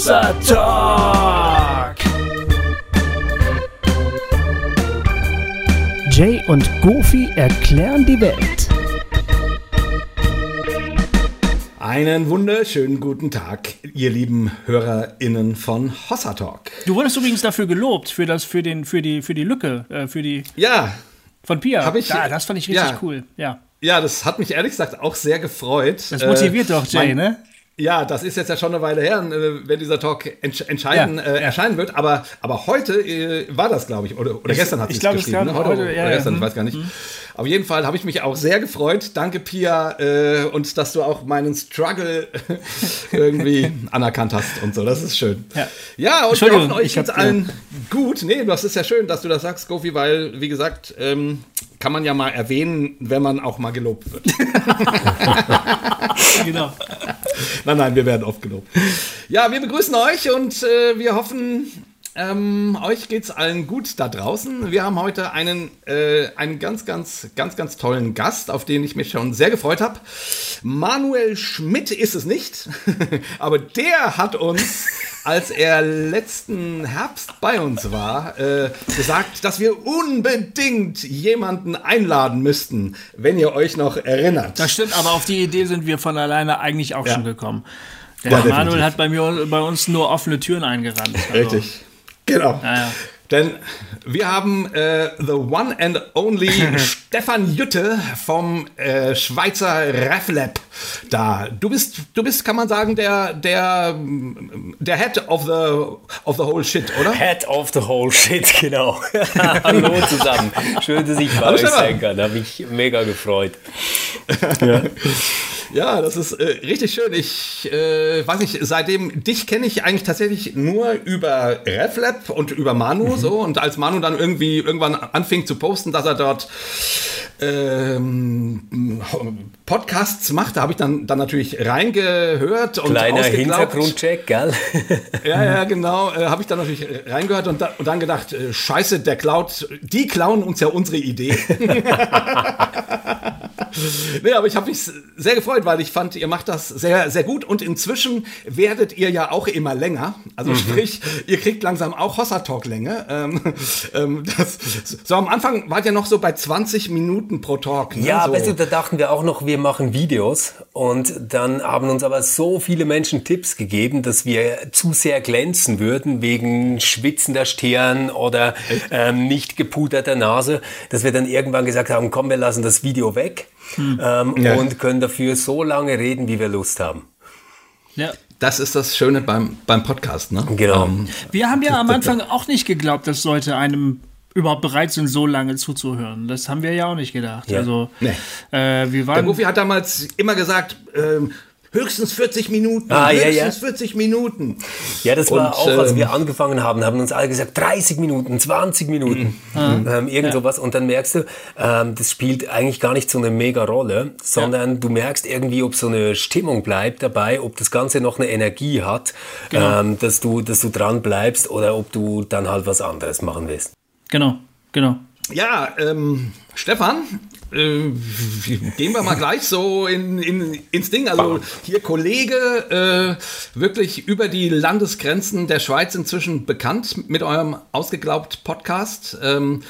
Hossa Talk. Jay und Goofy erklären die Welt. Einen wunderschönen guten Tag, ihr lieben HörerInnen von Hossa Talk. Du wurdest übrigens dafür gelobt, für, das, für, den, für, die, für die Lücke, äh, für die Ja, von Pia. Hab ich- ja, das fand ich richtig ja. cool. Ja. ja, das hat mich ehrlich gesagt auch sehr gefreut. Das motiviert Äh, doch Jay, mein- ne? Ja, das ist jetzt ja schon eine Weile her, äh, wenn dieser Talk entsch entscheiden, Ja, äh, ja. erscheinen wird. Aber, aber heute äh, war das, glaube ich. Oder, oder gestern hat ich es glaube, es geschrieben. kam Ne? Heute, heute, oder ja, ja, gestern, ich mhm. weiß gar nicht. Auf jeden Fall habe ich mich auch sehr gefreut. Danke, Pia. Äh, und dass du auch meinen Struggle irgendwie anerkannt hast und so. Das ist schön. Ja. Ja, und wir hoffen, euch ich geht's allen gut. Nee, das ist ja schön, dass du das sagst, Gofi, weil, wie gesagt, ähm, kann man ja mal erwähnen, wenn man auch mal gelobt wird. genau. Nein, nein, wir werden oft gelobt. Ja, wir begrüßen euch und äh, wir hoffen, ähm, euch geht's allen gut da draußen. Wir haben heute einen, äh, einen ganz, ganz, ganz, ganz tollen Gast, auf den ich mich schon sehr gefreut habe. Manuel Schmidt ist es nicht, aber der hat uns, als er letzten Herbst bei uns war, äh, gesagt, dass wir unbedingt jemanden einladen müssten, wenn ihr euch noch erinnert. Das stimmt, aber auf die Idee sind wir von alleine eigentlich auch Ja. schon gekommen. Der Ja, Manuel hat bei, mir, bei uns nur offene Türen eingerannt. Also, Richtig. Genau. Ja, ja. Denn wir haben äh, the one and only Stefan Jütte vom äh, Schweizer RefLab da. Du bist, du bist, kann man sagen, der, der, der Head of the, of the whole shit, oder? Head of the whole shit, genau. Hallo zusammen. Schön, dass ich bei Hallo, euch Stefan. sein kann. Habe mich mega gefreut. Ja, das ist äh, richtig schön. Ich äh, weiß nicht, seitdem dich kenne ich eigentlich tatsächlich nur über RefLab und über Manu so. Und als Manu dann irgendwie irgendwann anfing zu posten, dass er dort ähm, Podcasts macht, da habe ich dann, dann natürlich reingehört und Kleiner. Hintergrundcheck, gell? Ja, ja, genau. Äh, habe ich dann natürlich reingehört und, da, und dann gedacht, äh, scheiße, der klaut, die klauen uns ja unsere Idee. nee, aber ich habe mich sehr gefreut, weil ich fand, ihr macht das sehr, sehr gut und inzwischen werdet ihr ja auch immer länger. Also sprich, ihr kriegt langsam auch Hossa-Talk-Länge. Ähm, ähm, das, so am Anfang wart ihr noch so bei 20 Minuten pro Talk. Ne? Ja, so. weißt du, da dachten wir auch noch, wir machen Videos und dann haben uns aber so viele Menschen Tipps gegeben, dass wir zu sehr glänzen würden wegen schwitzender Stirn oder ähm, nicht gepuderter Nase, dass wir dann irgendwann gesagt haben, komm, wir lassen das Video weg ähm, Ja. und können dafür so lange reden, wie wir Lust haben. Ja. Das ist das Schöne beim, beim Podcast, ne? Genau. Ähm, Wir haben ja am Anfang auch nicht geglaubt, dass Leute einem überhaupt bereit sind, so lange zuzuhören. Das haben wir ja auch nicht gedacht. Ja. Also, Nee. äh, wir Der waren. Goofy hat damals immer gesagt, ähm, höchstens 40 Minuten, Ah, ja, höchstens ja. 40 Minuten. Ja, das war Und, auch, als ähm, wir angefangen haben, haben uns alle gesagt, 30 Minuten, 20 Minuten, Mhm. ähm, irgend sowas. Und dann merkst du, ähm, das spielt eigentlich gar nicht so eine mega Rolle, sondern du merkst irgendwie, ob so eine Stimmung bleibt dabei, ob das Ganze noch eine Energie hat, Genau. ähm, dass du, dass du dran bleibst oder ob du dann halt was anderes machen willst. Genau, genau. Ja, ähm, Stefan, äh, gehen wir mal gleich so in, in, ins Ding. Also hier Kollege, äh, wirklich über die Landesgrenzen der Schweiz inzwischen bekannt mit eurem ausgeglaubt Podcast. Ähm,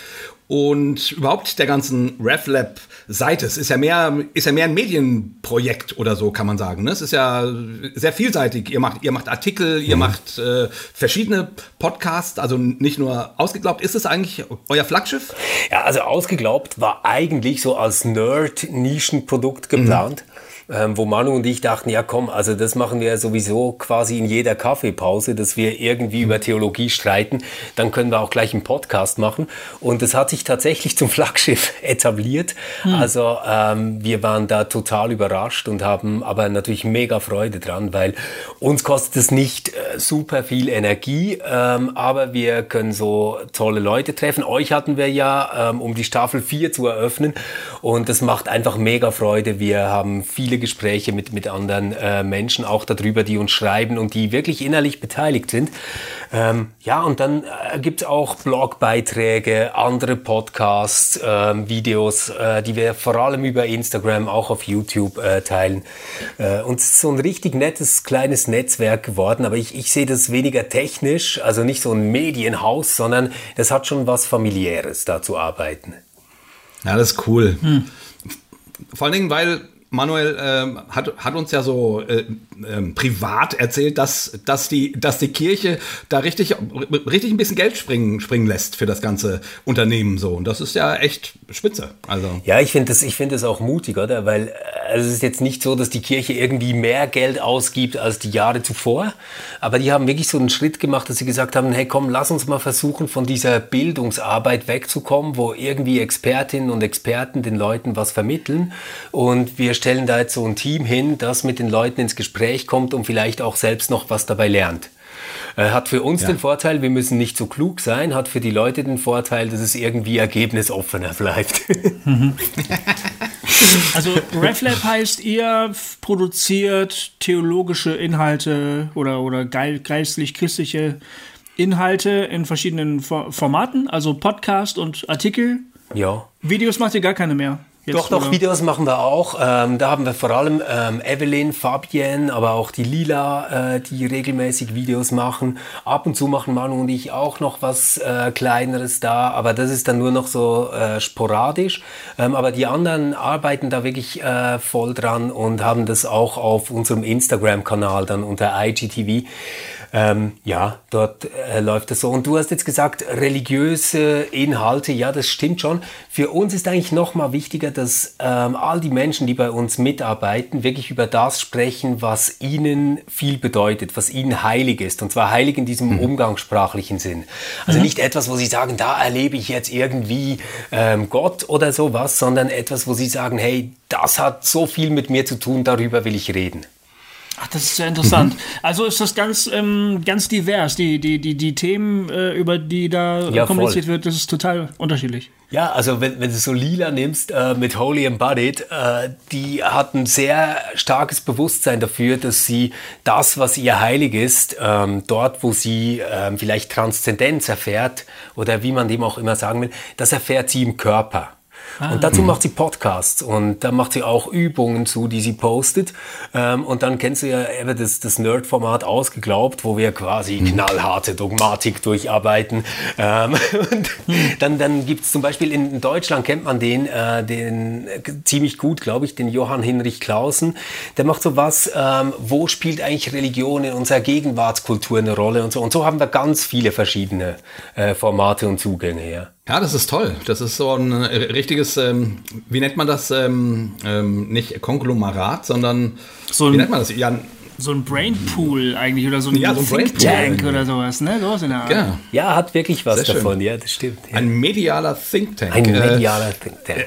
und überhaupt der ganzen RefLab-Seite. Es ist ja mehr, ist ja mehr ein Medienprojekt oder so, kann man sagen. Ne? Es ist ja sehr vielseitig. Ihr macht, ihr macht Artikel, ihr macht äh, verschiedene Podcasts, also nicht nur ausgeglaubt. Ist es eigentlich euer Flaggschiff? Ja, also ausgeglaubt war eigentlich so als Nerd-Nischenprodukt geplant. Ähm, wo Manu und ich dachten, ja komm, also das machen wir sowieso quasi in jeder Kaffeepause, dass wir irgendwie über Theologie streiten, dann können wir auch gleich einen Podcast machen. Und das hat sich tatsächlich zum Flaggschiff etabliert. Also ähm, wir waren da total überrascht und haben aber natürlich mega Freude dran, weil uns kostet es nicht äh, super viel Energie, ähm, aber wir können so tolle Leute treffen. Euch hatten wir ja, ähm, um die Staffel 4 zu eröffnen und das macht einfach mega Freude. Wir haben viele Gespräche mit, mit anderen äh, Menschen auch darüber, die uns schreiben und die wirklich innerlich beteiligt sind. Ähm, ja, und dann äh, gibt es auch Blogbeiträge, andere Podcasts, äh, Videos, äh, die wir vor allem über Instagram, auch auf YouTube äh, teilen. Äh, und es ist so ein richtig nettes kleines Netzwerk geworden, aber ich, ich sehe das weniger technisch, also nicht so ein Medienhaus, sondern es hat schon was familiäres, da zu arbeiten. Ja, das ist cool. Hm. Vor allen Dingen, weil Manuel äh, hat, hat uns ja so äh, äh, privat erzählt, dass, dass, die, dass die Kirche da richtig, richtig ein bisschen Geld springen, springen lässt für das ganze Unternehmen so. Und das ist ja echt spitze. Also. Ja, ich finde das, ich finde das auch mutig, oder? Weil also es ist jetzt nicht so, dass die Kirche irgendwie mehr Geld ausgibt als die Jahre zuvor. Aber die haben wirklich so einen Schritt gemacht, dass sie gesagt haben, hey komm, lass uns mal versuchen, von dieser Bildungsarbeit wegzukommen, wo irgendwie Expertinnen und Experten den Leuten was vermitteln. Und wir stellen da jetzt so ein Team hin, das mit den Leuten ins Gespräch kommt und vielleicht auch selbst noch was dabei lernt. Äh, hat für uns ja. den Vorteil, wir müssen nicht so klug sein, hat für die Leute den Vorteil, dass es irgendwie ergebnisoffener bleibt. also RefLab heißt, ihr produziert theologische Inhalte oder, oder geistlich-christliche Inhalte in verschiedenen Formaten, also Podcast und Artikel. Ja. Videos macht ihr gar keine mehr. Jetzt, doch, doch, Videos machen wir auch. Ähm, da haben wir vor allem ähm, Evelyn, Fabienne, aber auch die Lila, äh, die regelmäßig Videos machen. Ab und zu machen Manu und ich auch noch was äh, Kleineres da, aber das ist dann nur noch so äh, sporadisch. Ähm, aber die anderen arbeiten da wirklich äh, voll dran und haben das auch auf unserem Instagram-Kanal dann unter IGTV. Ähm, ja, dort äh, läuft es so. Und du hast jetzt gesagt, religiöse Inhalte, ja, das stimmt schon. Für uns ist eigentlich noch mal wichtiger, dass ähm, all die Menschen, die bei uns mitarbeiten, wirklich über das sprechen, was ihnen viel bedeutet, was ihnen heilig ist. Und zwar heilig in diesem mhm. umgangssprachlichen Sinn. Also mhm. nicht etwas, wo sie sagen, da erlebe ich jetzt irgendwie ähm, Gott oder sowas, sondern etwas, wo sie sagen, hey, das hat so viel mit mir zu tun, darüber will ich reden. Ach, das ist sehr interessant. Mhm. Also ist das ganz, ähm, ganz divers. Die, die, die, die Themen, äh, über die da ja, kommuniziert voll. wird, das ist total unterschiedlich. Ja, also wenn, wenn du so Lila nimmst äh, mit Holy Embodied, äh, die hat ein sehr starkes Bewusstsein dafür, dass sie das, was ihr heilig ist, ähm, dort, wo sie ähm, vielleicht Transzendenz erfährt oder wie man dem auch immer sagen will, das erfährt sie im Körper. Ah. Und dazu macht sie Podcasts und da macht sie auch Übungen zu, die sie postet. Ähm, und dann kennst du ja eben das, das Nerd-Format ausgeglaubt, wo wir quasi hm. knallharte Dogmatik durcharbeiten. Ähm, und hm. dann, dann gibt es zum Beispiel in Deutschland, kennt man den, äh, den äh, ziemlich gut, glaube ich, den Johann Hinrich Clausen. Der macht so was, ähm, wo spielt eigentlich Religion in unserer Gegenwartskultur eine Rolle und so. Und so haben wir ganz viele verschiedene äh, Formate und Zugänge. Ja. Ja, das ist toll. Das ist so ein äh, richtiges, ähm, wie nennt man das? Ähm, ähm, nicht Konglomerat, sondern so ein, wie nennt man das? Ja, so ein Brainpool eigentlich oder so ein, ja, so ein Think Tank oder sowas, ne? So in der Art. Ja. ja, hat wirklich was Sehr davon, schön. ja, das stimmt. Ja. Ein medialer Think Tank. Ein medialer Think Tank.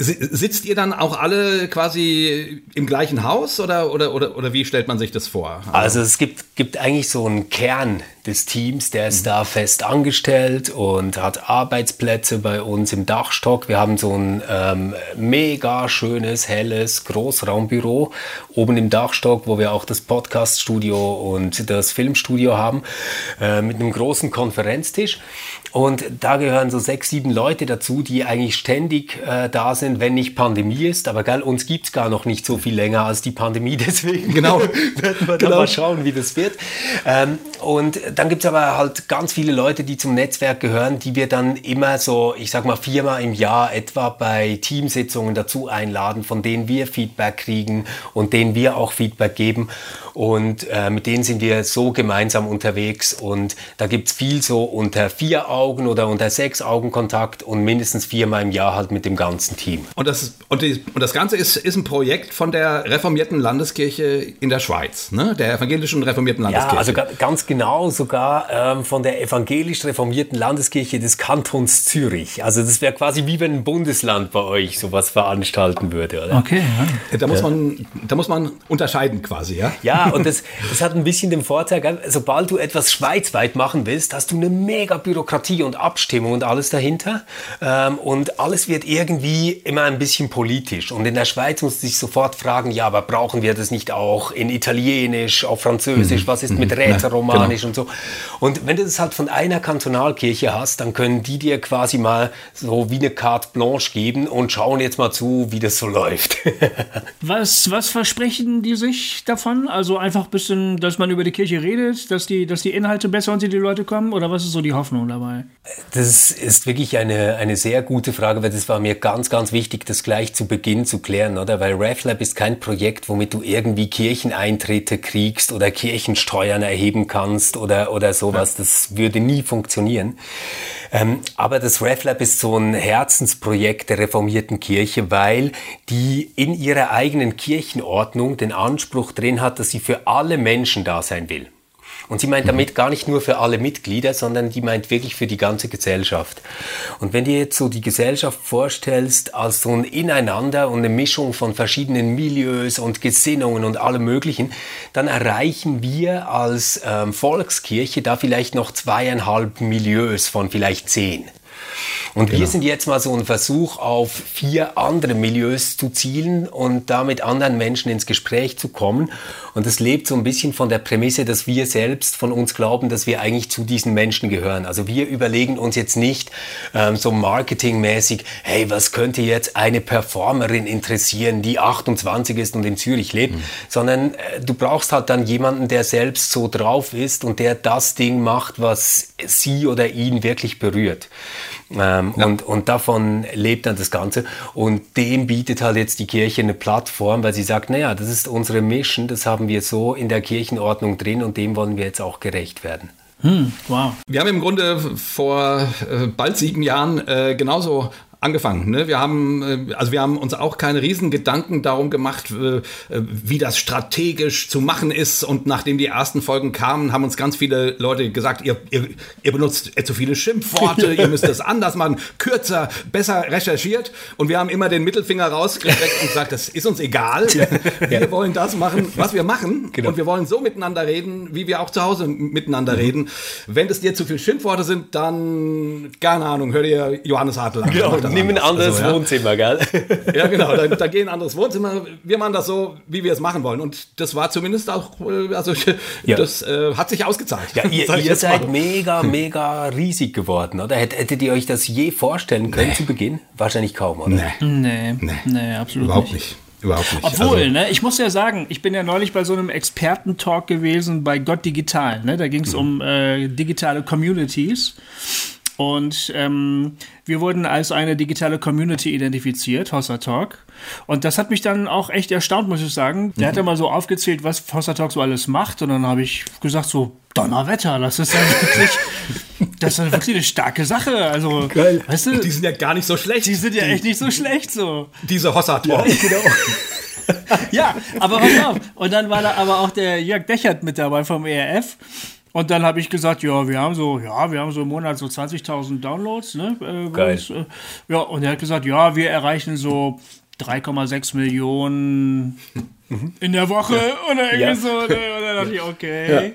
Sitzt ihr dann auch alle quasi im gleichen Haus oder, oder, oder, oder wie stellt man sich das vor? Also, also es gibt, gibt eigentlich so einen Kern des Teams, der ist mhm. da fest angestellt und hat Arbeitsplätze bei uns im Dachstock. Wir haben so ein ähm, mega schönes, helles Großraumbüro oben im Dachstock, wo wir auch das Podcaststudio und das Filmstudio haben, äh, mit einem großen Konferenztisch. Und da gehören so sechs, sieben Leute dazu, die eigentlich ständig äh, da sind, wenn nicht Pandemie ist. Aber geil, uns gibt es gar noch nicht so viel länger als die Pandemie, deswegen genau. werden wir genau. da mal schauen, wie das wird. Ähm, und dann gibt es aber halt ganz viele Leute, die zum Netzwerk gehören, die wir dann immer so, ich sag mal, viermal im Jahr etwa bei Teamsitzungen dazu einladen, von denen wir Feedback kriegen und denen wir auch Feedback geben. Und äh, mit denen sind wir so gemeinsam unterwegs. Und da gibt es viel so unter vier Augen oder unter sechs Augen Kontakt und mindestens viermal im Jahr halt mit dem ganzen Team. Und das, und die, und das Ganze ist, ist ein Projekt von der reformierten Landeskirche in der Schweiz, ne? der evangelischen reformierten Landeskirche. Ja, also ganz genau so sogar ähm, von der evangelisch reformierten Landeskirche des Kantons Zürich. Also das wäre quasi wie wenn ein Bundesland bei euch sowas veranstalten würde, oder? Okay, ja. Da muss, man, da muss man unterscheiden quasi, ja? Ja, und das, das hat ein bisschen den Vorteil, sobald du etwas schweizweit machen willst, hast du eine mega Bürokratie und Abstimmung und alles dahinter. Ähm, und alles wird irgendwie immer ein bisschen politisch. Und in der Schweiz musst du dich sofort fragen, ja, aber brauchen wir das nicht auch in Italienisch, auf Französisch, was ist mit Rätoromanisch genau. und so. Und wenn du das halt von einer Kantonalkirche hast, dann können die dir quasi mal so wie eine Carte Blanche geben und schauen jetzt mal zu, wie das so läuft. Was, was versprechen die sich davon? Also einfach ein bisschen, dass man über die Kirche redet, dass die, dass die Inhalte besser und die Leute kommen? Oder was ist so die Hoffnung dabei? Das ist wirklich eine, eine sehr gute Frage, weil das war mir ganz, ganz wichtig, das gleich zu Beginn zu klären, oder? Weil RefLab ist kein Projekt, womit du irgendwie Kircheneintritte kriegst oder Kirchensteuern erheben kannst oder, oder sowas. Das würde nie funktionieren. Ähm, aber das RefLab ist so ein Herzensprojekt der reformierten Kirche, weil die in ihrer eigenen Kirchenordnung den Anspruch drin hat, dass sie für alle Menschen da sein will. Und sie meint damit gar nicht nur für alle Mitglieder, sondern die meint wirklich für die ganze Gesellschaft. Und wenn dir jetzt so die Gesellschaft vorstellst als so ein Ineinander und eine Mischung von verschiedenen Milieus und Gesinnungen und allem Möglichen, dann erreichen wir als ähm, Volkskirche da vielleicht noch zweieinhalb Milieus von vielleicht zehn. Und genau. wir sind jetzt mal so ein Versuch, auf vier andere Milieus zu zielen und da mit anderen Menschen ins Gespräch zu kommen. Und das lebt so ein bisschen von der Prämisse, dass wir selbst von uns glauben, dass wir eigentlich zu diesen Menschen gehören. Also wir überlegen uns jetzt nicht ähm, so marketingmäßig, hey, was könnte jetzt eine Performerin interessieren, die 28 ist und in Zürich lebt, mhm. sondern äh, du brauchst halt dann jemanden, der selbst so drauf ist und der das Ding macht, was sie oder ihn wirklich berührt. Ähm, ja. und, und davon lebt dann das Ganze. Und dem bietet halt jetzt die Kirche eine Plattform, weil sie sagt, naja, das ist unsere Mission, das haben wir so in der Kirchenordnung drin und dem wollen wir jetzt auch gerecht werden. Hm, wow. Wir haben im Grunde vor äh, bald sieben Jahren äh, genauso angefangen. Ne? Wir haben, äh, also wir haben uns auch keine riesen Gedanken darum gemacht, äh, wie das strategisch zu machen ist. Und nachdem die ersten Folgen kamen, haben uns ganz viele Leute gesagt, ihr, ihr, ihr benutzt zu viele Schimpfworte, ihr müsst es anders machen, kürzer, besser recherchiert. Und wir haben immer den Mittelfinger rausgestreckt und gesagt, das ist uns egal. Wir wollen das machen, was wir machen. Genau. Und wir wollen so miteinander reden, wie wir auch zu Hause miteinander mhm. reden. Wenn es dir zu viele Schimpfworte sind, dann, keine Ahnung, hör dir Johannes Hartl an. Genau nimm ein anderes also, ja. Wohnzimmer, gell? Ja, genau. Da, da gehen ein anderes Wohnzimmer. Wir machen das so, wie wir es machen wollen. Und das war zumindest auch, äh, also ja. das äh, hat sich ausgezahlt. Ja, ihr, ihr seid mal. mega, mega riesig geworden, oder? Hättet ihr euch das je vorstellen können nee. zu Beginn? Wahrscheinlich kaum, oder? Nee. Nee, nee. nee absolut Überhaupt nicht. nicht. Überhaupt nicht. Obwohl, also, ne, ich muss ja sagen, ich bin ja neulich bei so einem Expertentalk gewesen bei Gott Digital. Ne? Da ging es mhm. um äh, digitale Communities. Und ähm, wir wurden als eine digitale Community identifiziert, Hossa Talk. Und das hat mich dann auch echt erstaunt, muss ich sagen. Der mhm. hat ja mal so aufgezählt, was Hossa Talk so alles macht. Und dann habe ich gesagt, so, Donnerwetter, das ist ja wirklich, das ist wirklich eine starke Sache. Also, Geil. weißt du, die sind ja gar nicht so schlecht. Die sind ja echt nicht so schlecht, so. Diese Hossa Talk. Ja, genau. ja, aber pass auf. Und dann war da aber auch der Jörg Dechert mit dabei vom ERF. Und dann habe ich gesagt, ja, wir haben so, ja, wir haben so im Monat so 20.000 Downloads, ne? Äh, Geil. Uns, äh, ja, und er hat gesagt, ja, wir erreichen so 3,6 Millionen in der Woche ja. oder irgendwie ja. so. Und dann dachte ich, okay.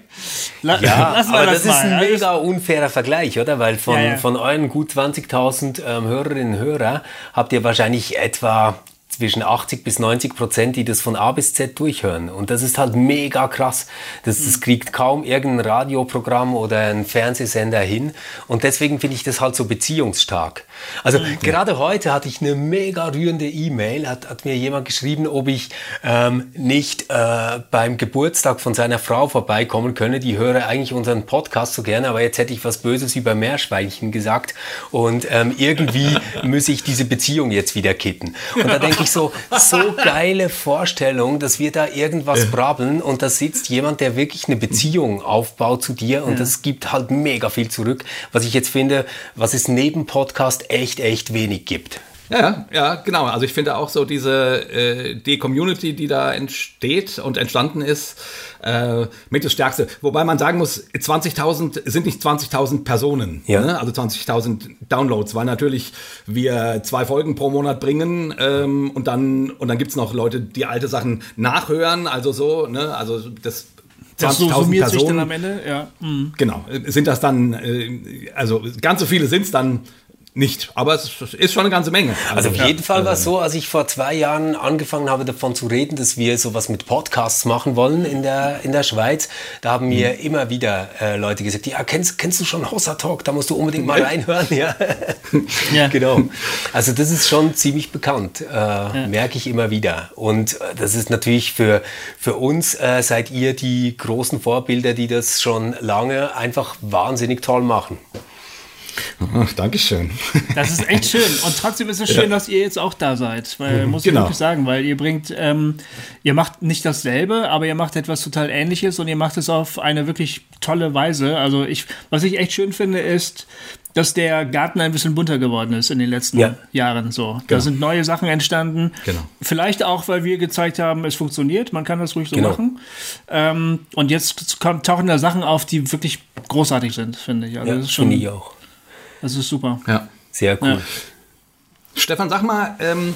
Ja, ja aber das, das ist ein mega unfairer Vergleich, oder? Weil von, von euren gut 20.000 ähm, Hörerinnen und Hörern habt ihr wahrscheinlich etwa zwischen 80 bis 90 Prozent, die das von A bis Z durchhören. Und das ist halt mega krass. Das, das kriegt kaum irgendein Radioprogramm oder ein Fernsehsender hin. Und deswegen finde ich das halt so beziehungsstark. Also okay. gerade heute hatte ich eine mega rührende E-Mail, hat, hat mir jemand geschrieben, ob ich ähm, nicht äh, beim Geburtstag von seiner Frau vorbeikommen könne. Die höre eigentlich unseren Podcast so gerne, aber jetzt hätte ich was Böses über Meerschweinchen gesagt. Und ähm, irgendwie muss ich diese Beziehung jetzt wieder kitten. Und da denke ich so, so geile Vorstellung, dass wir da irgendwas ja. brabbeln und da sitzt jemand, der wirklich eine Beziehung aufbaut zu dir und ja. das gibt halt mega viel zurück. Was ich jetzt finde, was es neben Podcast echt, echt wenig gibt. Ja, ja, genau. Also ich finde auch so diese äh, die Community, die da entsteht und entstanden ist, äh, mit das Stärkste. Wobei man sagen muss, 20.000 sind nicht 20.000 Personen, Ja. ne? also 20.000 Downloads, weil natürlich wir zwei Folgen pro Monat bringen ähm, und dann und dann gibt's noch Leute, die alte Sachen nachhören, also so, ne? also das Das so 20.000 summiert sich dann Personen. am Ende, ja. Mhm. Genau, sind das dann, äh, also ganz so viele sind es dann nicht, aber es ist schon eine ganze Menge. Also auf ja, jeden Fall war es so, als ich vor zwei Jahren angefangen habe, davon zu reden, dass wir sowas mit Podcasts machen wollen in der, in der Schweiz, da haben mir immer wieder äh, Leute gesagt, ja, kennst, kennst du schon Hossa Talk? Da musst du unbedingt mal reinhören. Ja. Ja. genau. Also das ist schon ziemlich bekannt, äh, merke ich immer wieder. Und äh, das ist natürlich für, für uns, äh, seid ihr die großen Vorbilder, die das schon lange einfach wahnsinnig toll machen. Ach, Dankeschön. Das ist echt schön. Und trotzdem ist es schön, dass ihr jetzt auch da seid. Weil, muss ich Genau. wirklich sagen, weil ihr bringt, ähm, ihr macht nicht dasselbe, aber ihr macht etwas total ähnliches und ihr macht es auf eine wirklich tolle Weise. Also ich, was ich echt schön finde, ist, dass der Garten ein bisschen bunter geworden ist in den letzten Ja. Jahren. So, da Genau. sind neue Sachen entstanden. Genau. Vielleicht auch, weil wir gezeigt haben, es funktioniert. Man kann das ruhig so Genau. machen. Ähm, und jetzt tauchen da Sachen auf, die wirklich großartig sind, finde ich. Also Ja, das ist schon, finde ich auch. Das ist super. Ja. Sehr cool. Ja. Stefan, sag mal, ähm,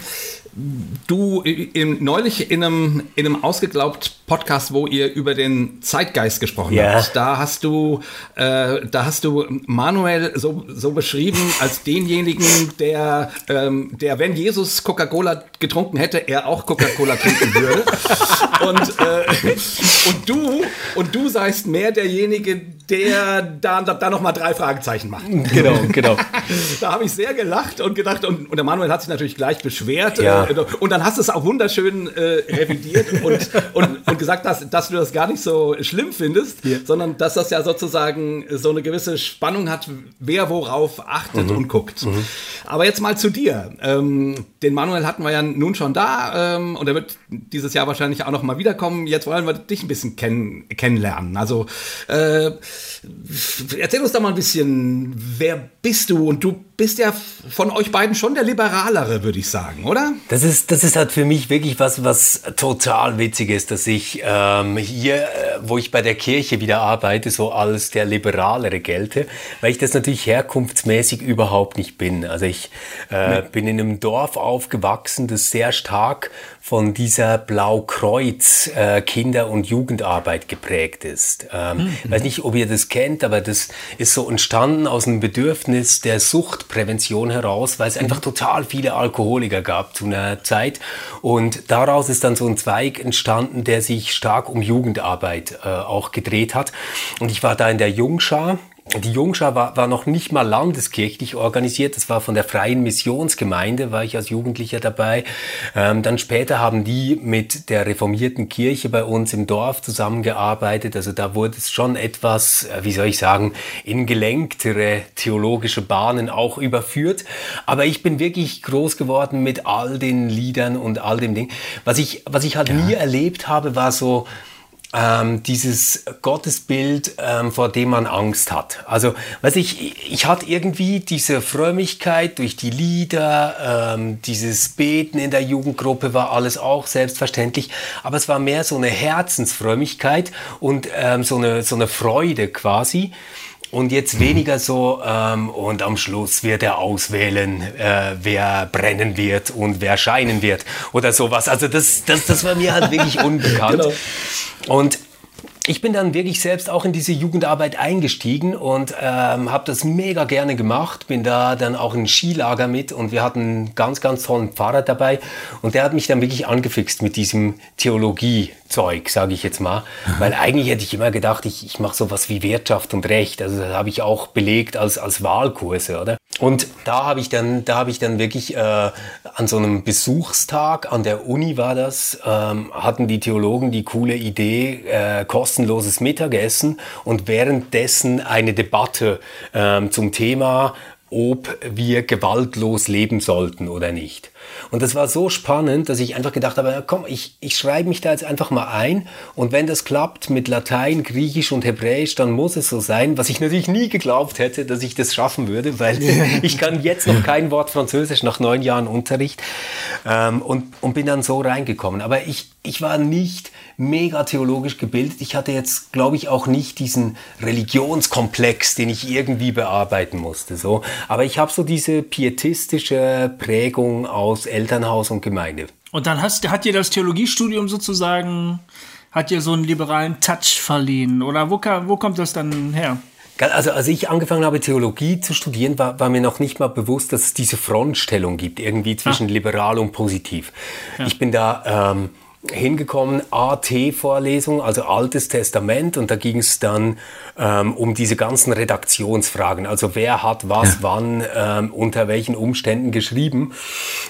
du äh, in, neulich in einem, in einem ausgeglaubt Podcast, wo ihr über den Zeitgeist gesprochen Ja. habt, da hast du, äh, da hast du Manuel so, so beschrieben als denjenigen, der, ähm, der, wenn Jesus Coca-Cola getrunken hätte, er auch Coca-Cola trinken würde. und, äh, und du, und du seist mehr derjenige, der da, da, da noch mal drei Fragezeichen macht. Genau, genau. Da habe ich sehr gelacht und gedacht, und, und der Manuel hat sich natürlich gleich beschwert. Ja. Und dann hast du es auch wunderschön äh, revidiert und, und, und gesagt, dass, dass du das gar nicht so schlimm findest, sondern dass das ja sozusagen so eine gewisse Spannung hat, wer worauf achtet und guckt. Aber jetzt mal zu dir. Ähm, den Manuel hatten wir ja nun schon da ähm, und er wird dieses Jahr wahrscheinlich auch noch mal wiederkommen. Jetzt wollen wir dich ein bisschen kenn kennenlernen. Also äh, erzähl uns doch mal ein bisschen, wer bist du? Und du bist ja von euch beiden schon der Liberalere, würde ich sagen, oder? Das ist, das ist halt für mich wirklich was, was total witzig ist, dass ich ähm, hier, äh, wo ich bei der Kirche wieder arbeite, so als der Liberalere gelte, weil ich das natürlich herkunftsmäßig überhaupt nicht bin. Also ich äh, bin in einem Dorf aufgewachsen, das sehr stark von dieser Blaukreuz äh, Kinder- und Jugendarbeit geprägt ist. Ähm, Ich weiß nicht, ob ihr das kennt, aber das ist so entstanden aus einem Bedürfnis der Suchtprävention heraus, weil es einfach total viele Alkoholiker gab zu einer Zeit. Und daraus ist dann so ein Zweig entstanden, der sich stark um Jugendarbeit äh, auch gedreht hat. Und ich war da in der Jungschar. Die Jungschar war, war noch nicht mal landeskirchlich organisiert, das war von der Freien Missionsgemeinde, war ich als Jugendlicher dabei. Ähm, dann später haben die mit der reformierten Kirche bei uns im Dorf zusammengearbeitet. Also da wurde es schon etwas, äh, wie soll ich sagen, in gelenktere theologische Bahnen auch überführt. Aber ich bin wirklich groß geworden mit all den Liedern und all dem Ding. Was ich, was ich halt nie erlebt habe, war so, ähm, dieses Gottesbild, ähm, vor dem man Angst hat. Also, weiß ich, ich hatte irgendwie diese Frömmigkeit durch die Lieder, ähm, dieses Beten in der Jugendgruppe war alles auch selbstverständlich, aber es war mehr so eine Herzensfrömmigkeit und ähm, so, eine, so eine Freude quasi. Und jetzt weniger so, ähm, und am Schluss wird er auswählen, äh, wer brennen wird und wer scheinen wird oder sowas. Also das, das, das war mir halt wirklich unbekannt. Und ich bin dann wirklich selbst auch in diese Jugendarbeit eingestiegen und ähm, habe das mega gerne gemacht. Bin da dann auch in ein Skilager mit und wir hatten einen ganz, ganz tollen Pfarrer dabei und der hat mich dann wirklich angefixt mit diesem Theologie-Zeug, sage ich jetzt mal. Weil eigentlich hätte ich immer gedacht, ich, ich mache sowas wie Wirtschaft und Recht. Also das habe ich auch belegt als, als Wahlkurse, oder? Und da habe ich dann, da habe ich dann wirklich äh, an so einem Besuchstag an der Uni war das, ähm, hatten die Theologen die coole Idee, äh, kostenloses Mittagessen und währenddessen eine Debatte ähm, zum Thema ob wir gewaltlos leben sollten oder nicht. Und das war so spannend, dass ich einfach gedacht habe, komm, ich, ich schreibe mich da jetzt einfach mal ein und wenn das klappt mit Latein, Griechisch und Hebräisch, dann muss es so sein, was ich natürlich nie geglaubt hätte, dass ich das schaffen würde, weil ich kann jetzt noch kein Wort Französisch nach neun Jahren Unterricht ähm, und, und bin dann so reingekommen. Aber ich, ich war nicht mega theologisch gebildet. Ich hatte jetzt, glaube ich, auch nicht diesen Religionskomplex, den ich irgendwie bearbeiten musste. So. Aber ich habe so diese pietistische Prägung aus Elternhaus und Gemeinde. Und dann hast, hat dir das Theologiestudium sozusagen, hat dir so einen liberalen Touch verliehen? Oder wo, kam, wo kommt das dann her? Also als ich angefangen habe, Theologie zu studieren, war, war, mir noch nicht mal bewusst, dass es diese Frontstellung gibt, irgendwie zwischen ah. liberal und positiv. Ja. Ich bin da ähm, hingekommen, AT-Vorlesung, also Altes Testament, und da ging es dann ähm, um diese ganzen Redaktionsfragen, also wer hat was ja. wann, ähm, unter welchen Umständen geschrieben.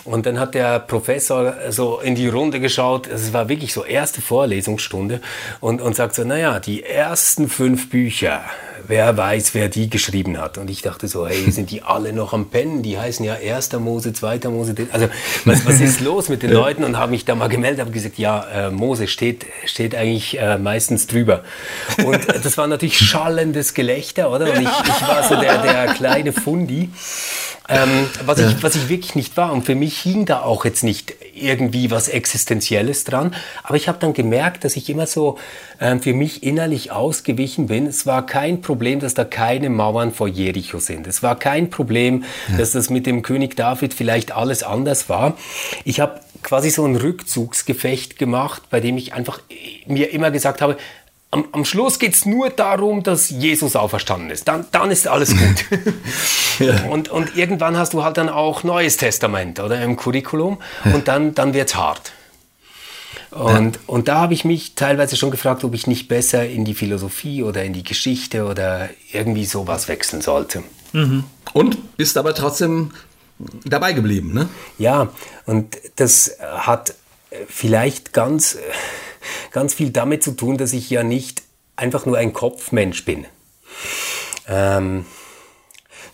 Und dann hat der Professor so in die Runde geschaut, es war wirklich so erste Vorlesungsstunde, und, und sagt so, naja, die ersten fünf Bücher, wer weiß, wer die geschrieben hat. Und ich dachte so, hey, sind die alle noch am Pennen? Die heißen ja 1. Mose, 2. Mose. Also was, was ist los mit den Leuten? Und habe mich da mal gemeldet, habe gesagt, ja, äh, Mose steht, steht eigentlich äh, meistens drüber. Und das war natürlich schallendes Gelächter, oder? Und ich, ich war so der, der kleine Fundi. Ähm, was, ich, was ich wirklich nicht war. Und für mich hing da auch jetzt nicht irgendwie was Existenzielles dran. Aber ich habe dann gemerkt, dass ich immer so ähm, für mich innerlich ausgewichen bin. Es war kein Problem, dass da keine Mauern vor Jericho sind. Es war kein Problem, ja. dass das mit dem König David vielleicht alles anders war. Ich habe quasi so ein Rückzugsgefecht gemacht, bei dem ich einfach mir immer gesagt habe, am, am Schluss geht es nur darum, dass Jesus auferstanden ist. Dann, dann ist alles gut. ja. und, und irgendwann hast du halt dann auch Neues Testament oder im Curriculum ja. und dann, dann wird es hart. Und, ja. und da habe ich mich teilweise schon gefragt, ob ich nicht besser in die Philosophie oder in die Geschichte oder irgendwie sowas wechseln sollte. Mhm. Und bist aber trotzdem dabei geblieben, ne? Ja, und das hat vielleicht ganz ganz viel damit zu tun, dass ich ja nicht einfach nur ein Kopfmensch bin. Ähm,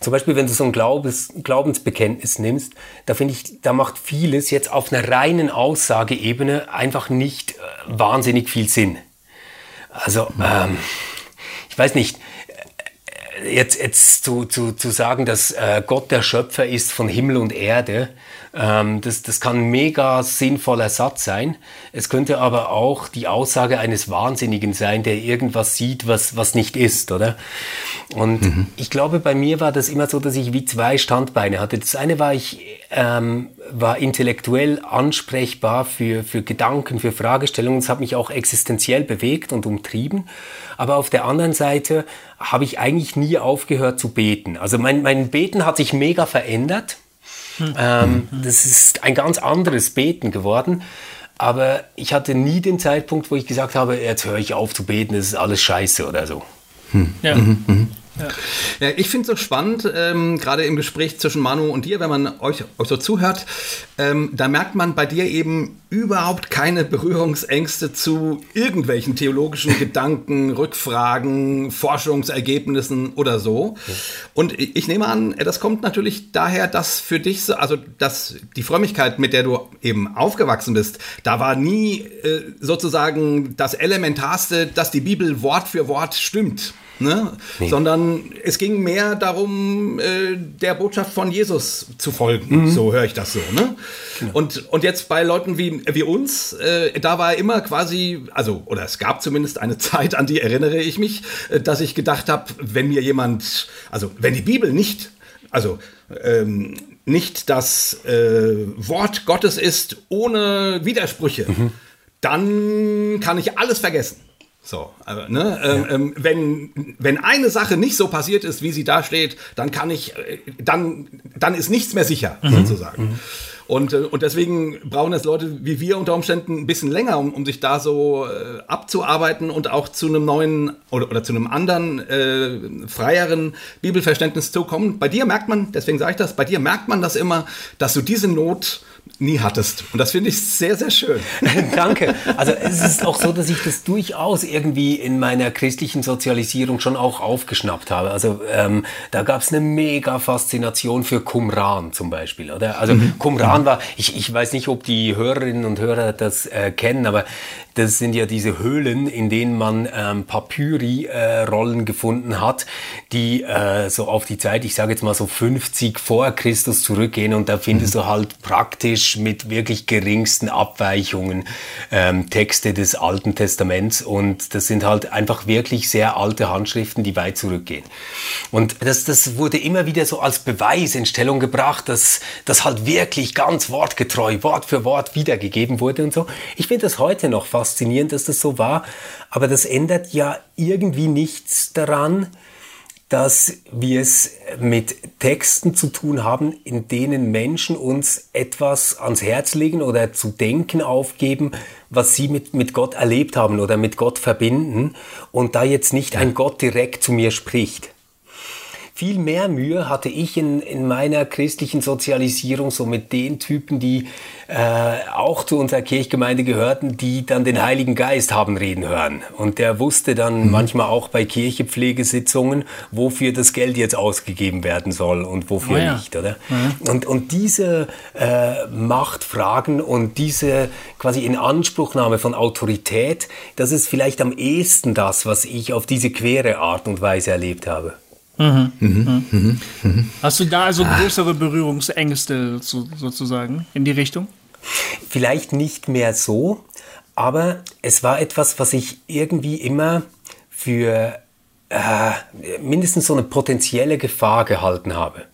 zum Beispiel, wenn du so ein Glaubens, Glaubensbekenntnis nimmst, da finde ich, da macht vieles jetzt auf einer reinen Aussageebene einfach nicht äh, wahnsinnig viel Sinn. Also, ähm, ich weiß nicht, äh, jetzt, jetzt zu, zu, zu sagen, dass äh, Gott der Schöpfer ist von Himmel und Erde, ähm, das, das kann ein mega sinnvoller Satz sein. Es könnte aber auch die Aussage eines Wahnsinnigen sein, der irgendwas sieht, was, was nicht ist, oder? Und mhm. ich glaube, bei mir war das immer so, dass ich wie zwei Standbeine hatte. Das eine war, ich ähm, war intellektuell ansprechbar für, für Gedanken, für Fragestellungen. Es hat mich auch existenziell bewegt und umtrieben. Aber auf der anderen Seite habe ich eigentlich nie aufgehört zu beten. Also mein, mein Beten hat sich mega verändert. Ähm, das ist ein ganz anderes Beten geworden. Aber ich hatte nie den Zeitpunkt, wo ich gesagt habe, jetzt höre ich auf zu beten, das ist alles scheiße oder so. Hm. Ja. Mhm, mhm. Ja. ja ich finde es so spannend, ähm, gerade im Gespräch zwischen Manu und dir, wenn man euch, euch so zuhört, ähm, da merkt man bei dir eben überhaupt keine Berührungsängste zu irgendwelchen theologischen Gedanken, Rückfragen, Forschungsergebnissen oder so. Ja. Und ich nehme an, das kommt natürlich daher, dass für dich, so, also dass die Frömmigkeit, mit der du eben aufgewachsen bist, da war nie äh, sozusagen das Elementarste, dass die Bibel Wort für Wort stimmt. Ne? Nee. Sondern es ging mehr darum, äh, der Botschaft von Jesus zu folgen. Mhm. So höre ich das so. Ne? Genau. Und, und jetzt bei Leuten wie, wie uns, äh, da war immer quasi, also, oder es gab zumindest eine Zeit, an die erinnere ich mich, äh, dass ich gedacht habe, wenn mir jemand, also wenn die Bibel nicht, also ähm, nicht das äh, Wort Gottes ist ohne Widersprüche, mhm. dann kann ich alles vergessen. So, also, ne, ähm, ja. ähm, wenn, wenn eine Sache nicht so passiert ist, wie sie da steht, dann kann ich, äh, dann, dann ist nichts mehr sicher, mhm. sozusagen. Mhm. Und, äh, und deswegen brauchen es Leute wie wir unter Umständen ein bisschen länger, um, um sich da so äh, abzuarbeiten und auch zu einem neuen oder, oder zu einem anderen, äh, freieren Bibelverständnis zu kommen. Bei dir merkt man, deswegen sage ich das, bei dir merkt man das immer, dass du diese Not nie hattest. Und das finde ich sehr, sehr schön. Danke. Also es ist auch so, dass ich das durchaus irgendwie in meiner christlichen Sozialisierung schon auch aufgeschnappt habe. Also ähm, da gab es eine mega Faszination für Qumran zum Beispiel. Oder? Also mhm. Qumran war, ich, ich weiß nicht, ob die Hörerinnen und Hörer das äh, kennen, aber das sind ja diese Höhlen, in denen man ähm, Papyri-Rollen äh, gefunden hat, die äh, so auf die Zeit, ich sage jetzt mal so 50 vor Christus zurückgehen und da findest mhm. du halt praktisch mit wirklich geringsten Abweichungen ähm, Texte des Alten Testaments und das sind halt einfach wirklich sehr alte Handschriften, die weit zurückgehen. Und das, das wurde immer wieder so als Beweis in Stellung gebracht, dass das halt wirklich ganz wortgetreu, Wort für Wort wiedergegeben wurde und so. Ich finde das heute noch faszinierend, dass das so war. Aber das ändert ja irgendwie nichts daran, dass wir es mit Texten zu tun haben, in denen Menschen uns etwas ans Herz legen oder zu denken aufgeben, was sie mit, mit Gott erlebt haben oder mit Gott verbinden und da jetzt nicht ein Gott direkt zu mir spricht. Viel mehr Mühe hatte ich in, in meiner christlichen Sozialisierung so mit den Typen, die äh, auch zu unserer Kirchgemeinde gehörten, die dann den Heiligen Geist haben reden hören. Und der wusste dann mhm. manchmal auch bei Kirchepflegesitzungen, wofür das Geld jetzt ausgegeben werden soll und wofür oh ja. nicht, oder? Mhm. Und, und diese äh, Machtfragen und diese quasi Inanspruchnahme von Autorität, das ist vielleicht am ehesten das, was ich auf diese quere Art und Weise erlebt habe. Mhm. Mhm. Mhm. mhm. Hast du da also größere Berührungsängste so, sozusagen in die Richtung? Vielleicht nicht mehr so, aber es war etwas, was ich irgendwie immer für äh, mindestens so eine potenzielle Gefahr gehalten habe.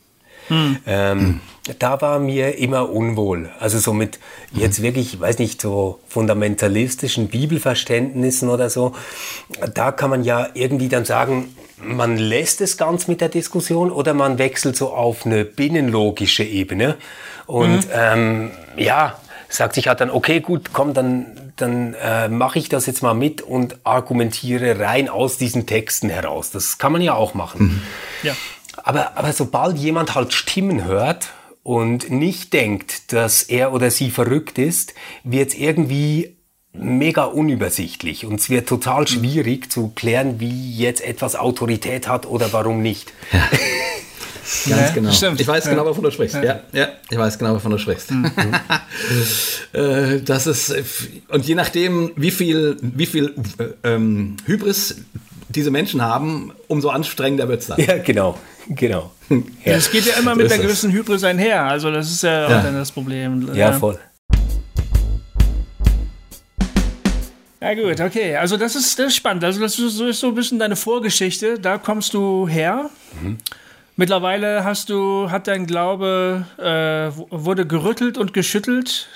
Hm. Ähm, da war mir immer unwohl. Also so mit jetzt wirklich, ich weiß nicht, so fundamentalistischen Bibelverständnissen oder so. Da kann man ja irgendwie dann sagen, man lässt es ganz mit der Diskussion oder man wechselt so auf eine binnenlogische Ebene. Und mhm. ähm, ja, sagt sich halt dann, okay, gut, komm, dann, dann äh, mache ich das jetzt mal mit und argumentiere rein aus diesen Texten heraus. Das kann man ja auch machen. Mhm. Ja. Aber, aber sobald jemand halt Stimmen hört und nicht denkt, dass er oder sie verrückt ist, wird es irgendwie mega unübersichtlich und es wird total schwierig zu klären, wie jetzt etwas Autorität hat oder warum nicht. Ja. Ganz ja, genau. Stimmt. Ich weiß genau, wovon du sprichst. Ja. ja, ja, ich weiß genau, wovon du sprichst. Mhm. Das ist, und je nachdem, wie viel, wie viel äh, ähm, Hybris diese Menschen haben, umso anstrengender wird es dann. Ja, genau, genau. Ja. Das geht ja immer mit einer gewissen Hybris einher. Also das ist ja, auch dann das Problem. Ja, voll. Ja gut, okay. Also das ist, das ist spannend. Also das ist, so ein bisschen deine Vorgeschichte. Da kommst du her. Mhm. Mittlerweile hast du, hat dein Glaube, äh, wurde gerüttelt und geschüttelt.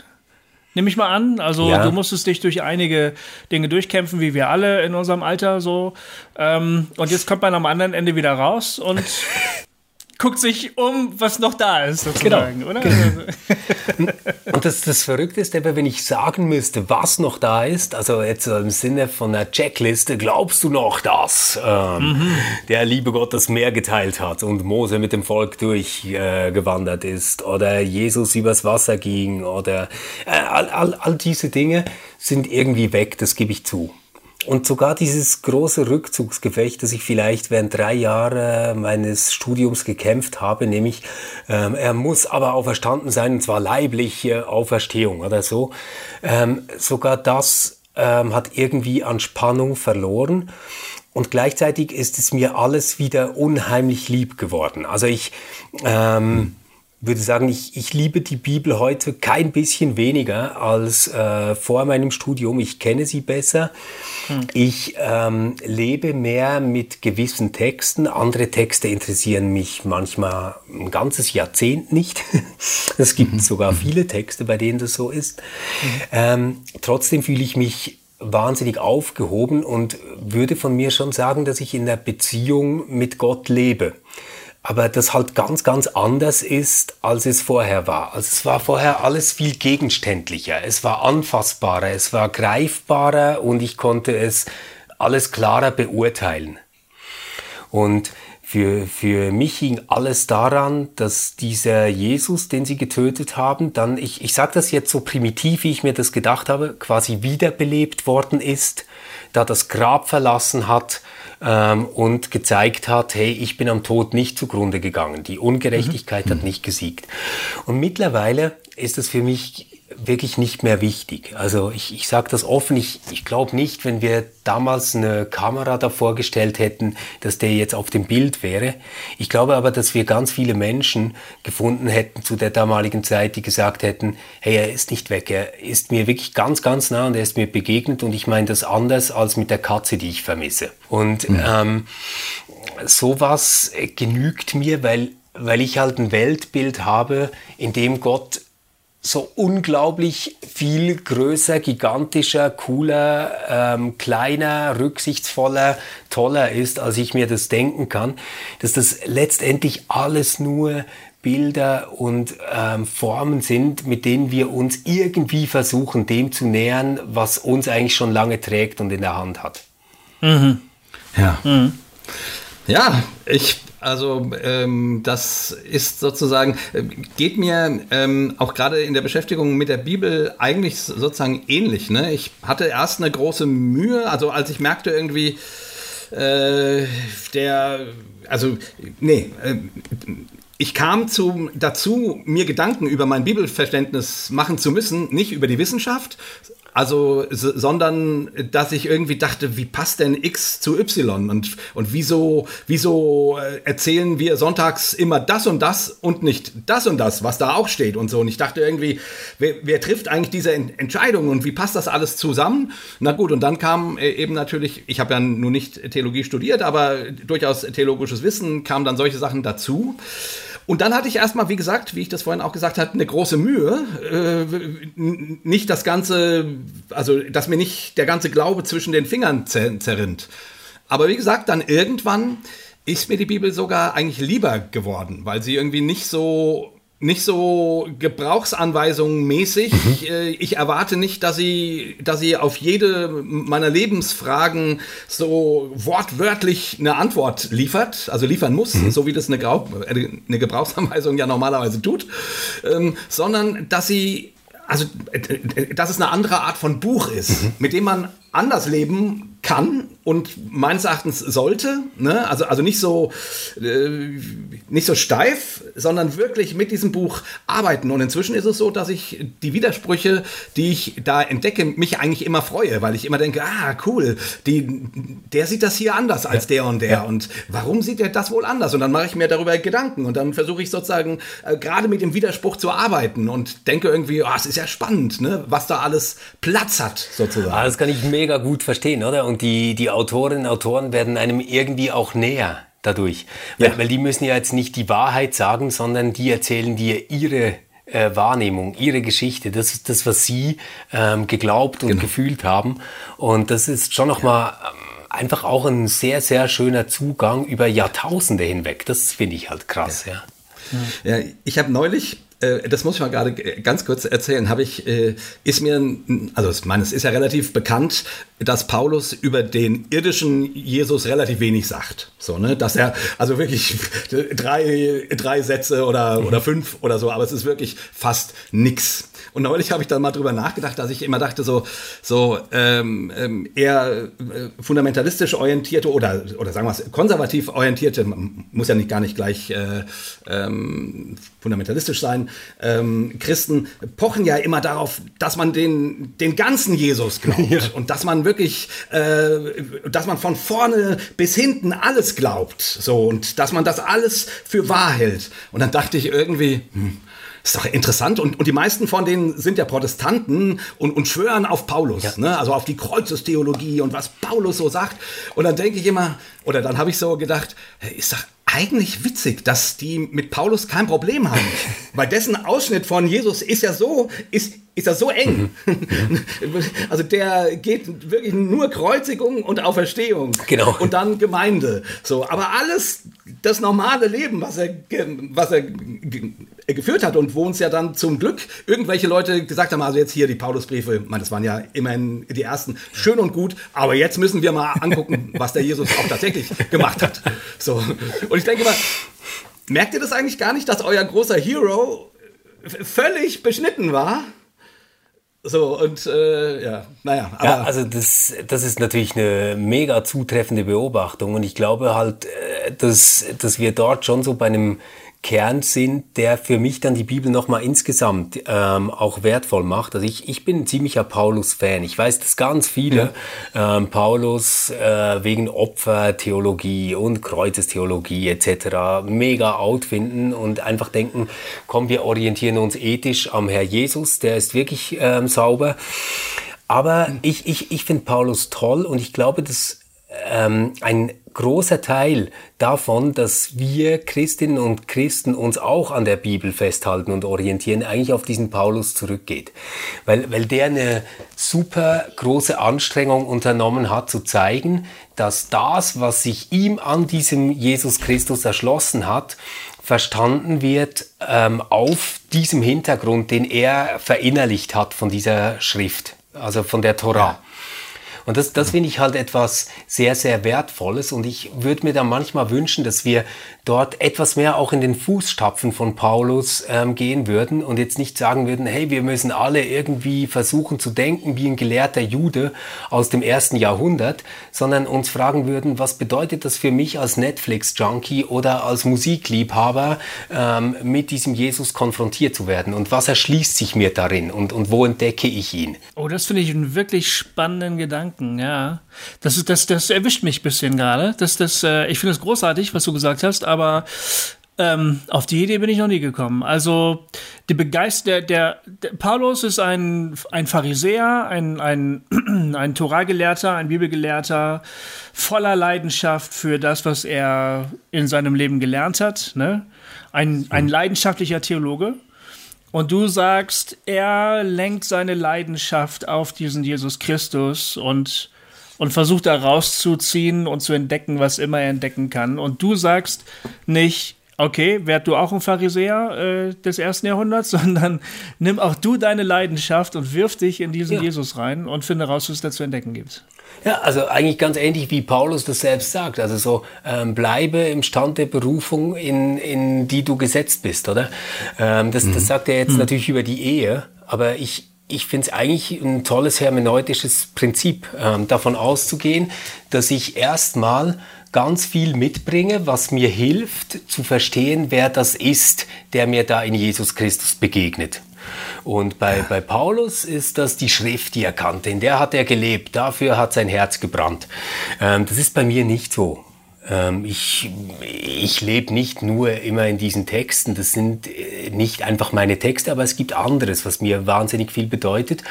Nehme ich mal an. Also ja. du musstest dich durch einige Dinge durchkämpfen, wie wir alle in unserem Alter so. Ähm, und jetzt kommt man am anderen Ende wieder raus und guckt sich um, was noch da ist, sozusagen, genau. oder? Genau. Und das, das Verrückte ist aber, wenn ich sagen müsste, was noch da ist, also jetzt im Sinne von einer Checkliste, glaubst du noch, dass ähm, mhm. der liebe Gott das Meer geteilt hat und Mose mit dem Volk durchgewandert äh, ist oder Jesus übers Wasser ging oder äh, all, all, all diese Dinge sind irgendwie weg, das gebe ich zu. Und sogar dieses große Rückzugsgefecht, das ich vielleicht während drei Jahren meines Studiums gekämpft habe, nämlich ähm, er muss aber auferstanden sein, und zwar leibliche Auferstehung oder so, ähm, sogar das ähm, hat irgendwie an Spannung verloren. Und gleichzeitig ist es mir alles wieder unheimlich lieb geworden. Also ich ähm, würde sagen, ich, ich liebe die Bibel heute kein bisschen weniger als äh, vor meinem Studium. Ich kenne sie besser. Hm. Ich ähm, lebe mehr mit gewissen Texten. Andere Texte interessieren mich manchmal ein ganzes Jahrzehnt nicht. es gibt mhm. sogar mhm. viele Texte, bei denen das so ist. Mhm. Ähm, trotzdem fühle ich mich wahnsinnig aufgehoben und würde von mir schon sagen, dass ich in der Beziehung mit Gott lebe aber das halt ganz, ganz anders ist, als es vorher war. Also es war vorher alles viel gegenständlicher, es war anfassbarer, es war greifbarer und ich konnte es alles klarer beurteilen. Und für, für mich hing alles daran, dass dieser Jesus, den sie getötet haben, dann, ich, ich sage das jetzt so primitiv, wie ich mir das gedacht habe, quasi wiederbelebt worden ist, da das Grab verlassen hat ähm, und gezeigt hat, hey, ich bin am Tod nicht zugrunde gegangen. Die Ungerechtigkeit mhm. hat nicht gesiegt. Und mittlerweile ist es für mich wirklich nicht mehr wichtig. Also ich, ich sage das offen, ich, ich glaube nicht, wenn wir damals eine Kamera davor gestellt hätten, dass der jetzt auf dem Bild wäre. Ich glaube aber, dass wir ganz viele Menschen gefunden hätten zu der damaligen Zeit, die gesagt hätten, hey, er ist nicht weg, er ist mir wirklich ganz, ganz nah und er ist mir begegnet und ich meine das anders als mit der Katze, die ich vermisse. Und mhm. ähm, sowas genügt mir, weil weil ich halt ein Weltbild habe, in dem Gott so unglaublich viel größer, gigantischer, cooler, ähm, kleiner, rücksichtsvoller, toller ist, als ich mir das denken kann, dass das letztendlich alles nur Bilder und ähm, Formen sind, mit denen wir uns irgendwie versuchen, dem zu nähern, was uns eigentlich schon lange trägt und in der Hand hat. Mhm. Ja. Mhm. Ja, ich also ähm, das ist sozusagen, geht mir ähm, auch gerade in der Beschäftigung mit der Bibel eigentlich sozusagen ähnlich. Ne? Ich hatte erst eine große Mühe, also als ich merkte irgendwie, äh, der, also nee, äh, ich kam zu, dazu, mir Gedanken über mein Bibelverständnis machen zu müssen, nicht über die Wissenschaft, also, sondern dass ich irgendwie dachte, wie passt denn X zu Y und, und wieso, wieso äh, erzählen wir sonntags immer das und das und nicht das und das, was da auch steht und so. Und ich dachte irgendwie, wer, wer trifft eigentlich diese Entscheidung und wie passt das alles zusammen? Na gut, und dann kam äh, eben natürlich, ich habe ja nun nicht Theologie studiert, aber durchaus theologisches Wissen, kamen dann solche Sachen dazu. Und dann hatte ich erstmal, wie gesagt, wie ich das vorhin auch gesagt hatte, eine große Mühe. Äh, nicht das Ganze, also dass mir nicht der ganze Glaube zwischen den Fingern zer zerrinnt. Aber wie gesagt, dann irgendwann ist mir die Bibel sogar eigentlich lieber geworden, weil sie irgendwie nicht so nicht so Gebrauchsanweisungen mäßig. Mhm. Ich, äh, ich, erwarte nicht, dass sie, dass sie auf jede meiner Lebensfragen so wortwörtlich eine Antwort liefert, also liefern muss, mhm. so wie das eine, Grau äh, eine Gebrauchsanweisung ja normalerweise tut, ähm, sondern dass sie also, äh, dass es eine andere Art von Buch ist, mhm. mit dem man anders leben kann und meines Erachtens sollte. Ne? Also, also nicht, so, äh, nicht so steif, sondern wirklich mit diesem Buch arbeiten. Und inzwischen ist es so, dass ich die Widersprüche, die ich da entdecke, mich eigentlich immer freue, weil ich immer denke, ah, cool, die, der sieht das hier anders als der und der. Ja. Und warum sieht er das wohl anders? Und dann mache ich mir darüber Gedanken und dann versuche ich sozusagen äh, gerade mit dem Widerspruch zu arbeiten und denke irgendwie, oh, es ist ja spannend, ne? was da alles Platz hat, sozusagen. Ah, das kann ich mega mega gut verstehen, oder? Und die, die Autorinnen und Autoren werden einem irgendwie auch näher dadurch. Weil, ja. weil die müssen ja jetzt nicht die Wahrheit sagen, sondern die erzählen dir ihre äh, Wahrnehmung, ihre Geschichte, das ist das, was sie ähm, geglaubt und genau. gefühlt haben. Und das ist schon nochmal ja. ähm, einfach auch ein sehr, sehr schöner Zugang über Jahrtausende hinweg. Das finde ich halt krass, ja. ja. ja ich habe neulich das muss ich mal gerade ganz kurz erzählen, habe ich, äh, ist mir, also ich meine, es ist ja relativ bekannt, dass Paulus über den irdischen Jesus relativ wenig sagt. So, ne, dass er, also wirklich drei, drei Sätze oder, oder fünf oder so, aber es ist wirklich fast nix. Und neulich habe ich dann mal drüber nachgedacht, dass ich immer dachte, so, so ähm, ähm, eher äh, fundamentalistisch orientierte oder, oder sagen wir es, konservativ orientierte, muss ja nicht gar nicht gleich äh, ähm, fundamentalistisch sein, ähm, Christen pochen ja immer darauf, dass man den, den ganzen Jesus glaubt ja. und dass man wirklich, äh, dass man von vorne bis hinten alles glaubt, so und dass man das alles für wahr hält. Und dann dachte ich irgendwie, hm, ist doch interessant. Und, und die meisten von denen sind ja Protestanten und, und schwören auf Paulus, ja. ne? also auf die Kreuzestheologie und was Paulus so sagt. Und dann denke ich immer, oder dann habe ich so gedacht, ist doch eigentlich witzig, dass die mit Paulus kein Problem haben. Weil dessen Ausschnitt von Jesus ist ja so, ist, ist ja so eng. Mhm. also der geht wirklich nur Kreuzigung und Auferstehung. Genau. Und dann Gemeinde. So, aber alles das normale Leben, was er, was er geführt hat und wo uns ja dann zum Glück irgendwelche Leute gesagt haben, also jetzt hier die Paulusbriefe, meine, das waren ja immerhin die ersten, schön und gut, aber jetzt müssen wir mal angucken, was der Jesus auch tatsächlich gemacht hat. So. Und ich denke mal, merkt ihr das eigentlich gar nicht, dass euer großer Hero völlig beschnitten war? So, und äh, ja, naja. Aber ja, also das, das ist natürlich eine mega zutreffende Beobachtung und ich glaube halt, äh, dass, dass wir dort schon so bei einem Kern sind, der für mich dann die Bibel nochmal insgesamt ähm, auch wertvoll macht. Also ich, ich bin ein ziemlicher Paulus-Fan. Ich weiß, dass ganz viele ja. ähm, Paulus äh, wegen Opfertheologie und Kreuzestheologie etc. mega out finden und einfach denken, komm, wir orientieren uns ethisch am Herr Jesus, der ist wirklich ähm, sauber. Aber ich, ich, ich finde Paulus toll und ich glaube, dass ähm, ein großer Teil davon, dass wir Christinnen und Christen uns auch an der Bibel festhalten und orientieren, eigentlich auf diesen Paulus zurückgeht. Weil, weil der eine super große Anstrengung unternommen hat, zu zeigen, dass das, was sich ihm an diesem Jesus Christus erschlossen hat, verstanden wird ähm, auf diesem Hintergrund, den er verinnerlicht hat von dieser Schrift, also von der Torah. Und das, das finde ich halt etwas sehr, sehr Wertvolles. Und ich würde mir da manchmal wünschen, dass wir dort etwas mehr auch in den Fußstapfen von Paulus ähm, gehen würden und jetzt nicht sagen würden, hey, wir müssen alle irgendwie versuchen zu denken wie ein gelehrter Jude aus dem ersten Jahrhundert, sondern uns fragen würden, was bedeutet das für mich als Netflix-Junkie oder als Musikliebhaber, ähm, mit diesem Jesus konfrontiert zu werden und was erschließt sich mir darin und, und wo entdecke ich ihn? Oh, das finde ich einen wirklich spannenden Gedanken, ja. Das, das, das erwischt mich ein bisschen gerade. Das, das, äh, ich finde es großartig, was du gesagt hast, aber ähm, auf die Idee bin ich noch nie gekommen. Also die Begeister der, der, Paulus ist ein, ein Pharisäer, ein, ein, ein Torah-Gelehrter, ein Bibelgelehrter, voller Leidenschaft für das, was er in seinem Leben gelernt hat. Ne? Ein, ein leidenschaftlicher Theologe. Und du sagst, er lenkt seine Leidenschaft auf diesen Jesus Christus und und versucht da rauszuziehen und zu entdecken, was immer er entdecken kann. Und du sagst nicht, okay, werd du auch ein Pharisäer äh, des ersten Jahrhunderts, sondern nimm auch du deine Leidenschaft und wirf dich in diesen ja. Jesus rein und finde raus, was es da zu entdecken gibt. Ja, also eigentlich ganz ähnlich wie Paulus das selbst sagt. Also so, ähm, bleibe im Stand der Berufung, in, in die du gesetzt bist, oder? Ähm, das, mhm. das sagt er jetzt mhm. natürlich über die Ehe, aber ich, ich finde es eigentlich ein tolles hermeneutisches Prinzip, ähm, davon auszugehen, dass ich erstmal ganz viel mitbringe, was mir hilft zu verstehen, wer das ist, der mir da in Jesus Christus begegnet. Und bei, bei Paulus ist das die Schrift, die er kannte. In der hat er gelebt. Dafür hat sein Herz gebrannt. Ähm, das ist bei mir nicht so. Ähm, ich ich lebe nicht nur immer in diesen Texten, das sind äh, nicht einfach meine Texte, aber es gibt anderes, was mir wahnsinnig viel bedeutet.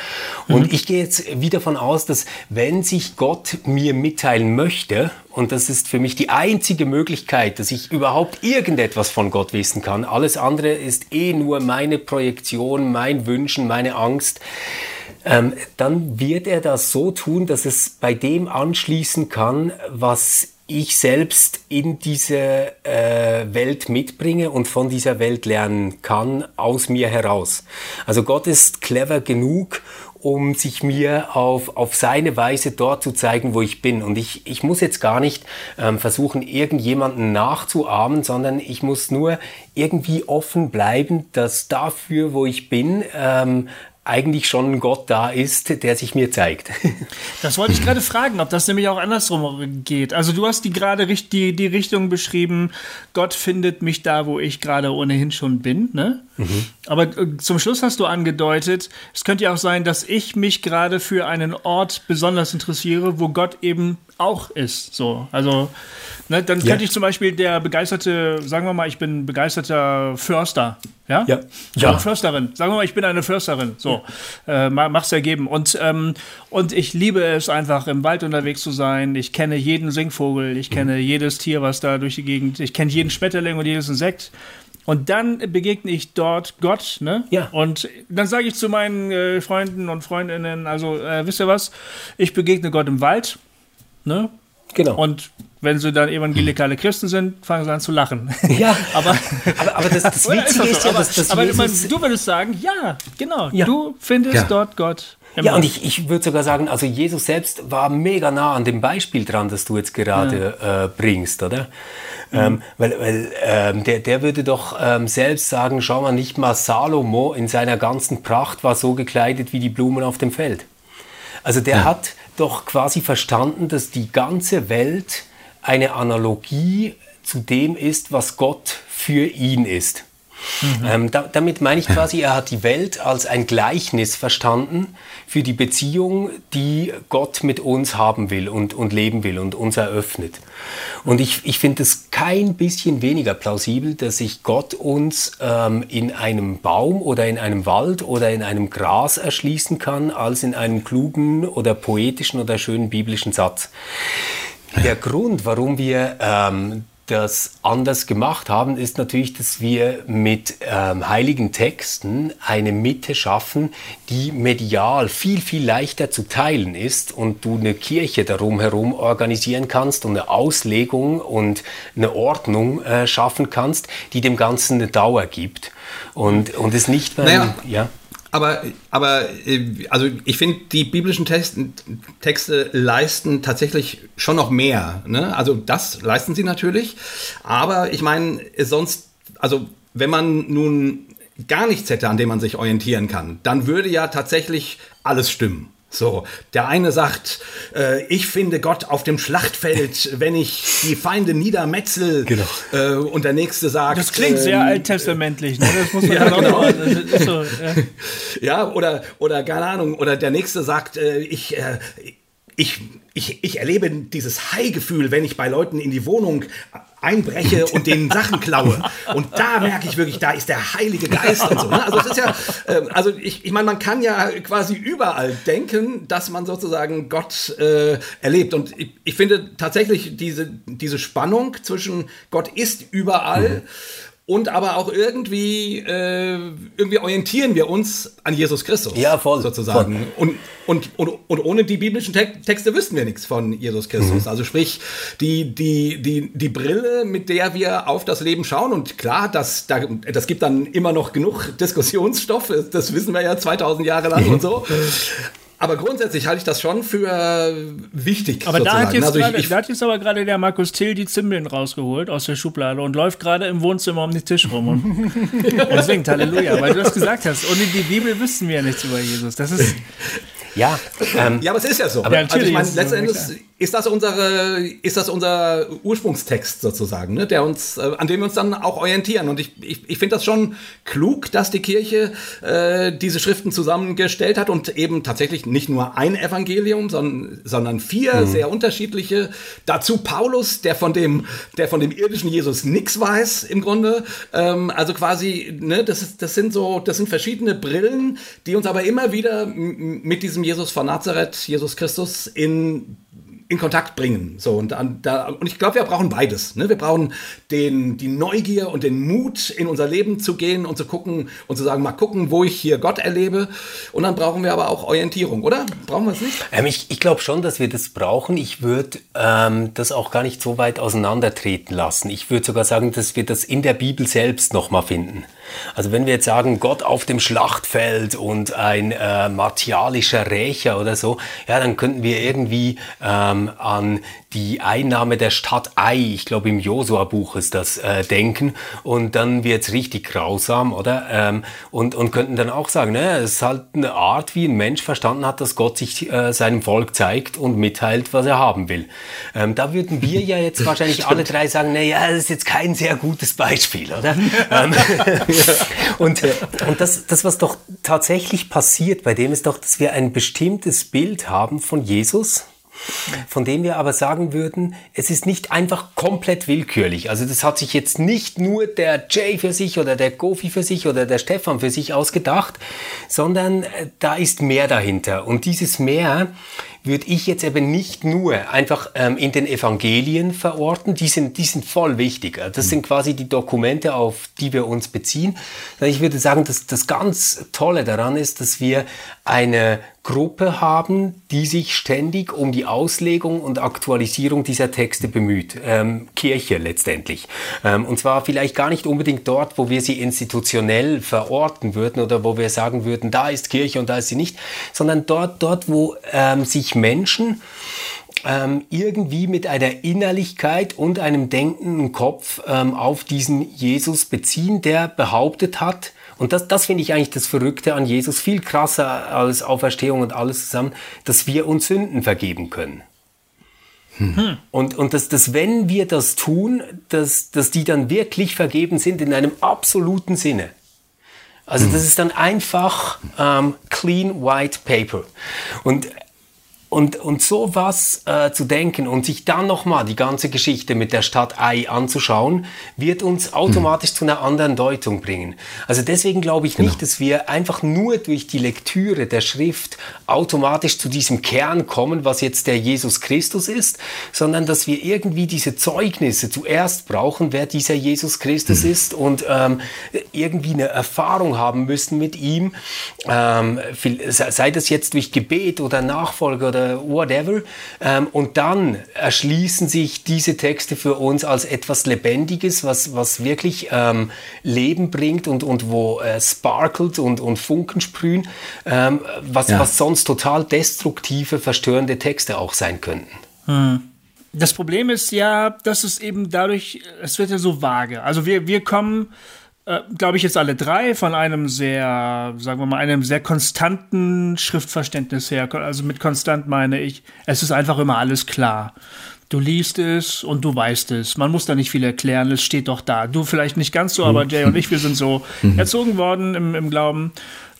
Und mhm. ich gehe jetzt wieder davon aus, dass wenn sich Gott mir mitteilen möchte, und das ist für mich die einzige Möglichkeit, dass ich überhaupt irgendetwas von Gott wissen kann, alles andere ist eh nur meine Projektion, mein Wünschen, meine Angst, ähm, dann wird er das so tun, dass es bei dem anschließen kann, was ich selbst in diese äh, Welt mitbringe und von dieser Welt lernen kann, aus mir heraus. Also Gott ist clever genug, um sich mir auf, auf seine Weise dort zu zeigen, wo ich bin. Und ich, ich muss jetzt gar nicht ähm, versuchen, irgendjemanden nachzuahmen, sondern ich muss nur irgendwie offen bleiben, dass dafür, wo ich bin, ähm, eigentlich schon ein Gott da ist, der sich mir zeigt. Das wollte ich gerade fragen, ob das nämlich auch andersrum geht. Also du hast die gerade die, die Richtung beschrieben, Gott findet mich da, wo ich gerade ohnehin schon bin. Ne? Mhm. Aber äh, zum Schluss hast du angedeutet, es könnte ja auch sein, dass ich mich gerade für einen Ort besonders interessiere, wo Gott eben auch ist. So, also Ne, dann ja. könnte ich zum Beispiel der begeisterte, sagen wir mal, ich bin begeisterter Förster. Ja? Ja. ja. Försterin. Sagen wir mal, ich bin eine Försterin. So, ja. äh, mach's ergeben. Und, ähm, und ich liebe es einfach, im Wald unterwegs zu sein. Ich kenne jeden Singvogel, ich kenne mhm. jedes Tier, was da durch die Gegend, ich kenne jeden Schmetterling und jedes Insekt. Und dann begegne ich dort Gott, ne? Ja. Und dann sage ich zu meinen äh, Freunden und Freundinnen, also äh, wisst ihr was? Ich begegne Gott im Wald, ne? Genau. Und wenn sie dann evangelikale Christen sind, fangen sie an zu lachen. Ja, aber, aber, aber das, das Witzige ist, so. ja, dass, dass aber, aber Jesus, du würdest sagen, ja, genau, Ja. du findest Ja. dort Gott. Ja, und ich, ich würde sogar sagen, also Jesus selbst war mega nah an dem Beispiel dran, das du jetzt gerade äh, bringst, oder? Ähm, weil weil ähm, der, der würde doch ähm, selbst sagen, schau mal, nicht mal Salomo in seiner ganzen Pracht war so gekleidet wie die Blumen auf dem Feld. Also der hat doch quasi verstanden, dass die ganze Welt eine Analogie zu dem ist, was Gott für ihn ist. Ähm, da, damit meine ich quasi, er hat die Welt als ein Gleichnis verstanden für die Beziehung, die Gott mit uns haben will und, und leben will und uns eröffnet. Und ich, ich finde es kein bisschen weniger plausibel, dass sich Gott uns ähm, in einem Baum oder in einem Wald oder in einem Gras erschließen kann, als in einem klugen oder poetischen oder schönen biblischen Satz. Der Grund, warum wir ähm, das anders gemacht haben, ist natürlich, dass wir mit ähm, heiligen Texten eine Mitte schaffen, die medial viel, viel leichter zu teilen ist und du eine Kirche darum herum organisieren kannst und eine Auslegung und eine Ordnung äh, schaffen kannst, die dem Ganzen eine Dauer gibt. Und, und es nicht mehr... Naja. ja. Aber, aber äh, also ich finde, die biblischen Texten, Texte leisten tatsächlich schon noch mehr. Ne? Also das leisten sie natürlich. Aber ich meine, sonst, also wenn man nun gar nichts hätte, an dem man sich orientieren kann, dann würde ja tatsächlich alles stimmen. So, der eine sagt, äh, ich finde Gott auf dem Schlachtfeld, wenn ich die Feinde niedermetzel. Genau. Äh, und der nächste sagt. das klingt sehr ähm, alttestamentlich, ne? Das muss man Ja, genau. ist so, ja. Ja, oder, oder keine Ahnung, oder der nächste sagt, äh, ich, äh, ich, ich, ich erlebe dieses High-Gefühl, wenn ich bei Leuten in die Wohnung einbreche und denen Sachen klaue. Und da merke ich wirklich, da ist der Heilige Geist und so. Ne? Also es ist ja, äh, also ich, ich meine, man kann ja quasi überall denken, dass man sozusagen Gott äh, erlebt. Und ich, ich finde tatsächlich diese, diese Spannung zwischen Gott ist überall und aber auch irgendwie, äh, irgendwie orientieren wir uns an Jesus Christus. Ja, voll, Sozusagen. Und, und, und, und ohne die biblischen Te Texte wüssten wir nichts von Jesus Christus. Also sprich, die, die, die, die Brille, mit der wir auf das Leben schauen. Und klar, das, da, das gibt dann immer noch genug Diskussionsstoff. Das wissen wir ja 2000 Jahre lang und so. Aber grundsätzlich halte ich das schon für wichtig. Aber da hat, jetzt Also ich- gerade, ich- da hat jetzt aber gerade der Markus Till die Zimbeln rausgeholt aus der Schublade und läuft gerade im Wohnzimmer um den Tisch rum und, singt Halleluja, weil du das gesagt hast. Ohne die Bibel wüssten wir ja nichts über Jesus. Das ist, Ja, ähm, Ja, aber es ist ja so. Aber also natürlich ich meine, letzten ja, Endes ist das unsere, ist das unser Ursprungstext sozusagen, ne, der uns, äh, an dem wir uns dann auch orientieren. Und ich, ich, ich finde das schon klug, dass die Kirche äh, diese Schriften zusammengestellt hat und eben tatsächlich nicht nur ein Evangelium, sondern, sondern vier sehr unterschiedliche. Dazu Paulus, der von dem, der von dem irdischen Jesus nichts weiß im Grunde. Ähm, also quasi, ne, das ist, das sind so, das sind verschiedene Brillen, die uns aber immer wieder mit diesem Jesus von Nazareth, Jesus Christus in in Kontakt bringen. So, und, an, da, und ich glaube, wir brauchen beides. Ne? Wir brauchen den, die Neugier und den Mut, in unser Leben zu gehen und zu gucken und zu sagen, mal gucken, wo ich hier Gott erlebe. Und dann brauchen wir aber auch Orientierung, oder? Brauchen wir es nicht? Ähm, ich ich glaube schon, dass wir das brauchen. Ich würde ähm, das auch gar nicht so weit auseinandertreten lassen. Ich würde sogar sagen, dass wir das in der Bibel selbst nochmal finden. Also wenn wir jetzt sagen, Gott auf dem Schlachtfeld und ein äh, martialischer Rächer oder so, ja, dann könnten wir irgendwie ähm, an die Einnahme der Stadt Ai, ich glaube im Josua-Buch ist das, äh, denken und dann wird's richtig grausam, oder? Ähm, und, und könnten dann auch sagen, ne, es ist halt eine Art, wie ein Mensch verstanden hat, dass Gott sich äh, seinem Volk zeigt und mitteilt, was er haben will. Ähm, da würden wir ja jetzt wahrscheinlich alle drei sagen, naja, das ist jetzt kein sehr gutes Beispiel, oder? ähm, und und das, das, was doch tatsächlich passiert bei dem, ist doch, dass wir ein bestimmtes Bild haben von Jesus, von dem wir aber sagen würden, es ist nicht einfach komplett willkürlich. Also das hat sich jetzt nicht nur der Jay für sich oder der Gofi für sich oder der Stefan für sich ausgedacht, sondern äh, da ist mehr dahinter. Und dieses mehr würde ich jetzt eben nicht nur einfach ähm, in den Evangelien verorten, die sind, die sind voll wichtig. Das sind quasi die Dokumente, auf die wir uns beziehen. Ich würde sagen, dass das ganz Tolle daran ist, dass wir eine Gruppe haben, die sich ständig um die Auslegung und Aktualisierung dieser Texte bemüht. Ähm, Kirche letztendlich. Ähm, und zwar vielleicht gar nicht unbedingt dort, wo wir sie institutionell verorten würden oder wo wir sagen würden, da ist Kirche und da ist sie nicht, sondern dort, dort wo ähm, sich Menschen ähm, irgendwie mit einer Innerlichkeit und einem denkenden Kopf ähm, auf diesen Jesus beziehen, der behauptet hat, und das, das finde ich eigentlich das Verrückte an Jesus, viel krasser als Auferstehung und alles zusammen, dass wir uns Sünden vergeben können. Hm. Und, und dass, dass, wenn wir das tun, dass, dass die dann wirklich vergeben sind in einem absoluten Sinne. Also das ist dann einfach ähm, clean white paper. Und und, und sowas äh, zu denken und sich dann nochmal die ganze Geschichte mit der Stadt Ei anzuschauen, wird uns automatisch hm. zu einer anderen Deutung bringen. Also deswegen glaube ich genau. nicht, dass wir einfach nur durch die Lektüre der Schrift automatisch zu diesem Kern kommen, was jetzt der Jesus Christus ist, sondern dass wir irgendwie diese Zeugnisse zuerst brauchen, wer dieser Jesus Christus hm. ist und ähm, irgendwie eine Erfahrung haben müssen mit ihm, ähm, sei das jetzt durch Gebet oder Nachfolge oder whatever. Ähm, und dann erschließen sich diese Texte für uns als etwas Lebendiges, was, was wirklich ähm, Leben bringt und, und wo äh, sparkelt und, und Funken sprühen, ähm, was, ja. was sonst total destruktive, verstörende Texte auch sein könnten. Hm. Das Problem ist ja, dass es eben dadurch, es wird ja so vage. Also wir, wir kommen äh, glaube ich, jetzt alle drei von einem sehr, sagen wir mal, einem sehr konstanten Schriftverständnis her. Also mit konstant meine ich, es ist einfach immer alles klar. Du liest es und du weißt es. Man muss da nicht viel erklären, es steht doch da. Du vielleicht nicht ganz so, aber Jay und ich, wir sind so mhm. erzogen worden im, im Glauben.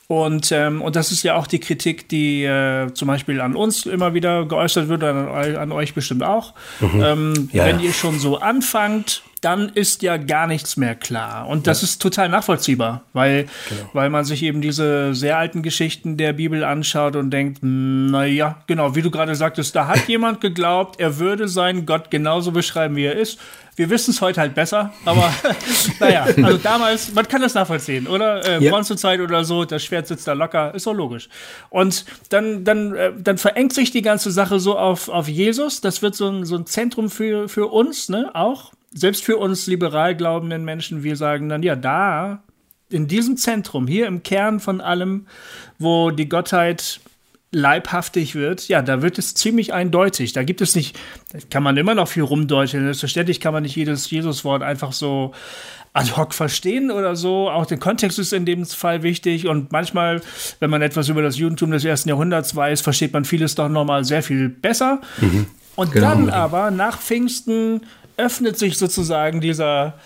Und, ähm, und das ist ja auch die Kritik, die äh, zum Beispiel an uns immer wieder geäußert wird, an, an euch bestimmt auch. Mhm. Ähm, ja, wenn ja. ihr schon so anfangt, dann ist ja gar nichts mehr klar. Und das ja. ist total nachvollziehbar, weil, genau. weil man sich eben diese sehr alten Geschichten der Bibel anschaut und denkt, hm, na ja, genau, wie du gerade sagtest, da hat jemand geglaubt, er würde seinen Gott genauso beschreiben, wie er ist. Wir wissen es heute halt besser, aber naja, also damals, man kann das nachvollziehen, oder? Äh, ja. Bronzezeit oder so, das Schwert sitzt da locker, ist doch logisch. Und dann, dann, äh, dann verengt sich die ganze Sache so auf, auf Jesus, das wird so ein, so ein Zentrum für, für uns, ne, auch selbst für uns liberal glaubenden Menschen, wir sagen dann, ja, da, in diesem Zentrum, hier im Kern von allem, wo die Gottheit leibhaftig wird, ja, da wird es ziemlich eindeutig. Da gibt es nicht, kann man immer noch viel rumdeutschen. Selbstverständlich kann man nicht jedes Jesuswort einfach so ad hoc verstehen oder so. Auch der Kontext ist in dem Fall wichtig. Und manchmal, wenn man etwas über das Judentum des ersten Jahrhunderts weiß, versteht man vieles doch nochmal sehr viel besser. Mhm. Und genau. dann aber nach Pfingsten öffnet sich sozusagen dieser,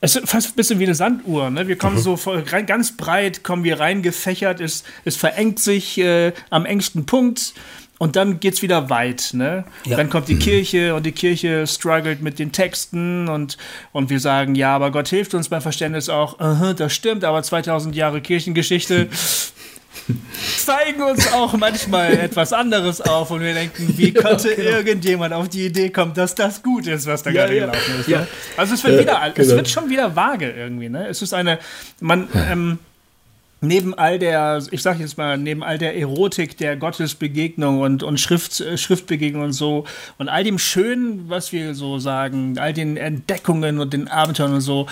es ist fast ein bisschen wie eine Sanduhr. Ne? Wir kommen mhm. so voll, ganz breit, kommen wir reingefächert, es, es verengt sich äh, am engsten Punkt und dann geht's wieder weit. Ne? Ja. Dann kommt die mhm. Kirche und die Kirche struggelt mit den Texten und, und wir sagen, ja, aber Gott hilft uns beim Verständnis auch, uh -huh, das stimmt, aber 2000 Jahre Kirchengeschichte zeigen uns auch manchmal etwas anderes auf und wir denken, wie konnte ja, genau. irgendjemand auf die Idee kommen, dass das gut ist, was da ja, gerade ja. gelaufen ist. Ne? Also es wird wieder, genau. es wird schon wieder vage irgendwie. Ne? Es ist eine, man ähm, neben all der, ich sag jetzt mal, neben all der Erotik der Gottesbegegnung und, und Schrift, Schriftbegegnung und so und all dem Schönen, was wir so sagen, all den Entdeckungen und den Abenteuern und so,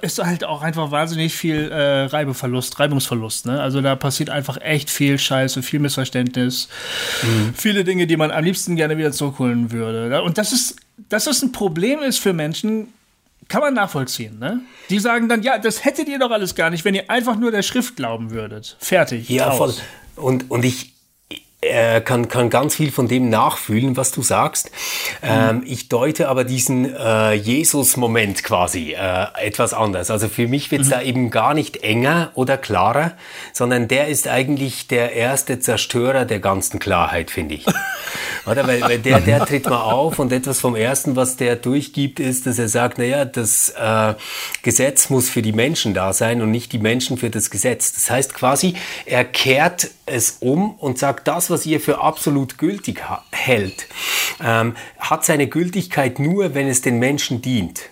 ist halt auch einfach wahnsinnig viel äh, Reibeverlust, Reibungsverlust. Ne? Also da passiert einfach echt viel Scheiße, viel Missverständnis, mhm. viele Dinge, die man am liebsten gerne wieder zurückholen würde. Und das ist, dass das ein Problem ist für Menschen, kann man nachvollziehen. Ne? Die sagen dann, ja, das hättet ihr doch alles gar nicht, wenn ihr einfach nur der Schrift glauben würdet. Fertig. Ja, aus. voll. Und, und ich, er kann, kann ganz viel von dem nachfühlen, was du sagst. Ähm, ich deute aber diesen äh, Jesus-Moment quasi äh, etwas anders. Also für mich wird es mhm. da eben gar nicht enger oder klarer, sondern der ist eigentlich der erste Zerstörer der ganzen Klarheit, finde ich. Oder? Weil, weil der, der tritt mal auf und etwas vom Ersten, was der durchgibt, ist, dass er sagt, naja, das äh, Gesetz muss für die Menschen da sein und nicht die Menschen für das Gesetz. Das heißt quasi, er kehrt es um und sagt, das, was ihr für absolut gültig hält, ähm, hat seine Gültigkeit nur, wenn es den Menschen dient.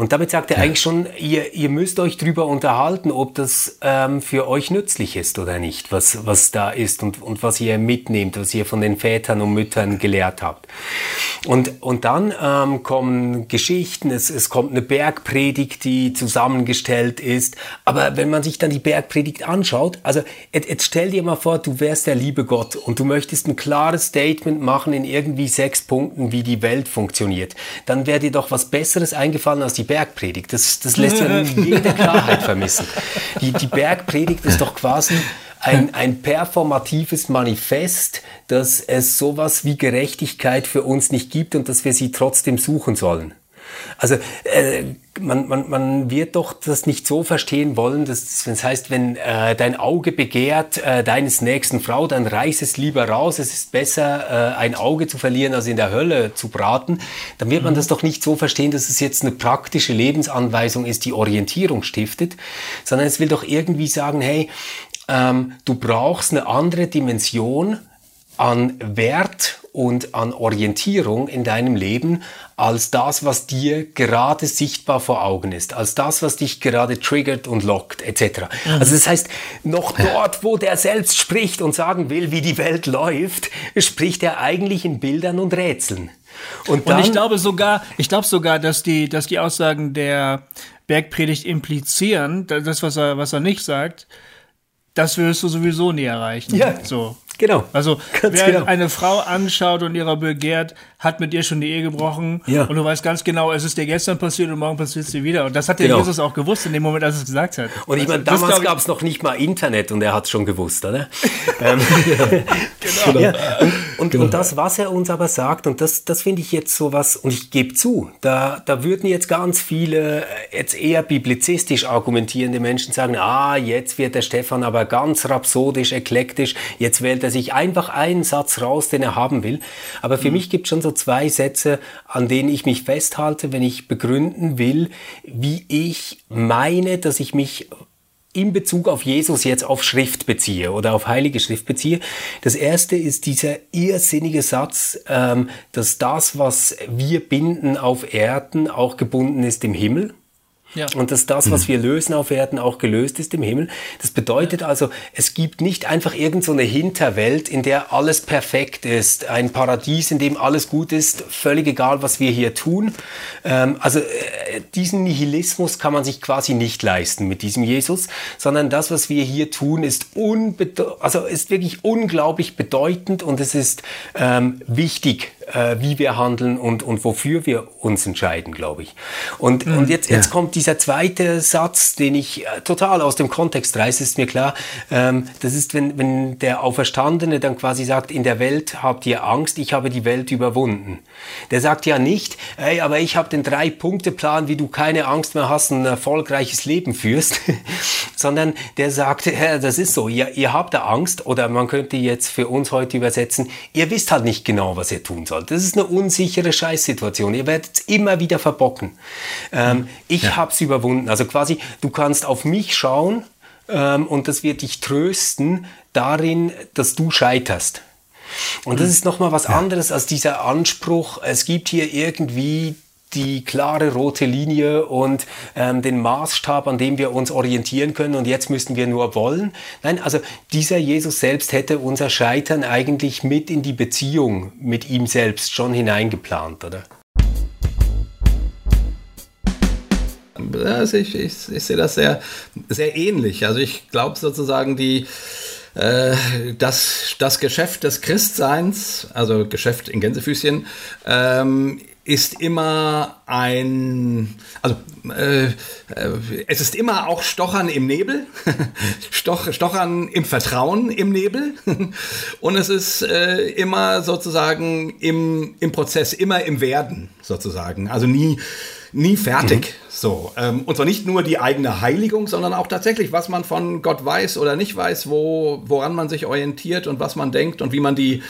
Und damit sagt er ja. eigentlich schon, ihr, ihr müsst euch drüber unterhalten, ob das ähm, für euch nützlich ist oder nicht, was, was da ist und, und was ihr mitnehmt, was ihr von den Vätern und Müttern gelehrt habt. Und, und dann ähm, kommen Geschichten, es, es kommt eine Bergpredigt, die zusammengestellt ist. Aber wenn man sich dann die Bergpredigt anschaut, also jetzt, jetzt stell dir mal vor, du wärst der liebe Gott und du möchtest ein klares Statement machen in irgendwie sechs Punkten, wie die Welt funktioniert. Dann wäre dir doch was Besseres eingefallen als die Bergpredigt. Das, das lässt ja jede Klarheit vermissen. Die, die Bergpredigt ist doch quasi ein, ein performatives Manifest, dass es sowas wie Gerechtigkeit für uns nicht gibt und dass wir sie trotzdem suchen sollen. Also äh, man, man, man wird doch das nicht so verstehen wollen, dass das heißt, wenn äh, dein Auge begehrt äh, deines nächsten Frau, dann reiß es lieber raus. Es ist besser, äh, ein Auge zu verlieren, als in der Hölle zu braten. Dann wird man mhm. das doch nicht so verstehen, dass es jetzt eine praktische Lebensanweisung ist, die Orientierung stiftet, sondern es will doch irgendwie sagen, hey, ähm, du brauchst eine andere Dimension an Wert und an Orientierung in deinem Leben als das, was dir gerade sichtbar vor Augen ist, als das, was dich gerade triggert und lockt, etc. Mhm. Also das heißt, noch dort, wo der selbst spricht und sagen will, wie die Welt läuft, spricht er eigentlich in Bildern und Rätseln. Und, dann, und ich glaube sogar, ich glaube sogar, dass die, dass die Aussagen der Bergpredigt implizieren, das, was er, was er nicht sagt, das wirst du sowieso nie erreichen. Ja. So. Genau. Also, ganz wer genau. eine Frau anschaut und ihrer begehrt, hat mit ihr schon die Ehe gebrochen. Ja. Und du weißt ganz genau, es ist dir gestern passiert und morgen passiert es dir wieder. Und das hat der genau. Jesus auch gewusst in dem Moment, als er es gesagt hat. Und ich meine, also, damals gab es noch nicht mal Internet und er hat es schon gewusst, oder? Ähm, genau. Ja. Und, und, genau. und, das, was er uns aber sagt, und das, das finde ich jetzt so was, und ich gebe zu, da, da würden jetzt ganz viele jetzt eher biblizistisch argumentierende Menschen sagen, ah, jetzt wird der Stefan aber ganz rhapsodisch, eklektisch, jetzt wählt er er sich einfach einen Satz raus, den er haben will. Aber für mhm. mich gibt es schon so zwei Sätze, an denen ich mich festhalte, wenn ich begründen will, wie ich meine, dass ich mich in Bezug auf Jesus jetzt auf Schrift beziehe oder auf Heilige Schrift beziehe. Das erste ist dieser irrsinnige Satz, ähm, dass das, was wir binden auf Erden, auch gebunden ist im Himmel. Ja. Und dass das, was mhm. wir lösen auf Erden, auch gelöst ist im Himmel. Das bedeutet also, es gibt nicht einfach irgendeine so Hinterwelt, in der alles perfekt ist, ein Paradies, in dem alles gut ist, völlig egal, was wir hier tun. Ähm, also äh, diesen Nihilismus kann man sich quasi nicht leisten mit diesem Jesus, sondern das, was wir hier tun, ist, also ist wirklich unglaublich bedeutend und es ist ähm, wichtig äh, wie wir handeln und, und wofür wir uns entscheiden, glaube ich. Und, mhm. und jetzt, jetzt ja. kommt dieser zweite Satz, den ich äh, total aus dem Kontext reiße, ist mir klar. Ähm, das ist, wenn, wenn der Auferstandene dann quasi sagt, in der Welt habt ihr Angst, ich habe die Welt überwunden. Der sagt ja nicht, ey, aber ich habe den Drei-Punkte-Plan, wie du keine Angst mehr hast ein erfolgreiches Leben führst, sondern der sagt, ja, das ist so, ihr, ihr habt da Angst oder man könnte jetzt für uns heute übersetzen, ihr wisst halt nicht genau, was ihr tun sollt soll. Das ist eine unsichere Scheißsituation. Ihr werdet es immer wieder verbocken. Ähm, ich ja. habe es überwunden. Also quasi, du kannst auf mich schauen ähm, und das wird dich trösten darin, dass du scheiterst. Und das mhm. ist nochmal was anderes als dieser Anspruch, es gibt hier irgendwie die klare rote Linie und ähm, den Maßstab, an dem wir uns orientieren können und jetzt müssen wir nur wollen. Nein, also dieser Jesus selbst hätte unser Scheitern eigentlich mit in die Beziehung mit ihm selbst schon hineingeplant, oder? Also ich, ich, ich sehe das sehr, sehr ähnlich. Also ich glaube sozusagen die äh, das, das Geschäft des Christseins, also Geschäft in Gänsefüßchen, ähm, ist immer ein, also äh, äh, es ist immer auch Stochern im Nebel, Stoch, Stochern im Vertrauen im Nebel. Und es ist äh, immer sozusagen im, im Prozess, immer im Werden sozusagen, also nie nie fertig. Mhm. So. Ähm, und zwar nicht nur die eigene Heiligung, sondern auch tatsächlich, was man von Gott weiß oder nicht weiß, wo, woran man sich orientiert und was man denkt und wie man die,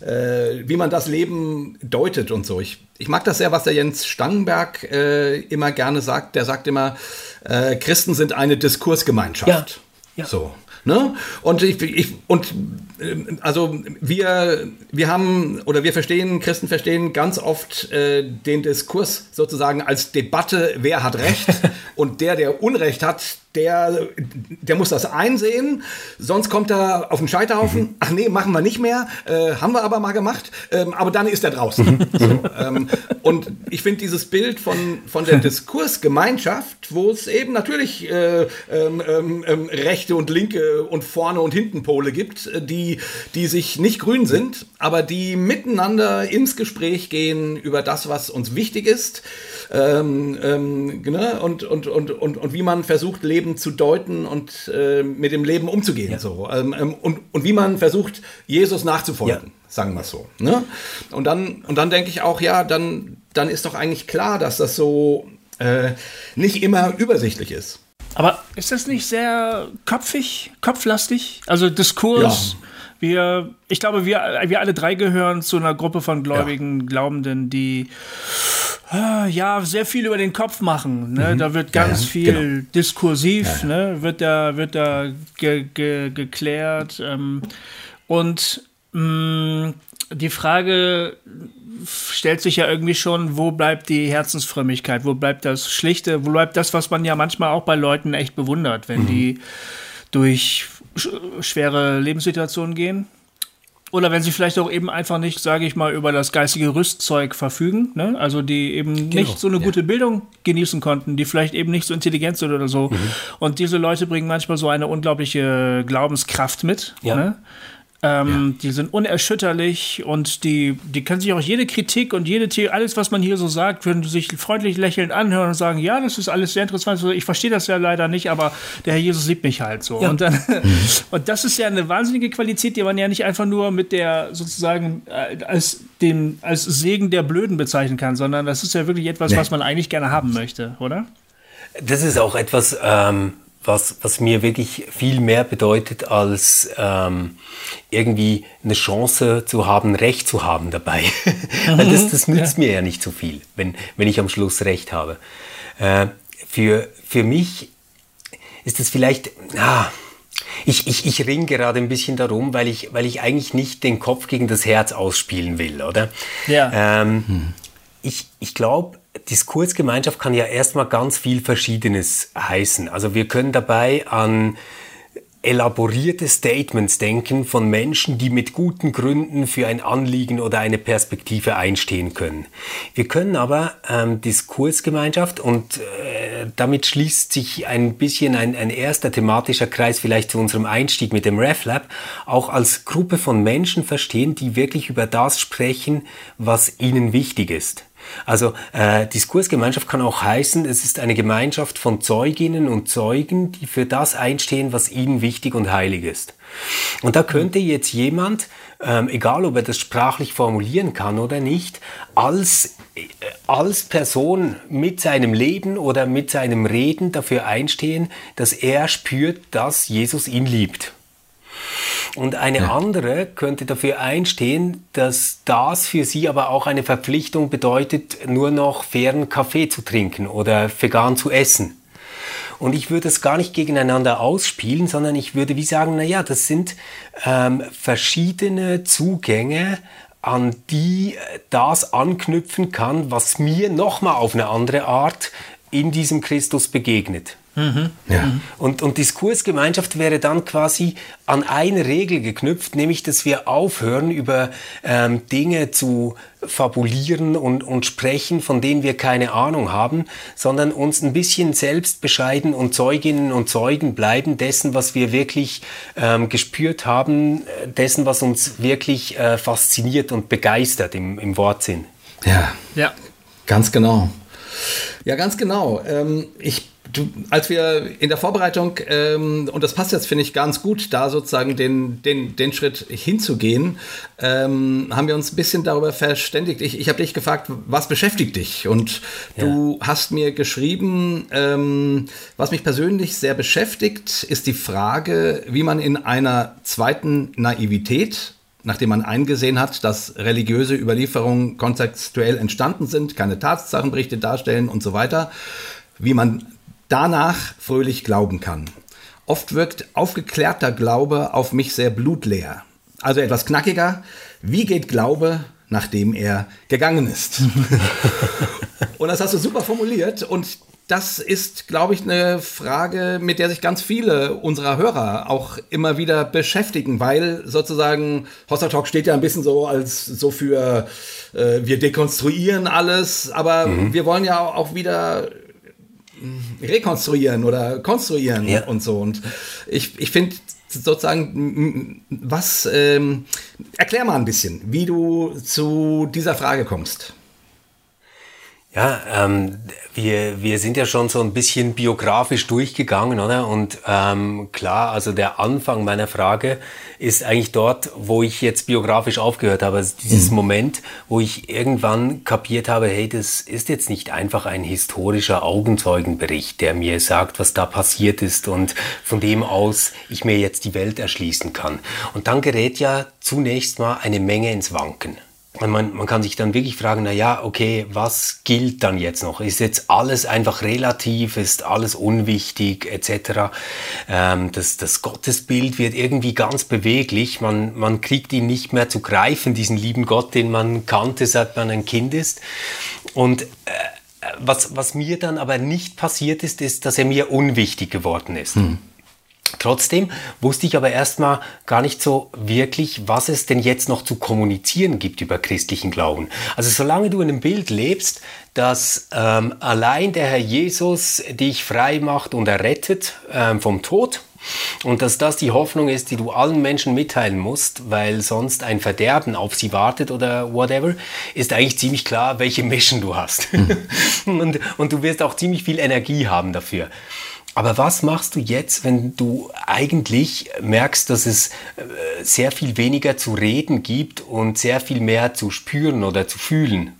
äh, wie man das Leben deutet und so. Ich, ich mag das sehr, was der Jens Stangenberg äh, immer gerne sagt. Der sagt immer, äh, Christen sind eine Diskursgemeinschaft. Ja. ja. So. Ne? Und ich, ich und also wir wir haben oder wir verstehen Christen verstehen ganz oft äh, den Diskurs sozusagen als Debatte, wer hat Recht und der der Unrecht hat, der, der muss das einsehen, sonst kommt er auf den Scheiterhaufen. Mhm. Ach nee, machen wir nicht mehr, äh, haben wir aber mal gemacht, ähm, aber dann ist er draußen. so, ähm, und ich finde dieses Bild von, von der Diskursgemeinschaft, wo es eben natürlich äh, ähm, ähm, ähm rechte und linke und vorne und hinten Pole gibt, äh, die, die sich nicht grün sind, aber die miteinander ins Gespräch gehen über das, was uns wichtig ist ähm, ähm, ne? und, und, und, und, und wie man versucht, Leben zu deuten und äh, mit dem Leben umzugehen. Ja. So. Ähm, ähm und, und wie man versucht, Jesus nachzufolgen. Ja. Sagen wir es so. Ne? Und dann, und dann denke ich auch, ja, dann, dann ist doch eigentlich klar, dass das so äh, nicht immer übersichtlich ist. Aber ist das nicht sehr kopfig, kopflastig? Also Diskurs. Ja. Wir, ich glaube, wir, wir alle drei gehören zu einer Gruppe von gläubigen ja. Glaubenden, die Ah, ja, sehr viel über den Kopf machen. Ne? Mhm. Da wird ganz ja, viel genau. diskursiv, ja, ja. Ne? wird da, wird da ge ge geklärt. Ähm, und mh, mm, die Frage stellt sich ja irgendwie schon, wo bleibt die Herzensfrömmigkeit, wo bleibt das Schlichte, wo bleibt das, was man ja manchmal auch bei Leuten echt bewundert, wenn mhm. die durch schwere Lebenssituationen gehen oder wenn sie vielleicht auch eben einfach nicht, sage ich mal, über das geistige Rüstzeug verfügen, ne? also die eben genau. nicht so eine gute ja. Bildung genießen konnten, die vielleicht eben nicht so intelligent sind oder so. Mhm. Und diese Leute bringen manchmal so eine unglaubliche Glaubenskraft mit. Ja. Ne? Ähm, ja. Die sind unerschütterlich und die, die können sich auch jede Kritik und jede alles, was man hier so sagt, können sich freundlich lächelnd anhören und sagen, ja, das ist alles sehr interessant. Ich verstehe das ja leider nicht, aber der Herr Jesus liebt mich halt so. Ja. Und, dann, mhm. und das ist ja eine wahnsinnige Qualität, die man ja nicht einfach nur mit der sozusagen äh, als den als Segen der Blöden bezeichnen kann, sondern das ist ja wirklich etwas, ja. was man eigentlich gerne haben möchte, oder? Das ist auch etwas, ähm, was, was mir wirklich viel mehr bedeutet, als ähm, irgendwie eine Chance zu haben, Recht zu haben dabei. Weil das, das nützt ja. mir ja nicht so viel, wenn, wenn ich am Schluss Recht habe. Äh, für, für mich ist es vielleicht, ah, ich, ich, ich ringe gerade ein bisschen darum, weil ich, weil ich eigentlich nicht den Kopf gegen das Herz ausspielen will, oder? Ja. Ähm, hm. Ich, ich glaube, Diskursgemeinschaft kann ja erstmal ganz viel Verschiedenes heißen. Also wir können dabei an elaborierte Statements denken von Menschen, die mit guten Gründen für ein Anliegen oder eine Perspektive einstehen können. Wir können aber ähm, Diskursgemeinschaft und äh, damit schließt sich ein bisschen ein, ein erster thematischer Kreis vielleicht zu unserem Einstieg mit dem RefLab auch als Gruppe von Menschen verstehen, die wirklich über das sprechen, was ihnen wichtig ist. Also äh, Diskursgemeinschaft kann auch heißen, es ist eine Gemeinschaft von Zeuginnen und Zeugen, die für das einstehen, was ihnen wichtig und heilig ist. Und da könnte jetzt jemand, ähm, egal ob er das sprachlich formulieren kann oder nicht, als, äh, als Person mit seinem Leben oder mit seinem Reden dafür einstehen, dass er spürt, dass Jesus ihn liebt. Und eine ja. andere könnte dafür einstehen, dass das für sie aber auch eine Verpflichtung bedeutet, nur noch fairen Kaffee zu trinken oder vegan zu essen. Und ich würde es gar nicht gegeneinander ausspielen, sondern ich würde wie sagen, na ja, das sind ähm, verschiedene Zugänge, an die das anknüpfen kann, was mir nochmal auf eine andere Art in diesem Christus begegnet. Mhm. Ja. Und, und Diskursgemeinschaft wäre dann quasi an eine Regel geknüpft, nämlich dass wir aufhören, über ähm, Dinge zu fabulieren und, und sprechen, von denen wir keine Ahnung haben, sondern uns ein bisschen selbst bescheiden und Zeuginnen und Zeugen bleiben dessen, was wir wirklich ähm, gespürt haben, dessen, was uns wirklich äh, fasziniert und begeistert im, im Wortsinn. Ja, ja, ganz genau. Ja, ganz genau. Ähm, ich Du, als wir in der Vorbereitung, ähm, und das passt jetzt, finde ich, ganz gut, da sozusagen den, den, den Schritt hinzugehen, ähm, haben wir uns ein bisschen darüber verständigt. Ich, ich habe dich gefragt, was beschäftigt dich? Und ja. du hast mir geschrieben, ähm, was mich persönlich sehr beschäftigt, ist die Frage, wie man in einer zweiten Naivität nachdem man eingesehen hat, dass religiöse Überlieferungen kontextuell entstanden sind, keine Tatsachenberichte darstellen und so weiter, wie man danach fröhlich glauben kann. Oft wirkt aufgeklärter Glaube auf mich sehr blutleer. Also etwas knackiger. Wie geht Glaube, nachdem er gegangen ist? und das hast du super formuliert und das ist, glaube ich, eine Frage, mit der sich ganz viele unserer Hörer auch immer wieder beschäftigen, weil sozusagen Hossa Talk steht ja ein bisschen so als so für äh, wir dekonstruieren alles, aber mhm. wir wollen ja auch wieder rekonstruieren oder konstruieren ja. und so. Und ich, ich finde sozusagen, was, ähm, erklär mal ein bisschen, wie du zu dieser Frage kommst. Ja, ähm, wir, wir sind ja schon so ein bisschen biografisch durchgegangen, oder? Und ähm, klar, also der Anfang meiner Frage ist eigentlich dort, wo ich jetzt biografisch aufgehört habe. Also dieses mhm. Moment, wo ich irgendwann kapiert habe, hey, das ist jetzt nicht einfach ein historischer Augenzeugenbericht, der mir sagt, was da passiert ist und von dem aus ich mir jetzt die Welt erschließen kann. Und dann gerät ja zunächst mal eine Menge ins Wanken. Man, man kann sich dann wirklich fragen, na ja, okay, was gilt dann jetzt noch? Ist jetzt alles einfach relativ, ist alles unwichtig etc. Ähm, das, das Gottesbild wird irgendwie ganz beweglich. Man, man kriegt ihn nicht mehr zu greifen, diesen lieben Gott, den man kannte, seit man ein Kind ist. Und äh, was, was mir dann aber nicht passiert ist, ist, dass er mir unwichtig geworden ist. Hm. Trotzdem wusste ich aber erstmal gar nicht so wirklich, was es denn jetzt noch zu kommunizieren gibt über christlichen Glauben. Also solange du in einem Bild lebst, dass ähm, allein der Herr Jesus dich frei macht und errettet ähm, vom Tod, und dass das die Hoffnung ist, die du allen Menschen mitteilen musst, weil sonst ein Verderben auf sie wartet oder whatever, ist eigentlich ziemlich klar, welche Mission du hast. Mhm. und, und du wirst auch ziemlich viel Energie haben dafür. Aber was machst du jetzt, wenn du eigentlich merkst, dass es äh, sehr viel weniger zu reden gibt und sehr viel mehr zu spüren oder zu fühlen?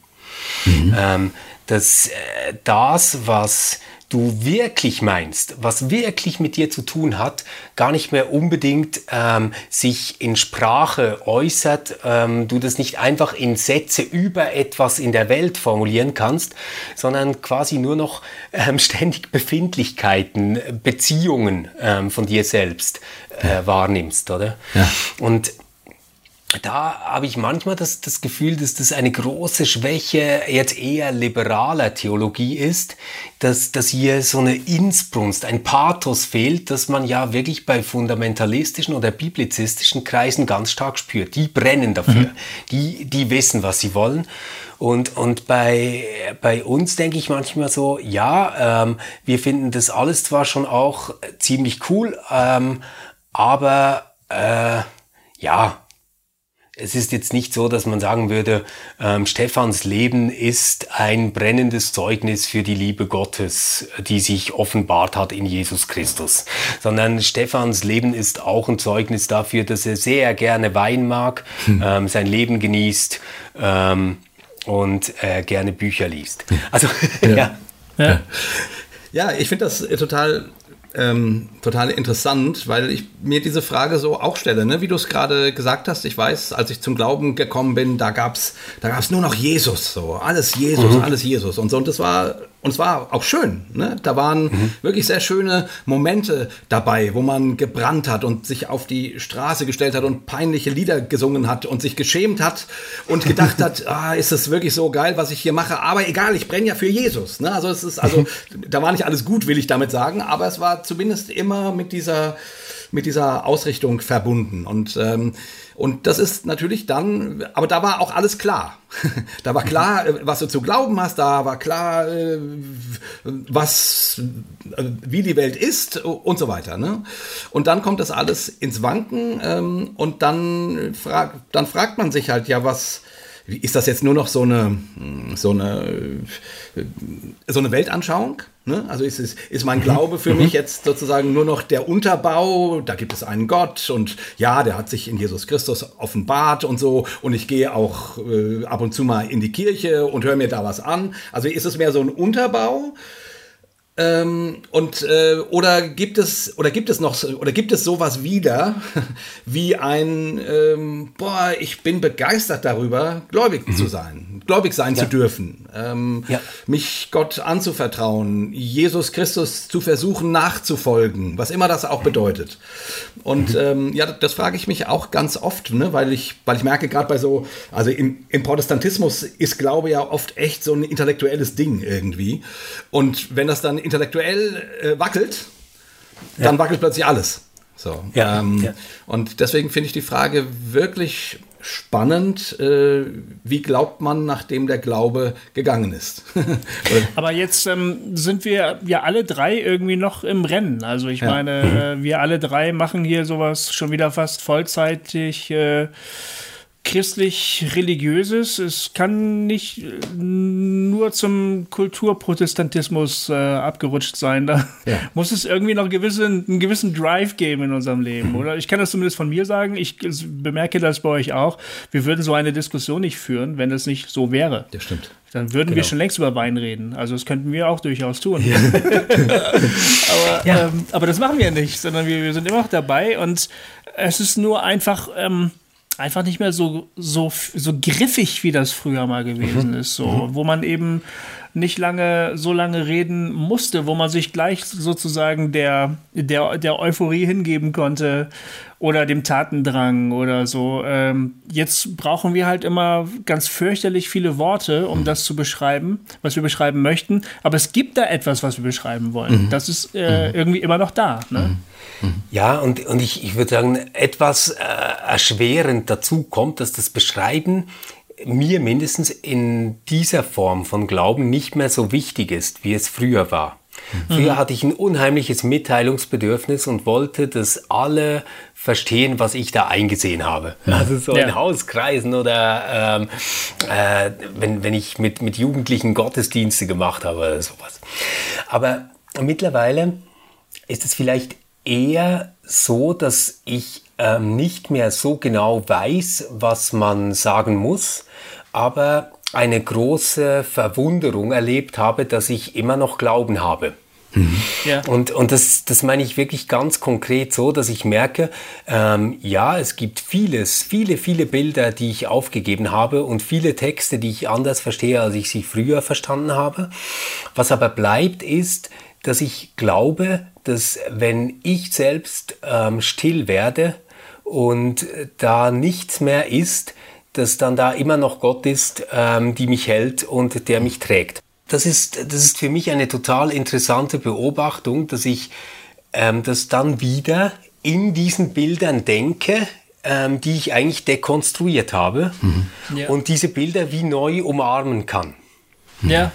Mhm. Ähm, dass äh, das, was du wirklich meinst, was wirklich mit dir zu tun hat, gar nicht mehr unbedingt ähm, sich in Sprache äußert, ähm, du das nicht einfach in Sätze über etwas in der Welt formulieren kannst, sondern quasi nur noch ähm, ständig Befindlichkeiten, Beziehungen ähm, von dir selbst äh, wahrnimmst, oder? Ja. Und da habe ich manchmal das, das Gefühl, dass das eine große Schwäche jetzt eher liberaler Theologie ist, dass, dass hier so eine Insbrunst, ein Pathos fehlt, dass man ja wirklich bei fundamentalistischen oder biblizistischen Kreisen ganz stark spürt. Die brennen dafür, mhm. die, die wissen, was sie wollen. Und, und bei, bei uns denke ich manchmal so, ja, ähm, wir finden das alles zwar schon auch ziemlich cool, ähm, aber äh, ja, es ist jetzt nicht so, dass man sagen würde, ähm, Stephans Leben ist ein brennendes Zeugnis für die Liebe Gottes, die sich offenbart hat in Jesus Christus, sondern Stephans Leben ist auch ein Zeugnis dafür, dass er sehr gerne Wein mag, hm. ähm, sein Leben genießt ähm, und äh, gerne Bücher liest. Also ja. ja. ja. ja ich finde das total ähm, total interessant, weil ich mir diese Frage so auch stelle, ne? wie du es gerade gesagt hast. Ich weiß, als ich zum Glauben gekommen bin, da gab es da gab's nur noch Jesus, so alles Jesus, mhm. alles Jesus und so. Und das war und es war auch schön. Ne? Da waren mhm. wirklich sehr schöne Momente dabei, wo man gebrannt hat und sich auf die Straße gestellt hat und peinliche Lieder gesungen hat und sich geschämt hat und gedacht hat, ah, ist das wirklich so geil, was ich hier mache? Aber egal, ich brenne ja für Jesus. Ne? Also es ist, also da war nicht alles gut, will ich damit sagen, aber es war zumindest immer mit dieser mit dieser Ausrichtung verbunden und ähm, und das ist natürlich dann, aber da war auch alles klar. da war klar, äh, was du zu glauben hast, da war klar, äh, was, äh, wie die Welt ist und so weiter. Ne? Und dann kommt das alles ins Wanken ähm, und dann, frag, dann fragt man sich halt, ja, was, ist das jetzt nur noch so eine, so eine, so eine Weltanschauung? Ne? Also ist, es, ist mein Glaube für mich jetzt sozusagen nur noch der Unterbau, da gibt es einen Gott und ja, der hat sich in Jesus Christus offenbart und so und ich gehe auch äh, ab und zu mal in die Kirche und höre mir da was an. Also ist es mehr so ein Unterbau? Ähm, und äh, oder gibt es oder gibt es noch oder gibt es sowas wieder wie ein ähm, boah ich bin begeistert darüber gläubig mhm. zu sein gläubig sein ja. zu dürfen, ähm, ja. mich Gott anzuvertrauen, Jesus Christus zu versuchen nachzufolgen, was immer das auch bedeutet. Und mhm. ähm, ja, das frage ich mich auch ganz oft, ne, weil ich, weil ich merke gerade bei so, also im, im Protestantismus ist Glaube ja oft echt so ein intellektuelles Ding irgendwie. Und wenn das dann intellektuell äh, wackelt, dann ja. wackelt plötzlich alles. So. Ja, ähm, ja. Und deswegen finde ich die Frage wirklich spannend. Äh, wie glaubt man, nachdem der Glaube gegangen ist? Aber jetzt ähm, sind wir ja alle drei irgendwie noch im Rennen. Also ich ja. meine, äh, wir alle drei machen hier sowas schon wieder fast vollzeitig. Äh, christlich-religiöses. Es kann nicht nur zum Kulturprotestantismus äh, abgerutscht sein. Da ja. muss es irgendwie noch gewisse, einen gewissen Drive geben in unserem Leben, oder? Ich kann das zumindest von mir sagen. Ich bemerke das bei euch auch. Wir würden so eine Diskussion nicht führen, wenn es nicht so wäre. Das stimmt. Dann würden genau. wir schon längst über Wein reden. Also das könnten wir auch durchaus tun. Ja. aber, ja. ähm, aber das machen wir nicht, sondern wir, wir, sind immer noch dabei und es ist nur einfach. Ähm, einfach nicht mehr so, so, so griffig, wie das früher mal gewesen mhm. ist. So, mhm. wo man eben nicht lange, so lange reden musste, wo man sich gleich sozusagen der, der, der Euphorie hingeben konnte oder dem Tatendrang oder so. Ähm, jetzt brauchen wir halt immer ganz fürchterlich viele Worte, um mhm. das zu beschreiben, was wir beschreiben möchten. Aber es gibt da etwas, was wir beschreiben wollen. Mhm. Das ist äh, mhm. irgendwie immer noch da. Ne? Mhm. Ja, und, und ich, ich würde sagen, etwas äh, erschwerend dazu kommt, dass das Beschreiben mir mindestens in dieser Form von Glauben nicht mehr so wichtig ist, wie es früher war. Mhm. Früher hatte ich ein unheimliches Mitteilungsbedürfnis und wollte, dass alle verstehen, was ich da eingesehen habe. Also so ja. in Hauskreisen oder ähm, äh, wenn, wenn ich mit, mit Jugendlichen Gottesdienste gemacht habe oder sowas. Aber mittlerweile ist es vielleicht eher so, dass ich ähm, nicht mehr so genau weiß, was man sagen muss, aber eine große Verwunderung erlebt habe, dass ich immer noch Glauben habe. Mhm. Ja. Und, und das, das meine ich wirklich ganz konkret so, dass ich merke, ähm, ja, es gibt vieles, viele, viele Bilder, die ich aufgegeben habe und viele Texte, die ich anders verstehe, als ich sie früher verstanden habe. Was aber bleibt, ist, dass ich glaube, dass wenn ich selbst ähm, still werde und da nichts mehr ist, dass dann da immer noch Gott ist, ähm, die mich hält und der mich trägt. Das ist, das ist für mich eine total interessante Beobachtung, dass ich ähm, das dann wieder in diesen Bildern denke, ähm, die ich eigentlich dekonstruiert habe mhm. ja. und diese Bilder wie neu umarmen kann. Ja.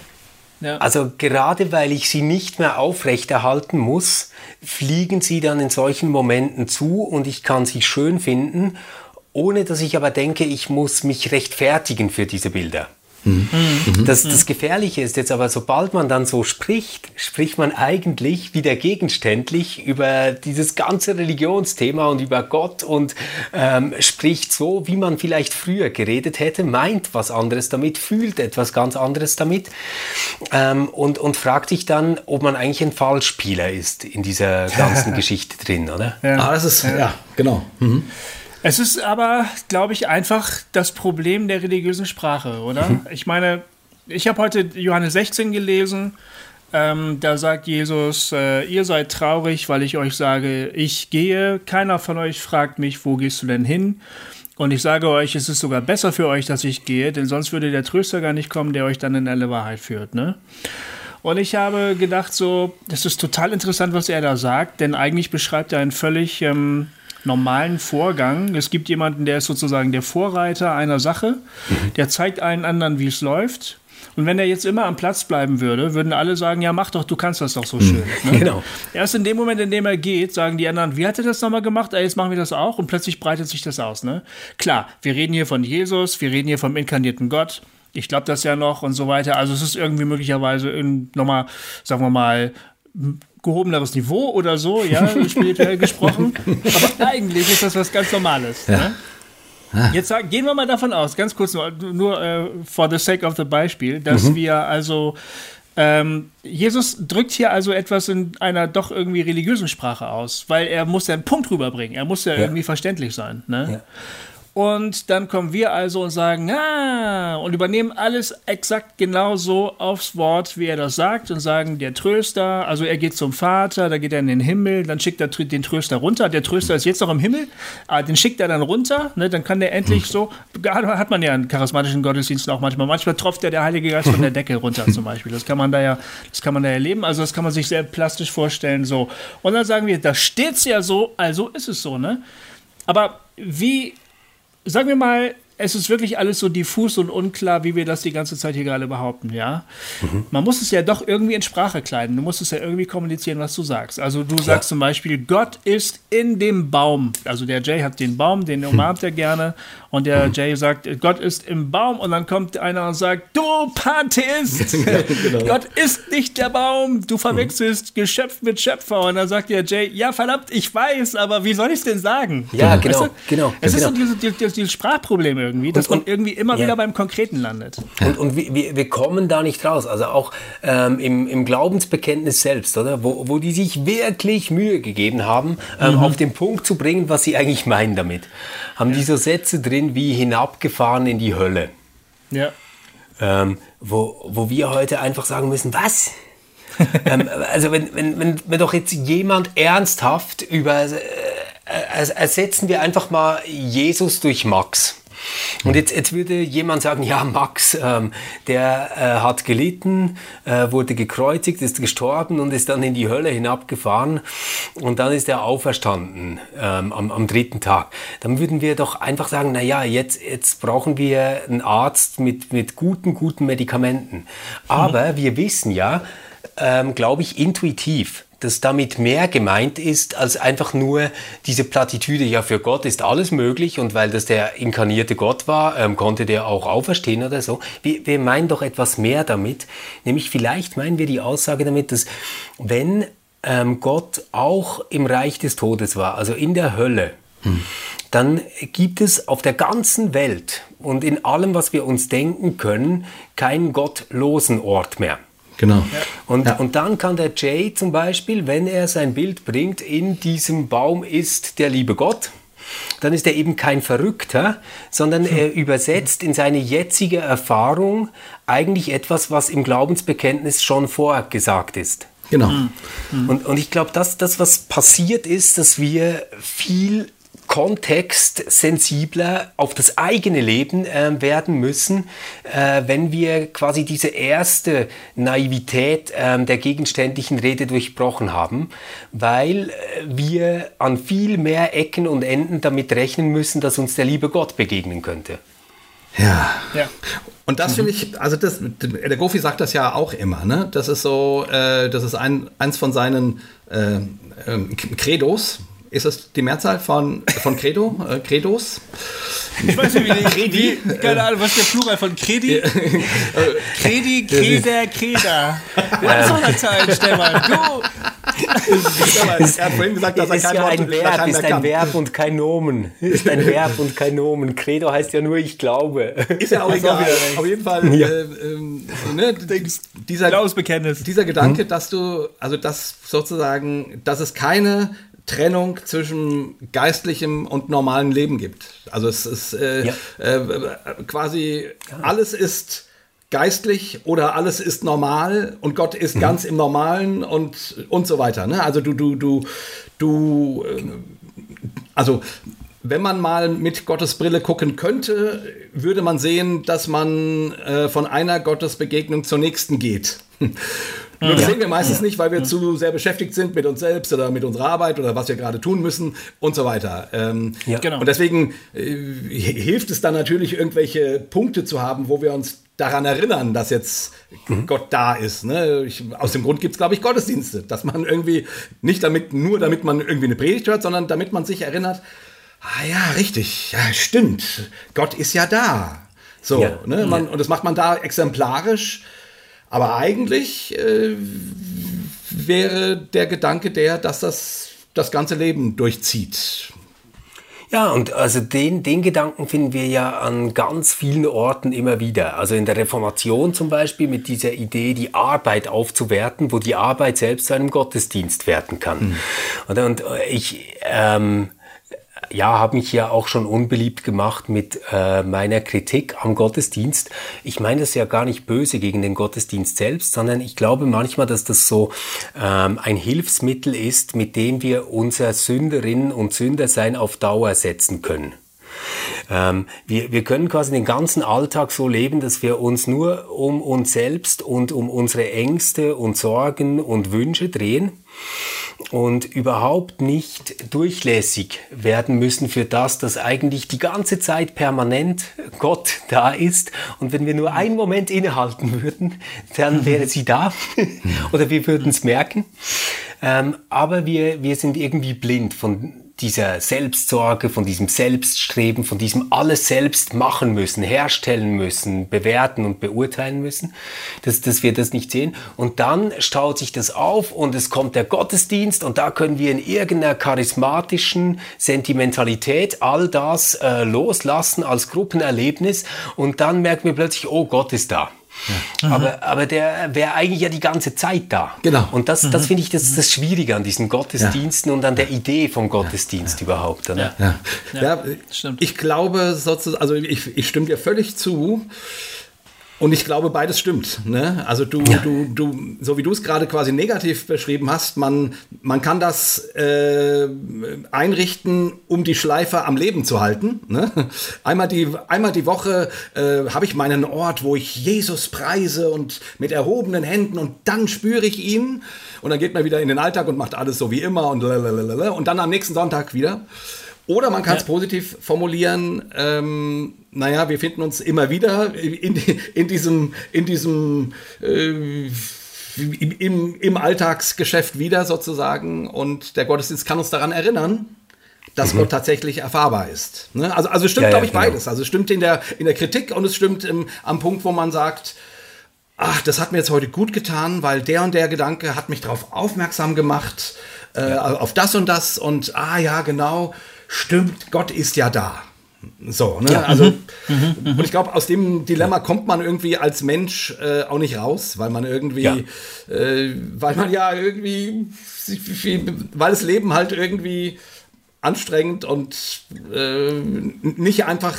Ja. Also gerade weil ich sie nicht mehr aufrechterhalten muss, fliegen sie dann in solchen Momenten zu und ich kann sie schön finden, ohne dass ich aber denke, ich muss mich rechtfertigen für diese Bilder. Mhm. Das, das Gefährliche ist jetzt aber, sobald man dann so spricht, spricht man eigentlich wieder gegenständlich über dieses ganze Religionsthema und über Gott und ähm, spricht so, wie man vielleicht früher geredet hätte, meint was anderes damit, fühlt etwas ganz anderes damit ähm, und, und fragt sich dann, ob man eigentlich ein Fallspieler ist in dieser ganzen Geschichte drin, oder? Ja, ah, das ist, ja, genau. Mhm. Es ist aber, glaube ich, einfach das Problem der religiösen Sprache, oder? Mhm. Ich meine, ich habe heute Johannes 16 gelesen. Ähm, da sagt Jesus, äh, ihr seid traurig, weil ich euch sage, ich gehe. Keiner von euch fragt mich, wo gehst du denn hin? Und ich sage euch, es ist sogar besser für euch, dass ich gehe, denn sonst würde der Tröster gar nicht kommen, der euch dann in alle Wahrheit führt. Ne? Und ich habe gedacht, so, das ist total interessant, was er da sagt, denn eigentlich beschreibt er ein völlig ähm, normalen Vorgang. Es gibt jemanden, der ist sozusagen der Vorreiter einer Sache, mhm. der zeigt allen anderen, wie es läuft. Und wenn er jetzt immer am Platz bleiben würde, würden alle sagen, ja, mach doch, du kannst das doch so mhm. schön. Ne? Genau. Erst in dem Moment, in dem er geht, sagen die anderen, wie hat er das nochmal gemacht? Ah, jetzt machen wir das auch und plötzlich breitet sich das aus. Ne? Klar, wir reden hier von Jesus, wir reden hier vom inkarnierten Gott. Ich glaube das ja noch und so weiter. Also es ist irgendwie möglicherweise nochmal, sagen wir mal, gehobeneres Niveau oder so, ja, spirituell gesprochen. Aber eigentlich ist das was ganz Normales. Ja. Ne? Ah. Jetzt gehen wir mal davon aus, ganz kurz nur, nur uh, for the sake of the Beispiel, dass mhm. wir also ähm, Jesus drückt hier also etwas in einer doch irgendwie religiösen Sprache aus, weil er muss ja einen Punkt rüberbringen. Er muss ja, ja. irgendwie verständlich sein. Ne? Ja. Und dann kommen wir also und sagen, ah, und übernehmen alles exakt genauso aufs Wort, wie er das sagt, und sagen, der Tröster, also er geht zum Vater, da geht er in den Himmel, dann schickt er den Tröster runter. Der Tröster ist jetzt noch im Himmel, aber ah, den schickt er dann runter, ne, dann kann der endlich so, hat man ja in charismatischen Gottesdiensten auch manchmal. Manchmal tropft ja der Heilige Geist von der Decke runter zum Beispiel. Das kann man da ja, das kann man da erleben, also das kann man sich sehr plastisch vorstellen, so. Und dann sagen wir, da steht's ja so, also ist es so, ne? Aber wie sagen wir mal, es ist wirklich alles so diffus und unklar, wie wir das die ganze Zeit hier gerade behaupten, ja. Mhm. Man muss es ja doch irgendwie in Sprache kleiden. Du musst es ja irgendwie kommunizieren, was du sagst. Also du sagst zum Beispiel, Gott ist in dem Baum. Also der Jay hat den Baum, den umarmt hm. er gerne. Und der mhm. Jay sagt, Gott ist im Baum. Und dann kommt einer und sagt, du Pantheist, genau. Gott ist nicht der Baum. Du verwechselst mhm. Geschöpf mit Schöpfer. Und dann sagt der Jay, ja verdammt, ich weiß, aber wie soll ich es denn sagen? Ja, genau, weißt du? genau. Es genau. ist so dieses, dieses, dieses Sprachproblem irgendwie, dass und, man irgendwie immer ja. wieder beim Konkreten landet. Und, und wir, wir kommen da nicht raus. Also auch ähm, im, im Glaubensbekenntnis selbst, oder? Wo, wo die sich wirklich Mühe gegeben haben, ähm, mhm. auf den Punkt zu bringen, was sie eigentlich meinen damit. Haben ja. die so Sätze drin wie hinabgefahren in die Hölle. Ja. Ähm, wo, wo wir heute einfach sagen müssen, was? ähm, also wenn, wenn, wenn, wenn doch jetzt jemand ernsthaft über, äh, ersetzen wir einfach mal Jesus durch Max. Und jetzt, jetzt würde jemand sagen, ja, Max, ähm, der äh, hat gelitten, äh, wurde gekreuzigt, ist gestorben und ist dann in die Hölle hinabgefahren und dann ist er auferstanden ähm, am, am dritten Tag. Dann würden wir doch einfach sagen, na ja, jetzt, jetzt brauchen wir einen Arzt mit, mit guten, guten Medikamenten. Aber mhm. wir wissen ja, ähm, glaube ich, intuitiv, dass damit mehr gemeint ist als einfach nur diese Plattitüde, ja, für Gott ist alles möglich und weil das der inkarnierte Gott war, ähm, konnte der auch auferstehen oder so. Wir, wir meinen doch etwas mehr damit, nämlich vielleicht meinen wir die Aussage damit, dass wenn ähm, Gott auch im Reich des Todes war, also in der Hölle, hm. dann gibt es auf der ganzen Welt und in allem, was wir uns denken können, keinen gottlosen Ort mehr. Genau. Ja. Und, ja. und dann kann der Jay zum Beispiel, wenn er sein Bild bringt, in diesem Baum ist der liebe Gott, dann ist er eben kein Verrückter, sondern er übersetzt in seine jetzige Erfahrung eigentlich etwas, was im Glaubensbekenntnis schon vorgesagt ist. Genau. Mhm. Und, und ich glaube, dass das, was passiert ist, dass wir viel kontextsensibler auf das eigene Leben äh, werden müssen, äh, wenn wir quasi diese erste Naivität äh, der gegenständlichen Rede durchbrochen haben, weil äh, wir an viel mehr Ecken und Enden damit rechnen müssen, dass uns der liebe Gott begegnen könnte. Ja. ja. Und das mhm. finde ich, also das, der Gofi sagt das ja auch immer, ne? Das ist so, äh, das ist ein, eins von seinen äh, ähm, Credos, ist das die Mehrzahl von, von Credo? Äh, Credos? Ich weiß nicht, wie Credi. Keine Ahnung, was ist der Plural von Credi? Credi, Creder, Creda. Was soll das sein, Stefan? Du! er hat vorhin gesagt, dass er kein ja ein Verb, ist ein Verb und kein Nomen. Ist ein Verb und kein Nomen. Credo heißt ja nur ich glaube. Ist ja auch egal. Auf jeden Fall ja. äh, äh, ne, dieser, dieser Gedanke, hm? dass du, also dass sozusagen, dass es keine Trennung zwischen geistlichem und normalem Leben gibt. Also es ist äh, ja. äh, quasi alles ist geistlich oder alles ist normal und Gott ist mhm. ganz im Normalen und und so weiter. Ne? Also du du du du äh, also wenn man mal mit Gottes Brille gucken könnte, würde man sehen, dass man äh, von einer Gottesbegegnung zur nächsten geht. Nur das ja. sehen wir meistens nicht, weil wir ja. zu sehr beschäftigt sind mit uns selbst oder mit unserer Arbeit oder was wir gerade tun müssen und so weiter. Ähm, ja. genau. Und deswegen äh, hilft es dann natürlich, irgendwelche Punkte zu haben, wo wir uns daran erinnern, dass jetzt mhm. Gott da ist. Ne? Ich, aus dem Grund gibt es, glaube ich, Gottesdienste, dass man irgendwie nicht damit, nur damit man irgendwie eine Predigt hört, sondern damit man sich erinnert, ah ja, richtig, ja, stimmt, Gott ist ja da. So, ja. ne? Man, und das macht man da exemplarisch aber eigentlich äh, wäre der Gedanke der, dass das das ganze Leben durchzieht. Ja, und also den, den Gedanken finden wir ja an ganz vielen Orten immer wieder. Also in der Reformation zum Beispiel mit dieser Idee, die Arbeit aufzuwerten, wo die Arbeit selbst zu einem Gottesdienst werden kann. Mhm. Und, und ich ähm, ja, habe mich ja auch schon unbeliebt gemacht mit äh, meiner Kritik am Gottesdienst. Ich meine das ja gar nicht böse gegen den Gottesdienst selbst, sondern ich glaube manchmal, dass das so ähm, ein Hilfsmittel ist, mit dem wir unser Sünderinnen und Sündersein auf Dauer setzen können. Ähm, wir, wir können quasi den ganzen Alltag so leben, dass wir uns nur um uns selbst und um unsere Ängste und Sorgen und Wünsche drehen und überhaupt nicht durchlässig werden müssen für das, dass eigentlich die ganze Zeit permanent Gott da ist. Und wenn wir nur einen Moment innehalten würden, dann wäre sie da oder wir würden es merken. Ähm, aber wir, wir sind irgendwie blind von dieser Selbstsorge, von diesem Selbststreben, von diesem alles selbst machen müssen, herstellen müssen, bewerten und beurteilen müssen, dass, dass wir das nicht sehen. Und dann staut sich das auf und es kommt der Gottesdienst und da können wir in irgendeiner charismatischen Sentimentalität all das äh, loslassen als Gruppenerlebnis und dann merken wir plötzlich, oh Gott ist da. Ja. Aber, aber der wäre eigentlich ja die ganze Zeit da. Genau. Und das, das finde ich das, das Schwierige an diesen Gottesdiensten ja. und an der Idee vom Gottesdienst ja. überhaupt. Oder? Ja. Ja. stimmt. Ich glaube sozusagen, also ich, ich stimme dir völlig zu. Und ich glaube, beides stimmt. Ne? Also du, ja. du, du, so wie du es gerade quasi negativ beschrieben hast, man, man kann das äh, einrichten, um die Schleife am Leben zu halten. Ne? Einmal, die, einmal die Woche äh, habe ich meinen Ort, wo ich Jesus preise und mit erhobenen Händen und dann spüre ich ihn. Und dann geht man wieder in den Alltag und macht alles so wie immer und lalalala. und dann am nächsten Sonntag wieder. Oder man kann es ja. positiv formulieren, ähm, naja, wir finden uns immer wieder in, in diesem, in diesem äh, im, im Alltagsgeschäft wieder sozusagen und der Gottesdienst kann uns daran erinnern, dass mhm. Gott tatsächlich erfahrbar ist. Ne? Also, also stimmt, ja, glaube ich, genau. beides. Also es stimmt in der, in der Kritik und es stimmt im, am Punkt, wo man sagt, ach, das hat mir jetzt heute gut getan, weil der und der Gedanke hat mich darauf aufmerksam gemacht, äh, ja. auf das und das und ah ja, genau stimmt, Gott ist ja da. So, ne? Ja. Also, mhm. Mhm. und ich glaube, aus dem Dilemma kommt man irgendwie als Mensch äh, auch nicht raus, weil man irgendwie, ja. äh, weil man ja irgendwie, weil das Leben halt irgendwie anstrengend und äh, nicht einfach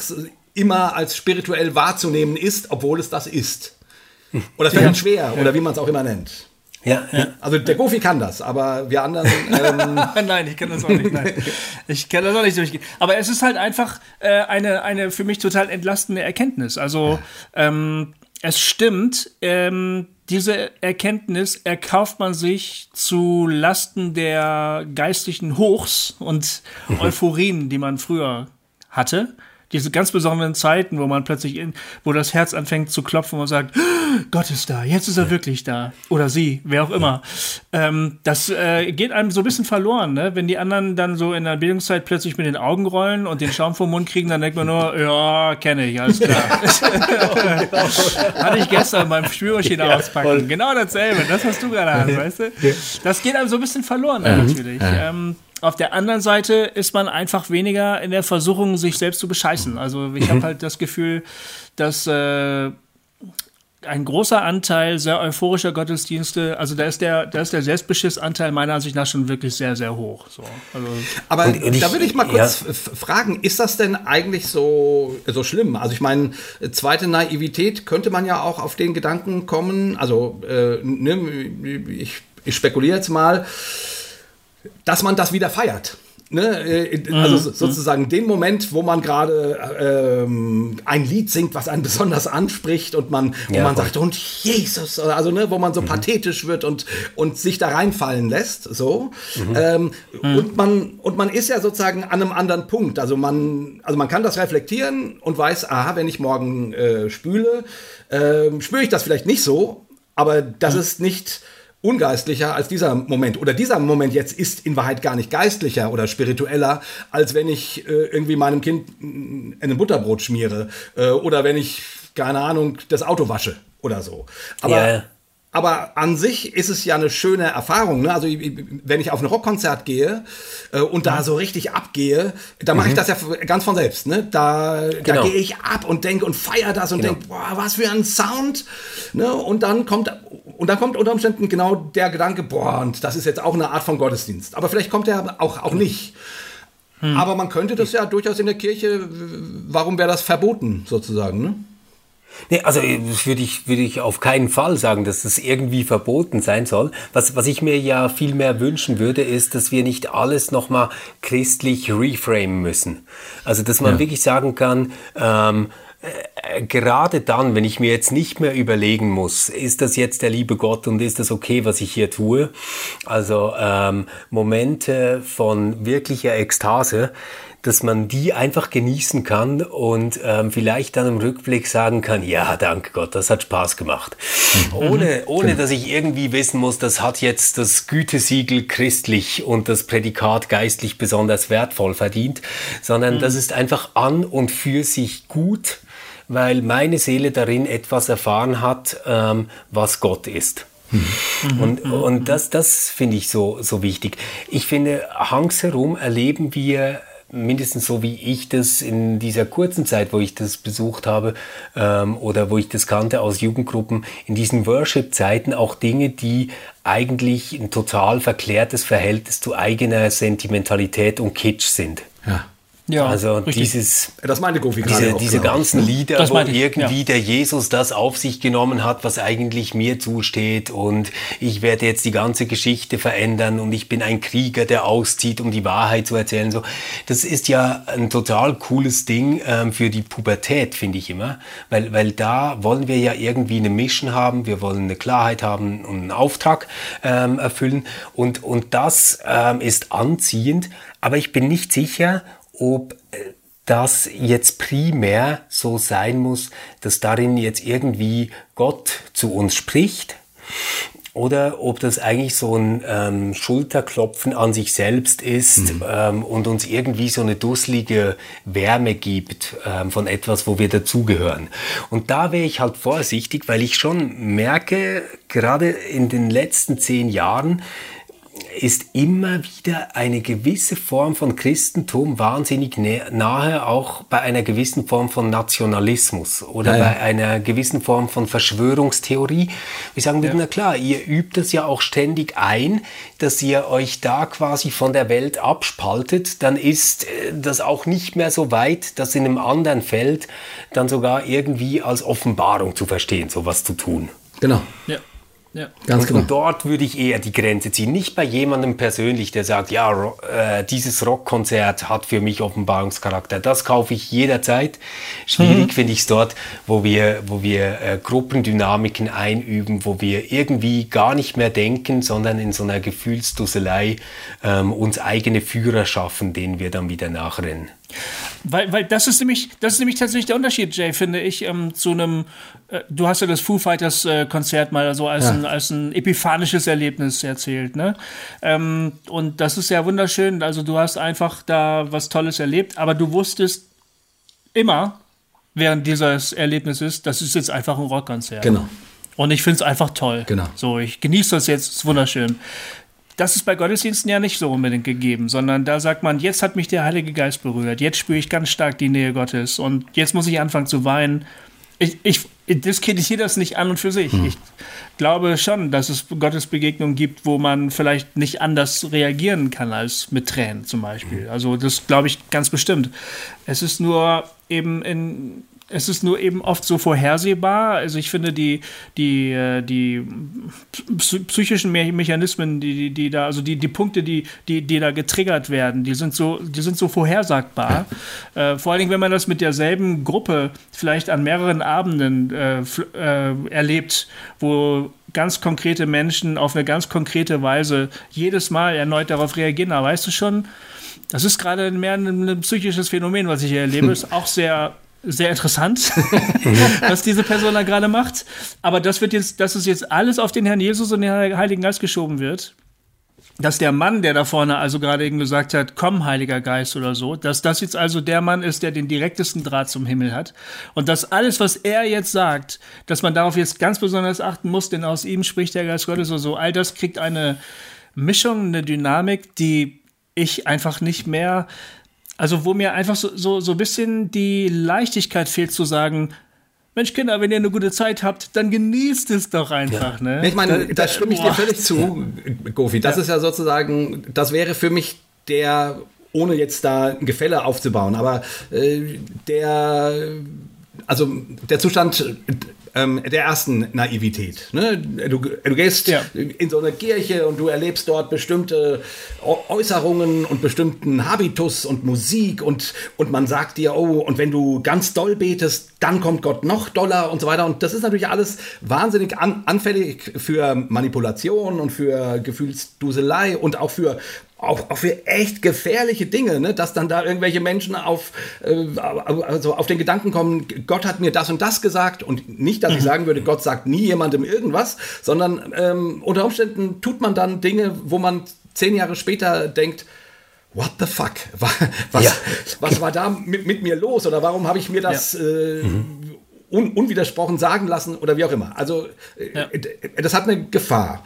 immer als spirituell wahrzunehmen ist, obwohl es das ist. Oder fällt ja. schwer, oder wie man es auch immer nennt. Ja, ja. Also der Gofi kann das, aber wir anderen. Ähm nein, ich kann das auch nicht. Nein. Ich kann das auch nicht durchgehen. Aber es ist halt einfach äh, eine, eine für mich total entlastende Erkenntnis. Also ähm, es stimmt, ähm, diese Erkenntnis erkauft man sich zu Lasten der geistlichen Hochs und. Euphorien, die man früher hatte diese ganz besonderen Zeiten, wo man plötzlich in, wo das Herz anfängt zu klopfen und sagt, Gott ist da, jetzt ist er wirklich da. Oder sie, wer auch immer. Ähm, das äh, geht einem so ein bisschen verloren, ne? Wenn die anderen dann so in der Bildungszeit plötzlich mit den Augen rollen und den Schaum vom Mund kriegen, dann denkt man nur, ja, kenne ich, alles klar. Hatte ich gestern beim Spülmaschine ja, auspacken. Voll. Genau dasselbe, das hast du gerade an, weißt du? Das geht einem so ein bisschen verloren, ne, natürlich. Ähm, auf der anderen Seite ist man einfach weniger in der Versuchung, sich selbst zu bescheißen. Also ich mhm. habe halt das Gefühl, dass äh, ein großer Anteil sehr euphorischer Gottesdienste, also da ist der, da ist der Selbstbeschissanteil meiner Ansicht nach schon wirklich sehr, sehr hoch. So, also Aber und da würde ich mal kurz ja. fragen, ist das denn eigentlich so, so schlimm? Also ich meine, zweite Naivität könnte man ja auch auf den Gedanken kommen, also äh, ne, ich, ich spekuliere jetzt mal, dass man das wieder feiert. Ne? Äh, also mhm. sozusagen den Moment, wo man gerade ähm, ein Lied singt, was einen besonders anspricht und man, ja, wo man sagt, und Jesus, also ne, wo man so mhm. pathetisch wird und, und sich da reinfallen lässt, so. Mhm. Ähm, mhm. und, man, und man ist ja sozusagen an einem anderen Punkt. Also man, also man kann das reflektieren und weiß, aha, wenn ich morgen äh, spüle, äh, spüre ich das vielleicht nicht so, aber das mhm. ist nicht ungeistlicher als dieser Moment. Oder dieser Moment jetzt ist in Wahrheit gar nicht geistlicher oder spiritueller, als wenn ich äh, irgendwie meinem Kind ein Butterbrot schmiere äh, oder wenn ich, keine Ahnung, das Auto wasche oder so. Aber yeah. Aber an sich ist es ja eine schöne Erfahrung. Ne? Also wenn ich auf ein Rockkonzert gehe äh, und da so richtig abgehe, dann mache mhm. ich das ja ganz von selbst. Ne? Da, genau. da gehe ich ab und denke und feiere das und genau. denke, boah, was für ein Sound. Ne? Und dann kommt und dann kommt unter Umständen genau der Gedanke, boah, und das ist jetzt auch eine Art von Gottesdienst. Aber vielleicht kommt er auch, auch nicht. Hm. Aber man könnte das ja durchaus in der Kirche, warum wäre das verboten sozusagen, ne? Nee, also das würde ich, würde ich auf keinen Fall sagen, dass das irgendwie verboten sein soll. Was, was ich mir ja viel mehr wünschen würde, ist, dass wir nicht alles nochmal christlich reframen müssen. Also dass man ja. wirklich sagen kann, ähm, äh, gerade dann, wenn ich mir jetzt nicht mehr überlegen muss, ist das jetzt der liebe Gott und ist das okay, was ich hier tue? Also ähm, Momente von wirklicher Ekstase, dass man die einfach genießen kann und ähm, vielleicht dann im Rückblick sagen kann, ja, danke Gott, das hat Spaß gemacht. Mhm. Ohne, ohne genau. dass ich irgendwie wissen muss, das hat jetzt das Gütesiegel christlich und das Prädikat geistlich besonders wertvoll verdient, sondern mhm. das ist einfach an und für sich gut weil meine Seele darin etwas erfahren hat, ähm, was Gott ist. Mhm. Und, und das, das finde ich so, so wichtig. Ich finde, hangsherum erleben wir mindestens so wie ich das in dieser kurzen Zeit, wo ich das besucht habe ähm, oder wo ich das kannte aus Jugendgruppen, in diesen Worship-Zeiten auch Dinge, die eigentlich ein total verklärtes Verhältnis zu eigener Sentimentalität und Kitsch sind. Ja. Ja, also richtig. dieses, das meinte Gofi diese, diese genau. ganzen Lieder, das wo ich, irgendwie ja. der Jesus das auf sich genommen hat, was eigentlich mir zusteht und ich werde jetzt die ganze Geschichte verändern und ich bin ein Krieger, der auszieht, um die Wahrheit zu erzählen. So, das ist ja ein total cooles Ding ähm, für die Pubertät, finde ich immer, weil, weil da wollen wir ja irgendwie eine Mission haben, wir wollen eine Klarheit haben und einen Auftrag ähm, erfüllen und, und das ähm, ist anziehend, aber ich bin nicht sicher, ob äh, das jetzt primär so sein muss, dass darin jetzt irgendwie Gott zu uns spricht oder ob das eigentlich so ein ähm, Schulterklopfen an sich selbst ist mhm. ähm, und uns irgendwie so eine dusselige Wärme gibt ähm, von etwas, wo wir dazugehören. Und da wäre ich halt vorsichtig, weil ich schon merke, gerade in den letzten zehn Jahren, ist immer wieder eine gewisse Form von Christentum wahnsinnig nahe, auch bei einer gewissen Form von Nationalismus oder ja, ja. bei einer gewissen Form von Verschwörungstheorie. Wir sagen ja. na klar, ihr übt es ja auch ständig ein, dass ihr euch da quasi von der Welt abspaltet, dann ist äh, das auch nicht mehr so weit, das in einem anderen Feld dann sogar irgendwie als Offenbarung zu verstehen, sowas zu tun. Genau. Ja. Ja. Ganz und, genau. und dort würde ich eher die Grenze ziehen. Nicht bei jemandem persönlich, der sagt, ja, äh, dieses Rockkonzert hat für mich Offenbarungscharakter. Das kaufe ich jederzeit. Schwierig mhm. finde ich es dort, wo wir, wo wir äh, Gruppendynamiken einüben, wo wir irgendwie gar nicht mehr denken, sondern in so einer Gefühlsdusselei ähm, uns eigene Führer schaffen, denen wir dann wieder nachrennen. Weil, weil das ist nämlich, das ist nämlich tatsächlich der Unterschied, Jay, finde ich, ähm, zu einem, du hast ja das Foo Fighters äh, Konzert mal so als, ja. ein, als ein epiphanisches Erlebnis erzählt, ne? Ähm, und das ist ja wunderschön. Also du hast einfach da was Tolles erlebt, aber du wusstest immer während dieses Erlebnisses, das ist jetzt einfach ein Rockkonzert. Genau. Und ich finde es einfach toll. Genau. So, ich genieße das jetzt, ist wunderschön. Das ist bei Gottesdiensten ja nicht so unbedingt gegeben, sondern da sagt man, jetzt hat mich der Heilige Geist berührt, jetzt spüre ich ganz stark die Nähe Gottes und jetzt muss ich anfangen zu weinen. Ich, ich diskreditiere das nicht an und für sich. Hm. Ich glaube schon, dass es Gottes Begegnungen gibt, wo man vielleicht nicht anders reagieren kann als mit Tränen zum Beispiel. Hm. Also das glaube ich ganz bestimmt. Es ist nur eben in es ist nur eben oft so vorhersehbar. Also ich finde die, die, äh, die psychischen Mechanismen, die, die, die da, also die, die Punkte, die, die, die da getriggert werden, die sind so, die sind so vorhersagbar. Äh, vor allen Dingen, wenn man das mit derselben Gruppe vielleicht an mehreren Abenden äh, äh, erlebt, wo ganz konkrete Menschen auf eine ganz konkrete Weise jedes Mal erneut darauf reagieren. Da weißt du schon, das ist gerade mehr ein, ein psychisches Phänomen, was ich hier erlebe. Ist auch sehr sehr interessant, was diese Person da gerade macht. Aber das wird jetzt, dass es jetzt alles auf den Herrn Jesus und den Heiligen Geist geschoben wird. Dass der Mann, der da vorne also gerade eben gesagt hat, komm, Heiliger Geist oder so, dass das jetzt also der Mann ist, der den direktesten Draht zum Himmel hat. Und dass alles, was er jetzt sagt, dass man darauf jetzt ganz besonders achten muss, denn aus ihm spricht der Geist Gottes oder so, all das kriegt eine Mischung, eine Dynamik, die ich einfach nicht mehr also wo mir einfach so, so, so ein bisschen die Leichtigkeit fehlt zu sagen, Mensch, Kinder, wenn ihr eine gute Zeit habt, dann genießt es doch einfach. Ja. Ne? Ich meine, da, da stimme ich boah. dir völlig zu, Gofi. Das ja. ist ja sozusagen, das wäre für mich der ohne jetzt da ein Gefälle aufzubauen. Aber äh, der, also der Zustand ähm, der ersten Naivität. Ne? Du, du gehst ja. in so eine Kirche und du erlebst dort bestimmte Äußerungen und bestimmten Habitus und Musik und, und man sagt dir, oh, und wenn du ganz doll betest, dann kommt Gott noch doller und so weiter. Und das ist natürlich alles wahnsinnig an, anfällig für Manipulation und für Gefühlsduselei und auch für auch, auch für echt gefährliche Dinge, ne? dass dann da irgendwelche Menschen auf, äh, also auf den Gedanken kommen, Gott hat mir das und das gesagt und nicht, dass ich mhm. sagen würde, Gott sagt nie jemandem irgendwas, sondern ähm, unter Umständen tut man dann Dinge, wo man zehn Jahre später denkt, what the fuck? Was, ja. was war da mit, mit, mir los oder warum habe ich mir das ja. äh, mhm. un, unwidersprochen sagen lassen oder wie auch immer? Also äh, ja. das hat eine Gefahr.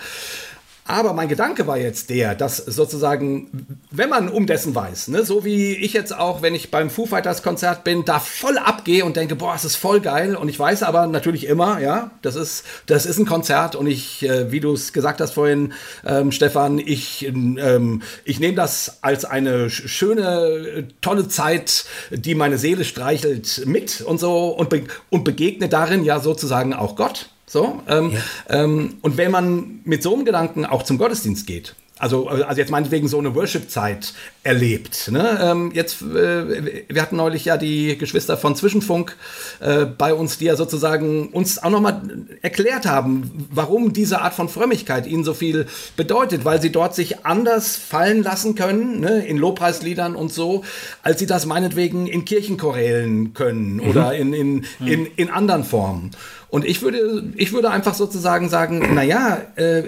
Aber mein Gedanke war jetzt der, dass sozusagen, wenn man um dessen weiß, ne, so wie ich jetzt auch, wenn ich beim Foo Fighters Konzert bin, da voll abgehe und denke, boah, es ist voll geil. Und ich weiß aber natürlich immer, ja, das ist, das ist ein Konzert und ich, äh, wie du es gesagt hast vorhin, ähm, Stefan, ich, ähm, ich nehme das als eine schöne, tolle Zeit, die meine Seele streichelt mit und so und, be und begegne darin ja sozusagen auch Gott. So, ähm, ja. ähm, und wenn man mit so einem Gedanken auch zum Gottesdienst geht, also, also jetzt meinetwegen so eine Worship-Zeit erlebt. Ne? Ähm, jetzt, äh, wir hatten neulich ja die Geschwister von Zwischenfunk äh, bei uns, die ja sozusagen uns auch nochmal erklärt haben, warum diese Art von Frömmigkeit ihnen so viel bedeutet, weil sie dort sich anders fallen lassen können, ne? in Lobpreisliedern und so, als sie das meinetwegen in Kirchenchorälen können mhm. oder in, in, in, in anderen Formen. Und ich würde, ich würde einfach sozusagen sagen, naja, äh,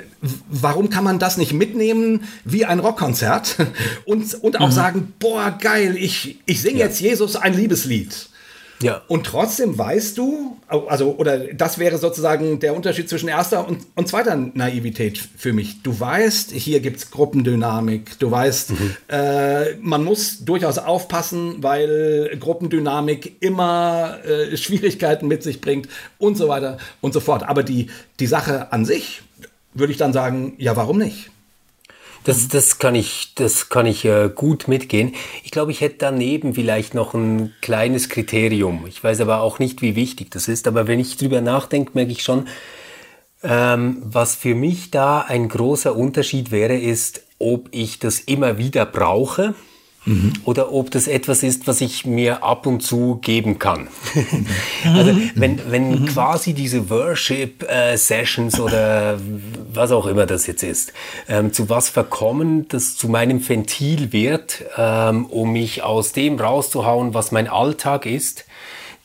warum kann man das nicht mitnehmen wie ein Rockkonzert und, und auch mhm. sagen, boah, geil, ich, ich singe ja. jetzt Jesus ein Liebeslied. Ja. Und trotzdem weißt du, also, oder das wäre sozusagen der Unterschied zwischen erster und, und zweiter Naivität für mich. Du weißt, hier gibt es Gruppendynamik. Du weißt, mhm. äh, man muss durchaus aufpassen, weil Gruppendynamik immer äh, Schwierigkeiten mit sich bringt und so weiter und so fort. Aber die, die Sache an sich, würde ich dann sagen, ja, warum nicht? Das, das kann ich, das kann ich äh, gut mitgehen. Ich glaube, ich hätte daneben vielleicht noch ein kleines Kriterium. Ich weiß aber auch nicht, wie wichtig das ist. Aber wenn ich drüber nachdenke, merke ich schon, ähm, was für mich da ein großer Unterschied wäre, ist, ob ich das immer wieder brauche Mhm. Oder ob das etwas ist, was ich mir ab und zu geben kann. also wenn, wenn mhm. quasi diese Worship-Sessions äh, oder was auch immer das jetzt ist, ähm, zu was verkommen, das zu meinem Ventil wird, ähm, um mich aus dem rauszuhauen, was mein Alltag ist,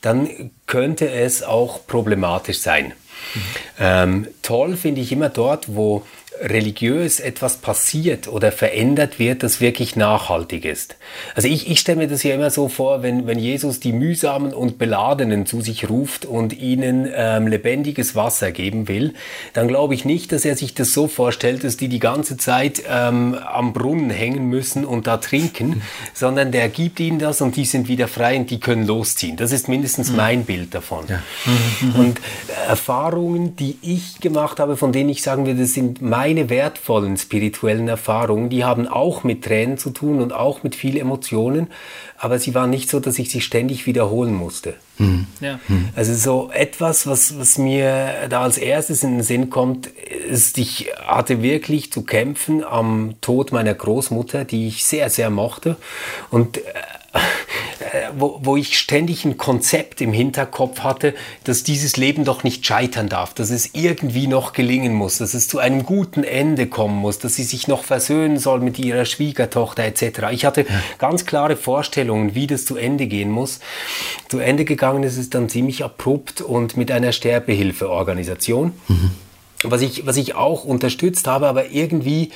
dann könnte es auch problematisch sein. Mhm. Ähm, toll finde ich immer dort, wo religiös etwas passiert oder verändert wird, das wirklich nachhaltig ist. Also ich, ich stelle mir das ja immer so vor, wenn, wenn Jesus die mühsamen und beladenen zu sich ruft und ihnen ähm, lebendiges Wasser geben will, dann glaube ich nicht, dass er sich das so vorstellt, dass die die ganze Zeit ähm, am Brunnen hängen müssen und da trinken, sondern der gibt ihnen das und die sind wieder frei und die können losziehen. Das ist mindestens mhm. mein Bild davon. Ja. Und Erfahrungen, die ich gemacht habe, von denen ich sagen würde, das sind meine meine wertvollen spirituellen Erfahrungen, die haben auch mit Tränen zu tun und auch mit viel Emotionen, aber sie waren nicht so, dass ich sie ständig wiederholen musste. Mhm. Ja. Also so etwas, was, was mir da als erstes in den Sinn kommt, ist, ich hatte wirklich zu kämpfen am Tod meiner Großmutter, die ich sehr, sehr mochte und äh, wo, wo ich ständig ein Konzept im Hinterkopf hatte, dass dieses Leben doch nicht scheitern darf, dass es irgendwie noch gelingen muss, dass es zu einem guten Ende kommen muss, dass sie sich noch versöhnen soll mit ihrer Schwiegertochter etc. Ich hatte ganz klare Vorstellungen, wie das zu Ende gehen muss. Zu Ende gegangen ist es dann ziemlich abrupt und mit einer Sterbehilfeorganisation, mhm. was, ich, was ich auch unterstützt habe, aber irgendwie...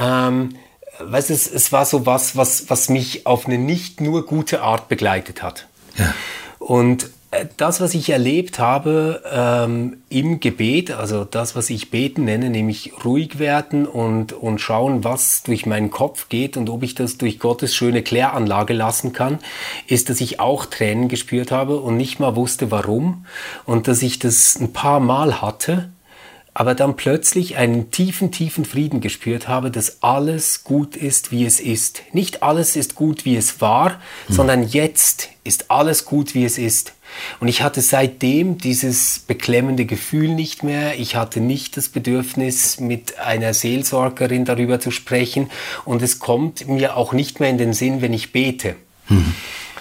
Ähm, weißt du, es, es war so was, was, was mich auf eine nicht nur gute Art begleitet hat. Ja. Und äh, das, was ich erlebt habe ähm, im Gebet, also das, was ich beten nenne, nämlich ruhig werden und, und schauen, was durch meinen Kopf geht und ob ich das durch Gottes schöne Kläranlage lassen kann, ist, dass ich auch Tränen gespürt habe und nicht mal wusste, warum und dass ich das ein paar Mal hatte aber dann plötzlich einen tiefen, tiefen Frieden gespürt habe, dass alles gut ist, wie es ist. Nicht alles ist gut, wie es war, mhm. sondern jetzt ist alles gut, wie es ist. Und ich hatte seitdem dieses beklemmende Gefühl nicht mehr. Ich hatte nicht das Bedürfnis, mit einer Seelsorgerin darüber zu sprechen. Und es kommt mir auch nicht mehr in den Sinn, wenn ich bete. Mhm.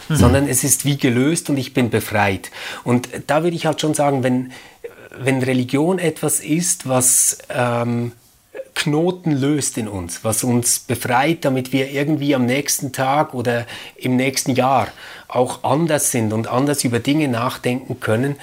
Sondern es ist wie gelöst und ich bin befreit. Und da würde ich halt schon sagen, wenn, wenn Religion etwas ist, was ähm, Knoten löst in uns, was uns befreit, damit wir irgendwie am nächsten Tag oder im nächsten Jahr auch anders sind und anders über Dinge nachdenken können,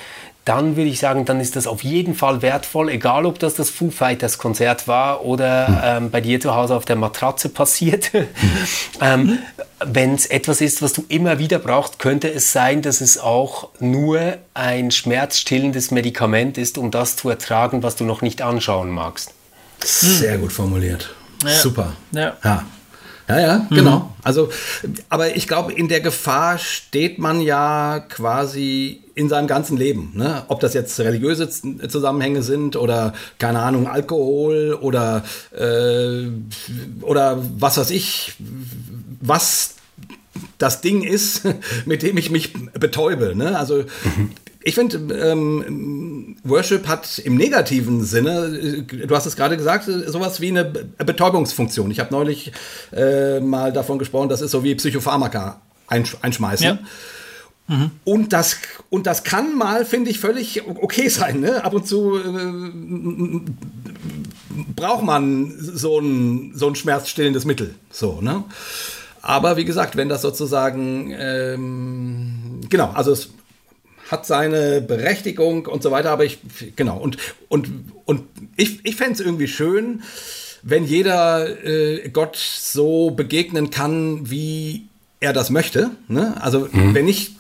dann würde ich sagen, dann ist das auf jeden Fall wertvoll, egal ob das das Foo Fighters Konzert war oder hm. ähm, bei dir zu Hause auf der Matratze passiert. ähm, Wenn es etwas ist, was du immer wieder brauchst, könnte es sein, dass es auch nur ein schmerzstillendes Medikament ist, um das zu ertragen, was du noch nicht anschauen magst. Sehr gut formuliert. Ja. Super. Ja. ja. Ja, ja, mhm. genau. Also, aber ich glaube, in der Gefahr steht man ja quasi in seinem ganzen Leben. Ne? Ob das jetzt religiöse Zusammenhänge sind oder, keine Ahnung, Alkohol oder, äh, oder was weiß ich, was das Ding ist, mit dem ich mich betäube. Ne? Also mhm. Ich finde, ähm, Worship hat im negativen Sinne, äh, du hast es gerade gesagt, sowas wie eine Betäubungsfunktion. Ich habe neulich äh, mal davon gesprochen, das ist so wie Psychopharmaka einsch einschmeißen. Ja. Mhm. Und, das, und das kann mal, finde ich, völlig okay sein. Ne? Ab und zu äh, braucht man so ein, so ein schmerzstillendes Mittel. So, ne? Aber wie gesagt, wenn das sozusagen, ähm, genau, also es hat seine Berechtigung und so weiter, aber ich, genau, und, und, und ich, ich fände es irgendwie schön, wenn jeder äh, Gott so begegnen kann, wie er das möchte. Ne? Also mhm. wenn nicht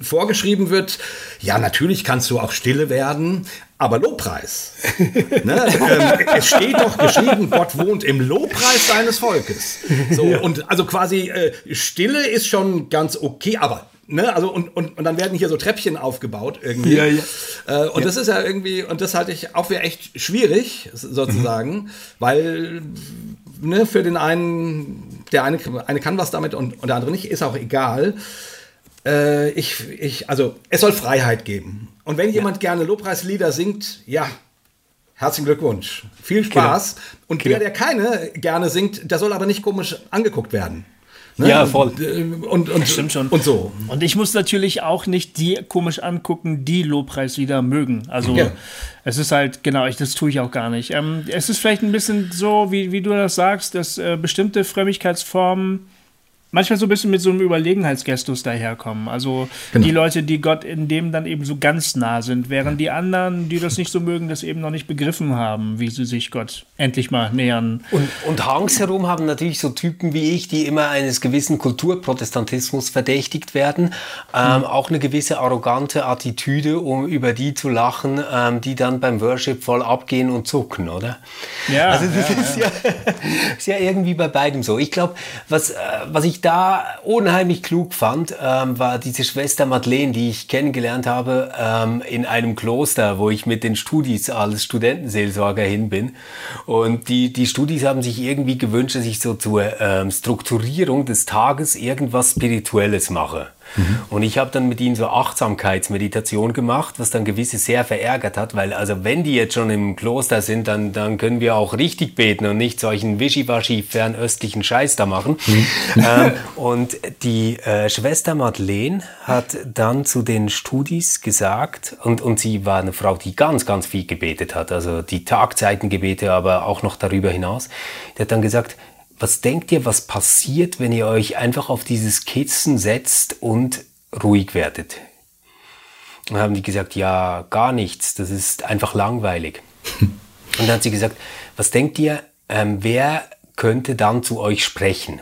vorgeschrieben wird, ja, natürlich kannst du auch stille werden, aber Lobpreis. ne? ähm, es steht doch geschrieben, Gott wohnt im Lobpreis seines Volkes. So, ja. und also quasi äh, Stille ist schon ganz okay, aber Ne, also und, und, und dann werden hier so Treppchen aufgebaut irgendwie. Ja, ja. Äh, und ja. das ist ja irgendwie, und das halte ich auch für echt schwierig, sozusagen, mhm. weil ne, für den einen, der eine, eine kann was damit und, und der andere nicht, ist auch egal. Äh, ich, ich, also es soll Freiheit geben. Und wenn jemand gerne Lobpreislieder singt, ja, herzlichen Glückwunsch. Viel Spaß. Genau. Und genau. der, der keine gerne singt, der soll aber nicht komisch angeguckt werden. Ne? Ja, voll. Und, und, stimmt schon. Und so. Und ich muss natürlich auch nicht die komisch angucken, die Lobpreislieder mögen. Also ja. es ist halt, genau, ich, das tue ich auch gar nicht. Ähm, es ist vielleicht ein bisschen so, wie, wie du das sagst, dass äh, bestimmte Frömmigkeitsformen manchmal so ein bisschen mit so einem Überlegenheitsgestus daherkommen. Also genau. die Leute, die Gott in dem dann eben so ganz nah sind, während die anderen, die das nicht so mögen, das eben noch nicht begriffen haben, wie sie sich Gott endlich mal nähern. Und, und herum haben natürlich so Typen wie ich, die immer eines gewissen Kulturprotestantismus verdächtigt werden, ähm, mhm. auch eine gewisse arrogante Attitüde, um über die zu lachen, ähm, die dann beim Worship voll abgehen und zucken, oder? Ja. Also das ja, ist, ja. ist ja irgendwie bei beidem so. Ich glaube, was, äh, was ich da unheimlich klug fand, ähm, war diese Schwester Madeleine, die ich kennengelernt habe ähm, in einem Kloster, wo ich mit den Studis als Studentenseelsorger hin bin. Und die, die Studis haben sich irgendwie gewünscht, dass ich so zur ähm, Strukturierung des Tages irgendwas Spirituelles mache. Mhm. Und ich habe dann mit ihnen so Achtsamkeitsmeditation gemacht, was dann gewisse sehr verärgert hat, weil also wenn die jetzt schon im Kloster sind, dann, dann können wir auch richtig beten und nicht solchen wischiwaschi fernöstlichen Scheiß da machen. Mhm. Ähm, und die äh, Schwester Madeleine hat dann zu den Studis gesagt, und, und sie war eine Frau, die ganz, ganz viel gebetet hat, also die Tagzeitengebete, aber auch noch darüber hinaus, die hat dann gesagt, was denkt ihr, was passiert, wenn ihr euch einfach auf dieses Kissen setzt und ruhig werdet? Und dann haben die gesagt, ja, gar nichts, das ist einfach langweilig. Und dann hat sie gesagt, was denkt ihr, ähm, wer könnte dann zu euch sprechen?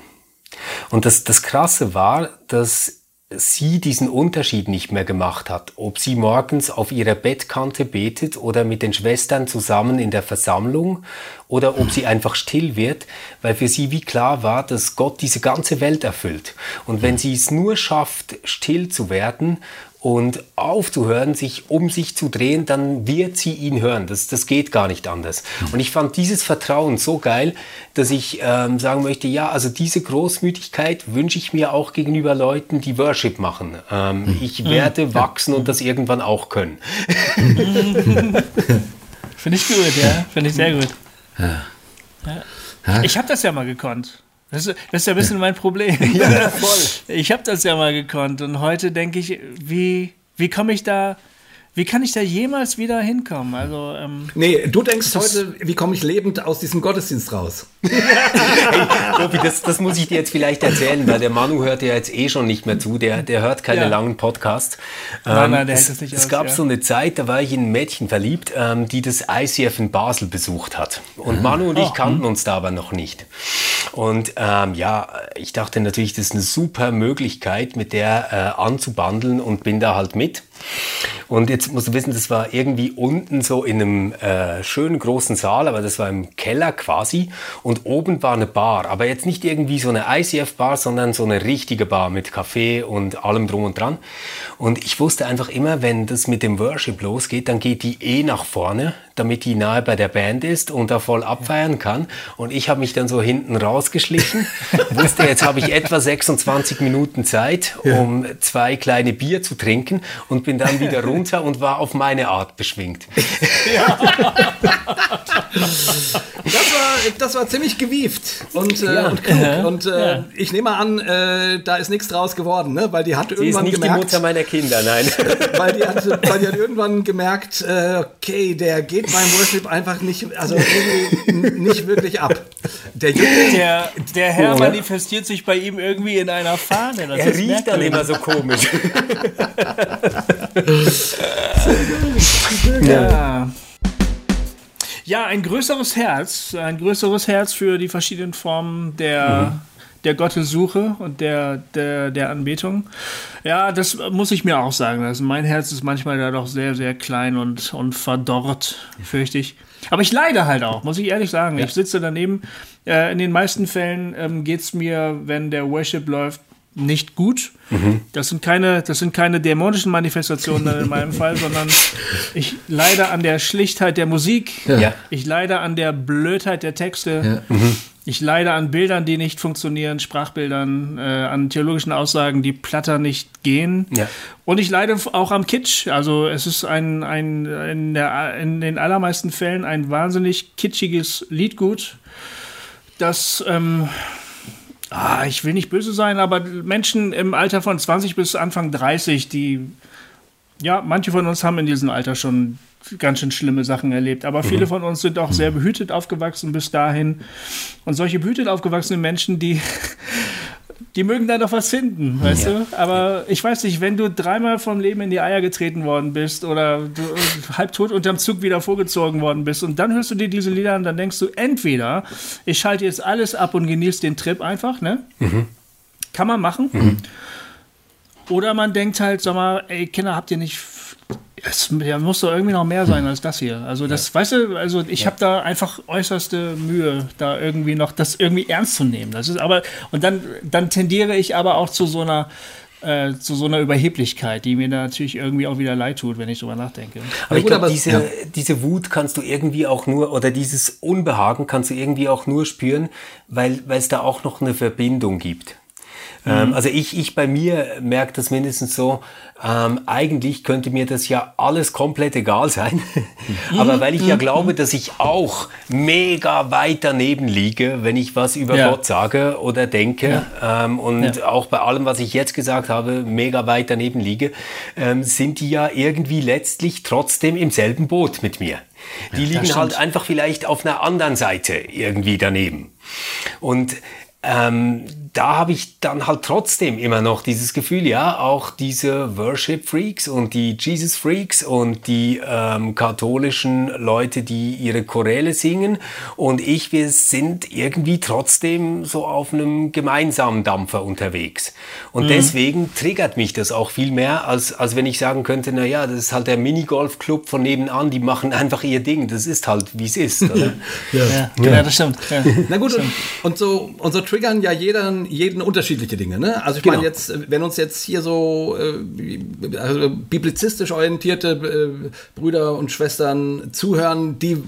Und das, das Krasse war, dass sie diesen Unterschied nicht mehr gemacht hat, ob sie morgens auf ihrer Bettkante betet oder mit den Schwestern zusammen in der Versammlung oder ob sie einfach still wird, weil für sie wie klar war, dass Gott diese ganze Welt erfüllt. Und wenn sie es nur schafft, still zu werden und aufzuhören, sich um sich zu drehen, dann wird sie ihn hören. Das, das geht gar nicht anders. Und ich fand dieses Vertrauen so geil, dass ich ähm, sagen möchte, ja, also diese Großmütigkeit wünsche ich mir auch gegenüber Leuten, die Worship machen. Ähm, ich werde wachsen und das irgendwann auch können. Finde ich gut, ja. Finde ich sehr gut. Ja. Ich habe das ja mal gekonnt. Das ist, das ist ja ein bisschen mein Problem. Ja, voll. Ich habe das ja mal gekonnt und heute denke ich, wie, wie komme ich da, wie kann ich da jemals wieder hinkommen? Also, ähm, Nee, du denkst heute, wie komme ich lebend aus diesem Gottesdienst raus? Tobi, das, das muss ich dir jetzt vielleicht erzählen, weil der Manu hört ja jetzt eh schon nicht mehr zu, der, der hört keine Ja. langen Podcasts. Nein, Ähm, nein, der es, hält das nicht es aus, gab ja. so eine Zeit, da war ich in ein Mädchen verliebt, ähm, die das ICF in Basel besucht hat. Und Manu und ich Oh, kannten uns da aber noch nicht. Und ähm, ja, ich dachte natürlich, das ist eine super Möglichkeit, mit der äh, anzubandeln und bin da halt mit. Und jetzt musst du wissen, das war irgendwie unten so in einem äh, schönen großen Saal, aber das war im Keller quasi. Und oben war eine Bar, aber jetzt nicht irgendwie so eine ICF-Bar, sondern so eine richtige Bar mit Kaffee und allem drum und dran. Und ich wusste einfach immer, wenn das mit dem Worship losgeht, dann geht die eh nach vorne, damit die nahe bei der Band ist und da voll abfeiern kann. Und ich habe mich dann so hinten rausgeschlichen, wusste, jetzt habe ich etwa 26 Minuten Zeit, um zwei kleine Bier zu trinken und bin dann wieder runter und war auf meine Art beschwingt. Das war, das war ziemlich gewieft und, äh, Ja. und klug. Ja. Und äh, Ja. ich nehme an, äh, da ist nichts draus geworden, ne? weil die hat Sie ist irgendwann nicht die gemerkt, Mutter meiner Kinder, nein. weil die, hat, weil die hat irgendwann gemerkt, äh, okay, der geht beim Worship einfach nicht, also nicht wirklich ab. Der der, der Herr Oh, manifestiert sich bei ihm irgendwie in einer Fahne. Das Er ist riecht dann immer so komisch. Ja. Ja, ein größeres Herz, ein größeres Herz für die verschiedenen Formen der, der Gottessuche und der, der, der Anbetung. Ja, das muss ich mir auch sagen lassen. Mein Herz ist manchmal da doch sehr, sehr klein und, und verdorrt, fürchte ich. Aber ich leide halt auch, muss ich ehrlich sagen. Ich sitze daneben. Äh, in den meisten Fällen ähm, geht es mir, wenn der Worship läuft, nicht gut. Das sind keine, das sind keine dämonischen Manifestationen in meinem Fall, sondern ich leide an der Schlichtheit der Musik. Ja. Ich leide an der Blödheit der Texte. Ich leide an Bildern, die nicht funktionieren, Sprachbildern, äh, an theologischen Aussagen, die platter nicht gehen. Ja. Und ich leide auch am Kitsch. Also es ist ein, ein in, der, in den allermeisten Fällen ein wahnsinnig kitschiges Liedgut, das ähm, ah, ich will nicht böse sein, aber Menschen im Alter von 20 bis Anfang 30, die, ja, manche von uns haben in diesem Alter schon ganz schön schlimme Sachen erlebt, aber viele von uns sind auch sehr behütet aufgewachsen bis dahin. Und solche behütet aufgewachsenen Menschen, die, die mögen da doch was finden, weißt du? Aber ich weiß nicht, wenn du dreimal vom Leben in die Eier getreten worden bist oder du halbtot unterm Zug wieder vorgezogen worden bist und dann hörst du dir diese Lieder an, dann denkst du entweder, ich schalte jetzt alles ab und genieße den Trip einfach, ne? Kann man machen. Oder man denkt halt, sag mal, ey, Kinder, habt ihr nicht. Es ja, muss doch irgendwie noch mehr sein als das hier. Also, das, weißt du, also ich habe da einfach äußerste Mühe, da irgendwie noch das irgendwie ernst zu nehmen. Das ist aber, und dann, dann tendiere ich aber auch zu so einer, äh, zu so einer Überheblichkeit, die mir da natürlich irgendwie auch wieder leid tut, wenn ich drüber nachdenke. Aber ich glaube, diese, ja. diese Wut kannst du irgendwie auch nur, oder dieses Unbehagen kannst du irgendwie auch nur spüren, weil weil es da auch noch eine Verbindung gibt. Ähm, also ich, ich bei mir merke das mindestens so, ähm, eigentlich könnte mir das ja alles komplett egal sein. Aber weil ich ja glaube, dass ich auch mega weit daneben liege, wenn ich was über Ja. Gott sage oder denke ähm, und Ja. auch bei allem, was ich jetzt gesagt habe, mega weit daneben liege, ähm, sind die ja irgendwie letztlich trotzdem im selben Boot mit mir. Die liegen halt einfach vielleicht auf einer anderen Seite irgendwie daneben. Und ähm, da habe ich dann halt trotzdem immer noch dieses Gefühl, ja, auch diese Worship-Freaks und die Jesus-Freaks und die ähm, katholischen Leute, die ihre Choräle singen und ich, wir sind irgendwie trotzdem so auf einem gemeinsamen Dampfer unterwegs. Und deswegen triggert mich das auch viel mehr, als, als wenn ich sagen könnte, na ja, das ist halt der Minigolf-Club von nebenan, die machen einfach ihr Ding. Das ist halt, wie es ist. Oder? Ja, genau, das stimmt. Ja. Na gut, und, und so unser triggern ja jeden, jeden unterschiedliche Dinge. Ne? Also ich genau. meine jetzt, wenn uns jetzt hier so äh, also biblizistisch orientierte äh, Brüder und Schwestern zuhören, die,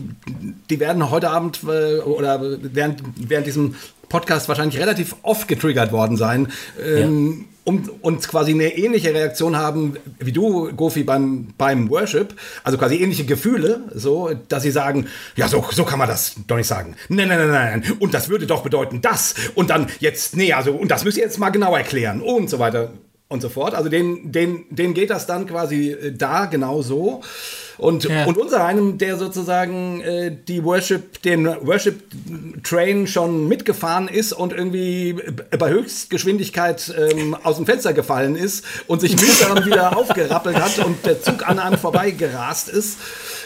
die werden heute Abend äh, oder während, während diesem Podcast wahrscheinlich relativ oft getriggert worden sein. Ähm, ja um, und quasi eine ähnliche Reaktion haben wie du, Gofi, beim, beim Worship, also quasi ähnliche Gefühle, so, dass sie sagen, ja, so, so kann man das doch nicht sagen. Nein, nein, nein, nein, und das würde doch bedeuten das. Und dann jetzt, nee, also, und das müsst ihr jetzt mal genau erklären und so weiter und so fort. Also den, den, denen geht das dann quasi äh, da genau so. Und, ja. und unser einem, der sozusagen äh, die Worship, den Worship-Train schon mitgefahren ist und irgendwie bei Höchstgeschwindigkeit ähm, aus dem Fenster gefallen ist und sich mühsam wieder aufgerappelt hat und der Zug an einem vorbeigerast ist,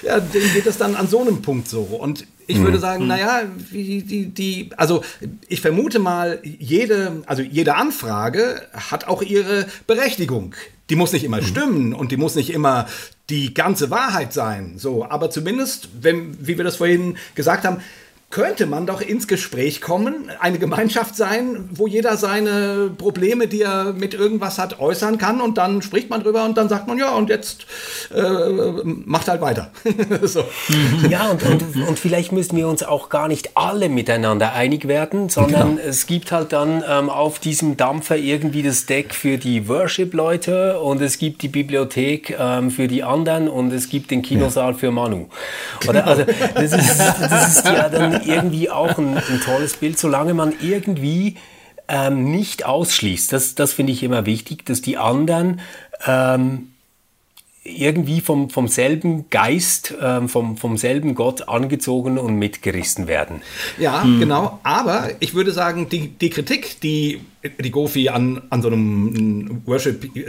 ja, dem geht es dann an so einem Punkt so. Und ich würde mhm. sagen, mhm. naja, die, die, die, also ich vermute mal, jede, also jede Anfrage hat auch ihre Berechtigung. Die muss nicht immer mhm. stimmen und die muss nicht immer die ganze Wahrheit sein. So, aber zumindest, wenn, wie wir das vorhin gesagt haben, könnte man doch ins Gespräch kommen, eine Gemeinschaft sein, wo jeder seine Probleme, die er mit irgendwas hat, äußern kann und dann spricht man drüber und dann sagt man, ja, und jetzt äh, macht halt weiter. so. Ja, und, und, und, vielleicht müssen wir uns auch gar nicht alle miteinander einig werden, sondern genau. es gibt halt dann ähm, auf diesem Dampfer irgendwie das Deck für die Worship-Leute und es gibt die Bibliothek ähm, für die anderen und es gibt den Kinosaal ja. für Manu. Oder? Also, das ist, das ist ja dann irgendwie auch ein, ein, tolles Bild, solange man irgendwie ähm, nicht ausschließt. Das, das finde ich immer wichtig, dass die anderen ähm, irgendwie vom, vom selben Geist, ähm, vom, vom selben Gott angezogen und mitgerissen werden. Ja, hm. genau. Aber ich würde sagen, die, die Kritik, die, die Gofi an, an so einem Worship-Ding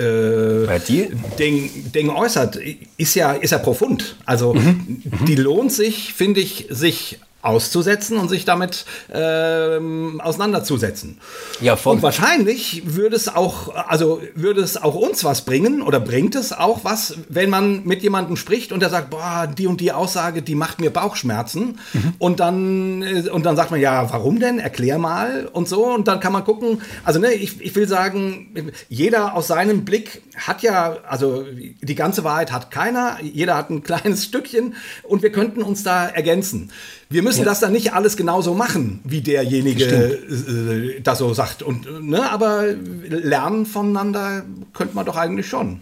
äh, Ding äußert, ist ja, ist ja profund. Also mhm. die lohnt sich, finde ich, sich auszusetzen und sich damit ähm, auseinanderzusetzen. Ja, voll. Und wahrscheinlich würde es auch, also würde es auch uns was bringen oder bringt es auch was, wenn man mit jemandem spricht und der sagt, boah, die und die Aussage, die macht mir Bauchschmerzen. Mhm. Und dann äh, und dann sagt man, ja, warum denn? Erklär mal und so. Und dann kann man gucken. Also ne, ich, ich will sagen, jeder aus seinem Blick hat ja, also die ganze Wahrheit hat keiner. Jeder hat ein kleines Stückchen und wir könnten uns da ergänzen. Wir müssen ja. das dann nicht alles genauso machen, wie derjenige äh, das so sagt. Und, ne, aber lernen voneinander könnte man doch eigentlich schon.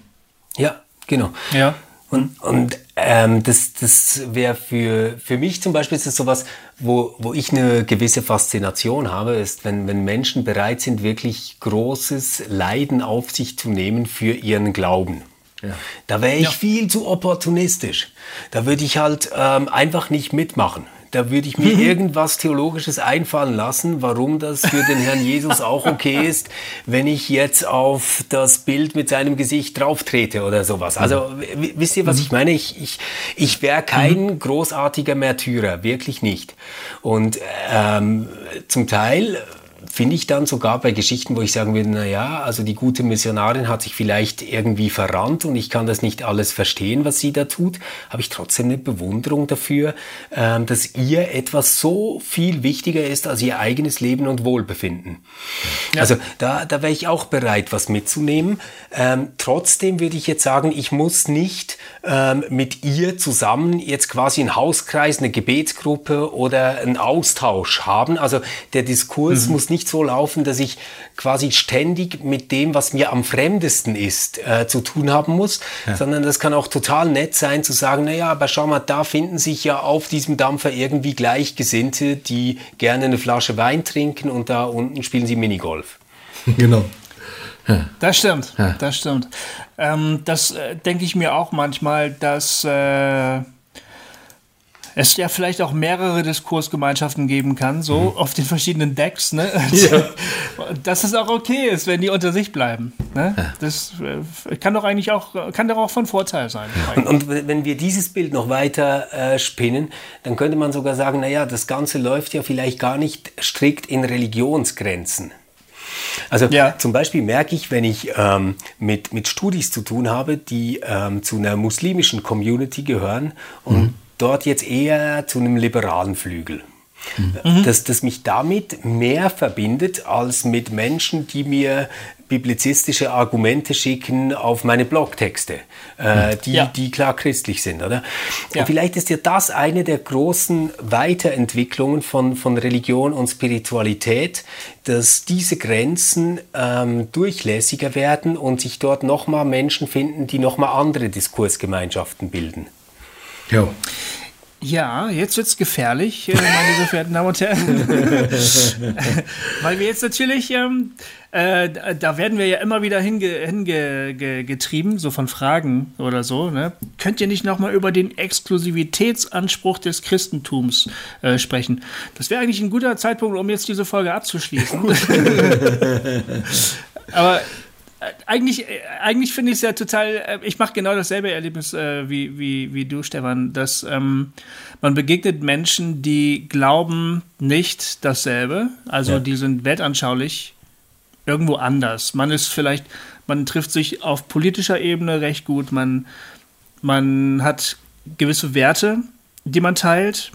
Ja, genau. Ja. Und, und ähm, das, das wäre für, für mich zum Beispiel ist das sowas, wo, wo ich eine gewisse Faszination habe, ist, wenn, wenn Menschen bereit sind, wirklich großes Leiden auf sich zu nehmen für ihren Glauben. Ja. Da wäre ich ja. viel zu opportunistisch. Da würde ich halt ähm, einfach nicht mitmachen. Da würde ich mir mhm. irgendwas Theologisches einfallen lassen, warum das für den Herrn Jesus auch okay ist, wenn ich jetzt auf das Bild mit seinem Gesicht drauftrete oder sowas. Also wisst ihr, was mhm. ich meine? Ich, ich, ich wäre kein mhm. großartiger Märtyrer, wirklich nicht. Und ähm, zum Teil finde ich dann sogar bei Geschichten, wo ich sagen würde, na ja, also die gute Missionarin hat sich vielleicht irgendwie verrannt und ich kann das nicht alles verstehen, was sie da tut, habe ich trotzdem eine Bewunderung dafür, ähm, dass ihr etwas so viel wichtiger ist als ihr eigenes Leben und Wohlbefinden. Ja. Also da, da wäre ich auch bereit, was mitzunehmen. Ähm, trotzdem würde ich jetzt sagen, ich muss nicht ähm, mit ihr zusammen jetzt quasi einen Hauskreis, eine Gebetsgruppe oder einen Austausch haben. Also der Diskurs mhm. muss nicht nicht so laufen, dass ich quasi ständig mit dem, was mir am fremdesten ist, äh, zu tun haben muss, ja. sondern das kann auch total nett sein zu sagen, naja, aber schau mal, da finden sich ja auf diesem Dampfer irgendwie Gleichgesinnte, die gerne eine Flasche Wein trinken und da unten spielen sie Minigolf. Genau. Ja. Das stimmt, ja. das stimmt. Ähm, das äh, denke ich mir auch manchmal, dass äh, es ja vielleicht auch mehrere Diskursgemeinschaften geben kann, so mhm. auf den verschiedenen Decks, ne? Ja. Dass es auch okay ist, wenn die unter sich bleiben. Ne? Ja. Das äh, kann doch eigentlich auch, kann doch auch von Vorteil sein. Und, und wenn wir dieses Bild noch weiter äh, spinnen, dann könnte man sogar sagen, naja, das Ganze läuft ja vielleicht gar nicht strikt in Religionsgrenzen. Also ja. zum Beispiel merke ich, wenn ich ähm, mit, mit Studis zu tun habe, die ähm, zu einer muslimischen Community gehören und mhm dort jetzt eher zu einem liberalen Flügel. Mhm. Dass das mich damit mehr verbindet als mit Menschen, die mir biblizistische Argumente schicken auf meine Blogtexte, äh, die, ja. die klar christlich sind, oder? Ja. Und vielleicht ist ja das eine der großen Weiterentwicklungen von, von Religion und Spiritualität, dass diese Grenzen ähm, durchlässiger werden und sich dort nochmal Menschen finden, die nochmal andere Diskursgemeinschaften bilden. Ja. Ja, jetzt wird's gefährlich, äh, meine sehr verehrten Damen und Herren. Weil wir jetzt natürlich, ähm, äh, da werden wir ja immer wieder hingetrieben, hinge, so von Fragen oder so. Ne? Könnt ihr nicht nochmal über den Exklusivitätsanspruch des Christentums äh, sprechen? Das wäre eigentlich ein guter Zeitpunkt, um jetzt diese Folge abzuschließen. Aber eigentlich, äh, eigentlich finde ich es ja total, äh, ich mache genau dasselbe Erlebnis äh, wie, wie, wie du, Stefan, dass ähm, man begegnet Menschen, die glauben nicht dasselbe, also ja. die sind weltanschaulich irgendwo anders. Man ist vielleicht, man trifft sich auf politischer Ebene recht gut, man, man hat gewisse Werte, die man teilt,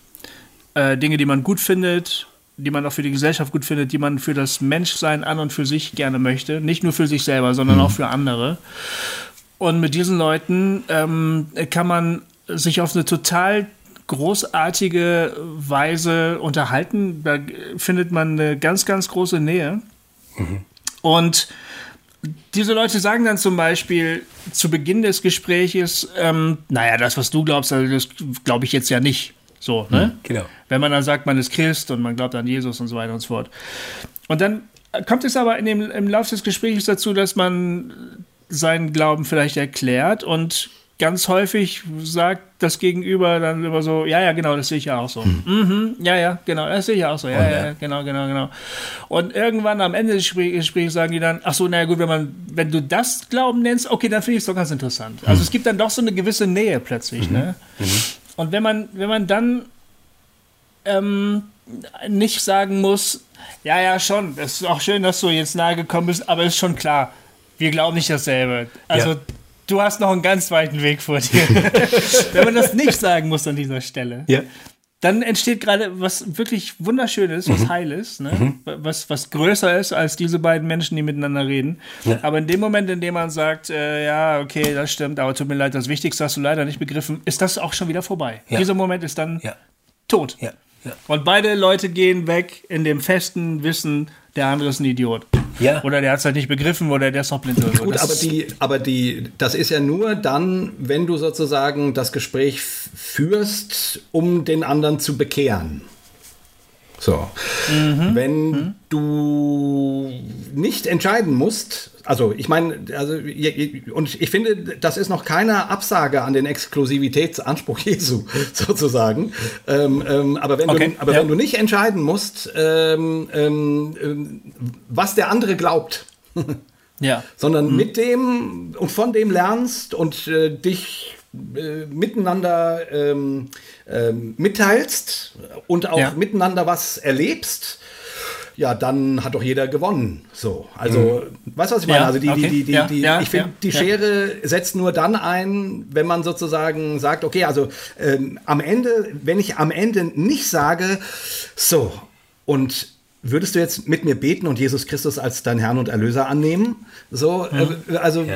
äh, Dinge, die man gut findet, die man auch für die Gesellschaft gut findet, die man für das Menschsein an und für sich gerne möchte. Nicht nur für sich selber, sondern mhm. auch für andere. Und mit diesen Leuten ähm, kann man sich auf eine total großartige Weise unterhalten. Da findet man eine ganz, ganz große Nähe. Mhm. Und diese Leute sagen dann zum Beispiel zu Beginn des Gespräches, ähm, naja, das, was du glaubst, also das glaube ich jetzt ja nicht. So, ne? Mhm, genau. Wenn man dann sagt, man ist Christ und man glaubt an Jesus und so weiter und so fort. Und dann kommt es aber in dem, im Laufe des Gesprächs dazu, dass man seinen Glauben vielleicht erklärt und ganz häufig sagt das Gegenüber dann immer so, ja, ja, genau, das sehe ich ja auch so. Hm. Mhm, ja, ja, genau, das sehe ich auch so. Ja, ja, ja, genau, genau, genau. Und irgendwann am Ende des Gesprächs sagen die dann, ach so, naja gut, wenn man, wenn du das Glauben nennst, okay, dann finde ich es doch ganz interessant. Also hm. es gibt dann doch so eine gewisse Nähe plötzlich, mhm. ne? Mhm. Und wenn man, wenn man dann ähm, nicht sagen muss, ja, ja, schon, es ist auch schön, dass du jetzt nahe gekommen bist, aber ist schon klar, wir glauben nicht dasselbe. Also ja. du hast noch einen ganz weiten Weg vor dir. wenn man das nicht sagen muss an dieser Stelle. Ja dann entsteht gerade was wirklich Wunderschönes, was mhm. Heiles, ne? Mhm. was, was größer ist als diese beiden Menschen, die miteinander reden. Ja. Aber in dem Moment, in dem man sagt, äh, ja, okay, das stimmt, aber tut mir leid, das Wichtigste hast du leider nicht begriffen, ist das auch schon wieder vorbei. Ja. Dieser Moment ist dann ja. tot. Und beide Leute gehen weg in dem festen Wissen, der andere ist ein Idiot. Ja. Oder der hat es halt nicht begriffen oder der ist noch blind oder so. Gut, aber die, aber die, das ist ja nur dann, wenn du sozusagen das Gespräch führst, um den anderen zu bekehren. So. Mhm. Wenn mhm. du nicht entscheiden musst, also ich meine, also, und ich finde, das ist noch keine Absage an den Exklusivitätsanspruch Jesu, sozusagen. Ähm, ähm, aber wenn, okay. du, aber ja. wenn du nicht entscheiden musst, ähm, ähm, ähm was der andere glaubt, ja. sondern mhm. mit dem und von dem lernst und äh, dich äh, miteinander ähm, mitteilst und auch ja. miteinander was erlebst, ja, dann hat doch jeder gewonnen. So, also, mhm. weißt du, was ich meine? Ja, also, die, okay. die, die, ja, die, ja, ich finde, die Schere setzt nur dann ein, wenn man sozusagen sagt, okay, also ähm, am Ende, wenn ich am Ende nicht sage, so, und würdest du jetzt mit mir beten und Jesus Christus als dein Herrn und Erlöser annehmen? So, äh, also,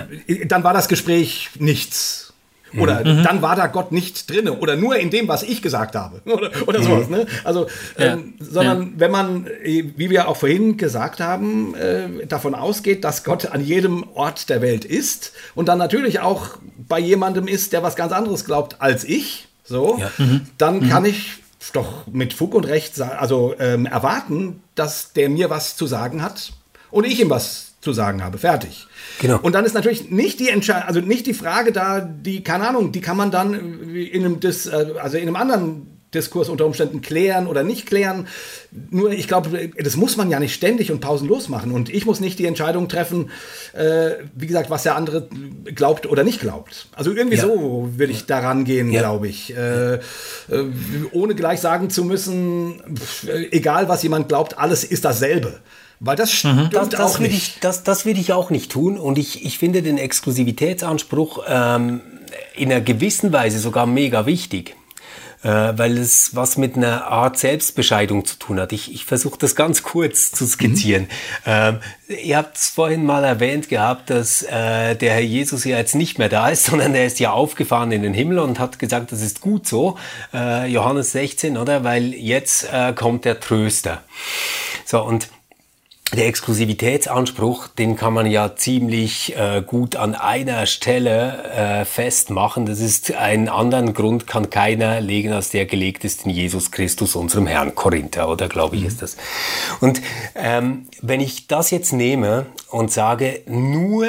dann war das Gespräch nichts. Oder mhm. dann war da Gott nicht drin oder nur in dem, was ich gesagt habe. Oder, oder mhm. sowas. Ne? Also, ja. ähm, sondern ja. wenn man, äh, wie wir auch vorhin gesagt haben, äh, davon ausgeht, dass Gott an jedem Ort der Welt ist und dann natürlich auch bei jemandem ist, der was ganz anderes glaubt als ich, so, ja. mhm. dann mhm. kann ich doch mit Fug und Recht also ähm, erwarten, dass der mir was zu sagen hat und ich ihm was zu sagen habe. Fertig. Genau. Und dann ist natürlich nicht die Entscheidung, also nicht die Frage da, die, keine Ahnung, die kann man dann in einem, Dis, äh, also in einem anderen Diskurs unter Umständen klären oder nicht klären. Nur ich glaube, das muss man ja nicht ständig und pausenlos machen. Und ich muss nicht die Entscheidung treffen, äh, wie gesagt, was der andere glaubt oder nicht glaubt. Also irgendwie ja. so würde ich daran gehen, ja. glaube ich. Äh, äh, ohne gleich sagen zu müssen, pff, egal was jemand glaubt, alles ist dasselbe. Weil das stimmt mhm. das, das auch nicht. Ich, das, das würde ich auch nicht tun. Und ich, ich finde den Exklusivitätsanspruch ähm, in einer gewissen Weise sogar mega wichtig. äh, weil es was mit einer Art Selbstbescheidung zu tun hat. Ich, ich versuche das ganz kurz zu skizzieren. Mhm. Ähm, ihr habt es vorhin mal erwähnt gehabt, dass äh, der Herr Jesus ja jetzt nicht mehr da ist, sondern er ist ja aufgefahren in den Himmel und hat gesagt, das ist gut so. Äh, Johannes 16, oder? Weil jetzt äh, kommt der Tröster. So, und der Exklusivitätsanspruch, den kann man ja ziemlich äh, gut an einer Stelle äh, festmachen. Das ist einen anderen Grund kann keiner legen, als der gelegt ist in Jesus Christus, unserem Herrn Korinther, oder glaube ich mhm. ist das. Und ähm, wenn ich das jetzt nehme und sage, nur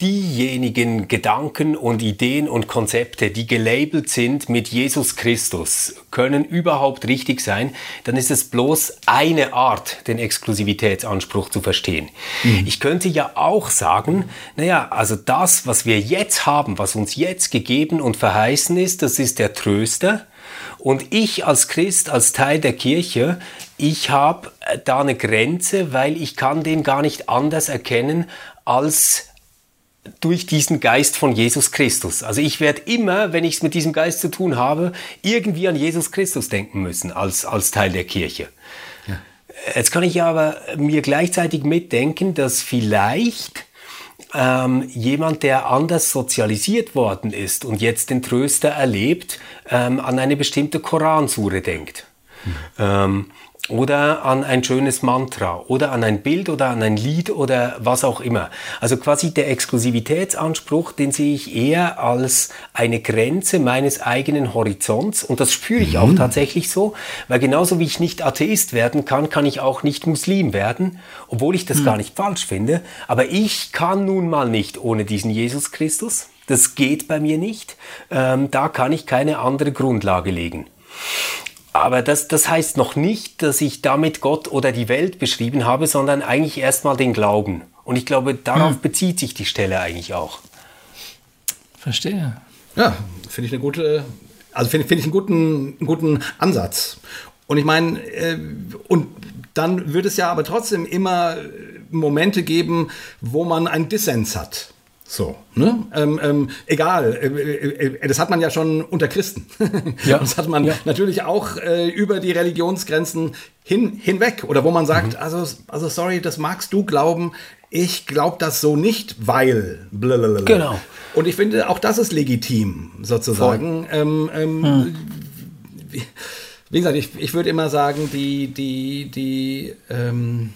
diejenigen Gedanken und Ideen und Konzepte, die gelabelt sind mit Jesus Christus, können überhaupt richtig sein, dann ist es bloß eine Art, den Exklusivitätsanspruch zu verstehen. Mhm. Ich könnte ja auch sagen, naja, also das, was wir jetzt haben, was uns jetzt gegeben und verheißen ist, das ist der Tröster. Und ich als Christ, als Teil der Kirche, ich habe da eine Grenze, weil ich kann den gar nicht anders erkennen als durch diesen Geist von Jesus Christus. Also ich werde immer, wenn ich es mit diesem Geist zu tun habe, irgendwie an Jesus Christus denken müssen als, als Teil der Kirche. Ja. Jetzt kann ich aber mir gleichzeitig mitdenken, dass vielleicht ähm, jemand, der anders sozialisiert worden ist und jetzt den Tröster erlebt, ähm, an eine bestimmte Koransure denkt. Mhm. Ähm, oder an ein schönes Mantra oder an ein Bild oder an ein Lied oder was auch immer. Also quasi der Exklusivitätsanspruch, den sehe ich eher als eine Grenze meines eigenen Horizonts und das spüre ich mhm. auch tatsächlich so, weil genauso wie ich nicht Atheist werden kann, kann ich auch nicht Muslim werden, obwohl ich das mhm. gar nicht falsch finde, aber ich kann nun mal nicht ohne diesen Jesus Christus. Das geht bei mir nicht. Ähm, da kann ich keine andere Grundlage legen. Aber das, das heißt noch nicht, dass ich damit Gott oder die Welt beschrieben habe, sondern eigentlich erstmal den Glauben. Und ich glaube, darauf hm. bezieht sich die Stelle eigentlich auch. Verstehe. Ja, finde ich eine gute, also finde find ich einen guten, einen guten Ansatz. Und ich meine, äh, und dann wird es ja aber trotzdem immer Momente geben, wo man einen Dissens hat. So, ne? Ähm, ähm, egal, äh, äh, äh, das hat man ja schon unter Christen. Ja. das hat man ja. natürlich auch äh, über die Religionsgrenzen hin, hinweg. Oder wo man sagt, mhm. also, also sorry, das magst du glauben, ich glaube das so nicht, weil. Blablabla. Genau. Und ich finde, auch das ist legitim, sozusagen. Ähm, ähm, hm. wie, wie, gesagt, ich, ich würde immer sagen, die, die, die, ähm,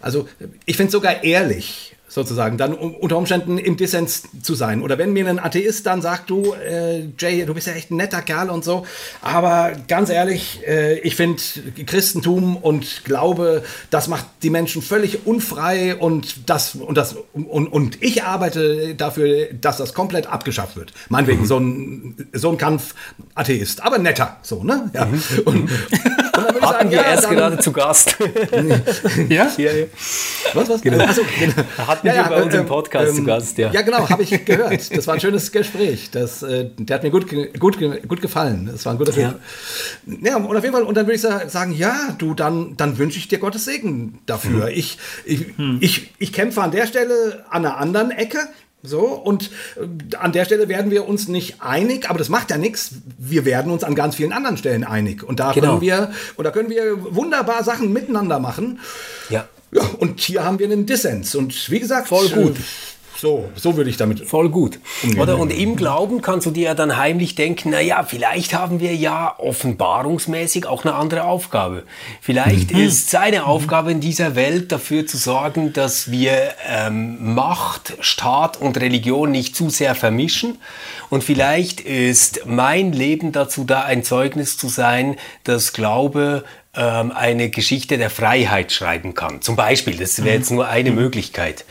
also ich finde es sogar ehrlich, sozusagen, dann unter Umständen im Dissens zu sein. Oder wenn mir ein Atheist dann sagt, du, äh, Jay, du bist ja echt ein netter Kerl und so, aber ganz ehrlich, äh, ich finde Christentum und Glaube, das macht die Menschen völlig unfrei und das und das und, und ich arbeite dafür, dass das komplett abgeschafft wird. Meinetwegen, mhm. so ein so ein Kampf Atheist, aber netter, so, ne? Ja. Mhm. Und, und dann würde ich sagen, wir ja, erst dann, gerade zu Gast. ja? ja? Was, was? Genau. Also, genau hatten ja, ja, bei uns im ähm, Podcast ähm, zu Gast, ja. Ja, genau, habe ich gehört. Das war ein schönes Gespräch. Das, äh, der hat mir gut, gut, gut gefallen. Das war ein guter Film. Ja. ja, und auf jeden Fall, und dann würde ich sagen, ja, du, dann, dann wünsche ich dir Gottes Segen dafür. Hm. Ich, ich, hm. ich, ich kämpfe an der Stelle an einer anderen Ecke. So, und äh, an der Stelle werden wir uns nicht einig, aber das macht ja nichts. Wir werden uns an ganz vielen anderen Stellen einig. Und da genau. können wir, und da können wir wunderbar Sachen miteinander machen. Ja. Ja, und hier haben wir einen Dissens. Und wie gesagt, voll gut. So, so würde ich damit. Voll gut. Oder und im Glauben kannst du dir ja dann heimlich denken, naja, vielleicht haben wir ja offenbarungsmäßig auch eine andere Aufgabe. Vielleicht mhm. ist seine Aufgabe in dieser Welt dafür zu sorgen, dass wir ähm, Macht, Staat und Religion nicht zu sehr vermischen. Und vielleicht ist mein Leben dazu da, ein Zeugnis zu sein, dass Glaube ähm, eine Geschichte der Freiheit schreiben kann. Zum Beispiel, das wäre jetzt nur eine mhm. Möglichkeit.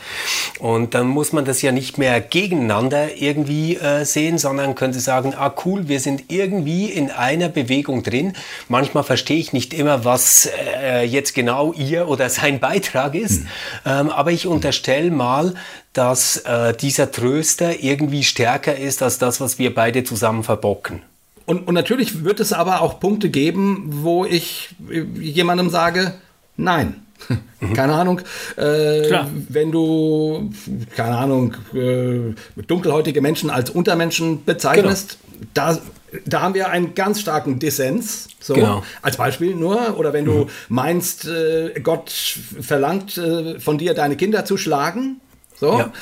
Und dann muss man das ja nicht mehr gegeneinander irgendwie äh, sehen, sondern könnte sagen, ah cool, wir sind irgendwie in einer Bewegung drin. Manchmal verstehe ich nicht immer, was äh, jetzt genau ihr oder sein Beitrag ist, mhm. ähm, aber ich unterstelle mal, dass äh, dieser Tröster irgendwie stärker ist als das, was wir beide zusammen verbocken. Und, und natürlich wird es aber auch Punkte geben, wo ich jemandem sage, nein. Mhm. Keine Ahnung, äh, wenn du, keine Ahnung, äh, dunkelhäutige Menschen als Untermenschen bezeichnest, genau. da da haben wir einen ganz starken Dissens. So, genau. als Beispiel nur. Oder wenn du mhm. meinst, äh, Gott verlangt äh, von dir, deine Kinder zu schlagen. So. Ja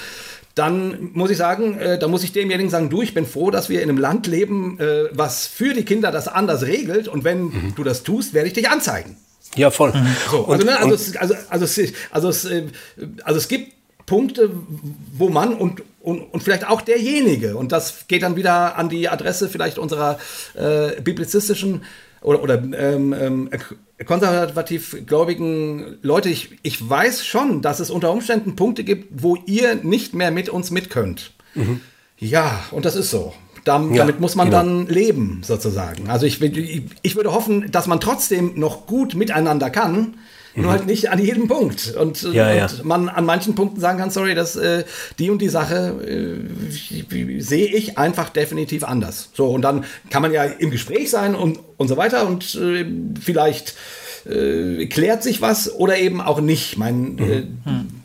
dann muss ich sagen, äh, da muss ich demjenigen sagen, du, ich bin froh, dass wir in einem Land leben, äh, was für die Kinder das anders regelt. Und wenn mhm. du das tust, werde ich dich anzeigen. Ja, voll. Mhm. So, also, ne, also, es, also, also, es, also, es, äh, also es gibt Punkte, wo man und, und, und vielleicht auch derjenige, und das geht dann wieder an die Adresse vielleicht unserer äh, biblizistischen oder, oder ähm, ähm, konservativ gläubigen Leute, ich, ich weiß schon, dass es unter Umständen Punkte gibt, wo ihr nicht mehr mit uns mit könnt. Mhm. Ja, und das ist so. Da, ja, damit muss man genau. dann leben, sozusagen. Also ich, ich, ich würde hoffen, dass man trotzdem noch gut miteinander kann, Mhm. Nur halt nicht an jedem Punkt. Und, ja, und ja. man an manchen Punkten sagen kann, sorry, dass äh, die und die Sache äh, sehe ich einfach definitiv anders. So, und dann kann man ja im Gespräch sein und, und so weiter und äh, vielleicht äh, klärt sich was oder eben auch nicht. Mein, mhm. Äh,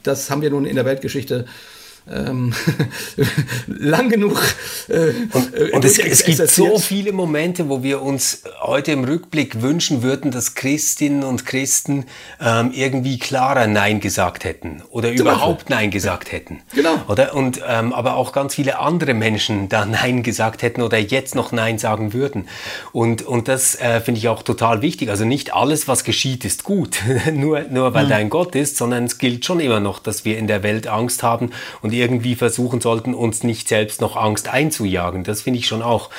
das haben wir nun in der Weltgeschichte ähm, lang genug. Äh, und, äh, und es, es gibt so viele Momente, wo wir uns heute im Rückblick wünschen würden, dass Christinnen und Christen ähm, irgendwie klarer Nein gesagt hätten oder Zum überhaupt Beispiel. Nein gesagt hätten. Genau. Oder? Und, ähm, aber auch ganz viele andere Menschen da Nein gesagt hätten oder jetzt noch Nein sagen würden. Und, und das äh, finde ich auch total wichtig. Also nicht alles, was geschieht, ist gut, nur, nur weil mhm. dein Gott ist, sondern es gilt schon immer noch, dass wir in der Welt Angst haben und irgendwie versuchen sollten, uns nicht selbst noch Angst einzujagen. Das finde ich schon auch.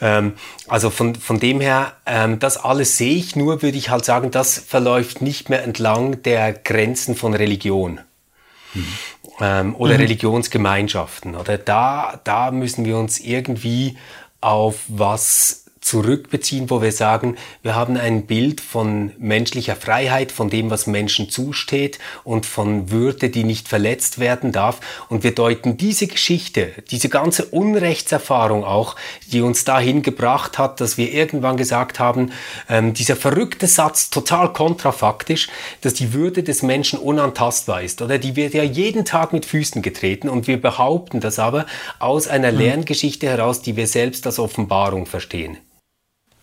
Ähm, also von, von dem her, ähm, das alles sehe ich, nur würde ich halt sagen, das verläuft nicht mehr entlang der Grenzen von Religion. Mhm. Ähm, oder mhm. Religionsgemeinschaften. Oder da, da müssen wir uns irgendwie auf was zurückbeziehen, wo wir sagen, wir haben ein Bild von menschlicher Freiheit, von dem, was Menschen zusteht und von Würde, die nicht verletzt werden darf. Und wir deuten diese Geschichte, diese ganze Unrechtserfahrung auch, die uns dahin gebracht hat, dass wir irgendwann gesagt haben, ähm, dieser verrückte Satz, total kontrafaktisch, dass die Würde des Menschen unantastbar ist, oder die wird ja jeden Tag mit Füßen getreten und wir behaupten das aber aus einer mhm. Lerngeschichte heraus, die wir selbst als Offenbarung verstehen.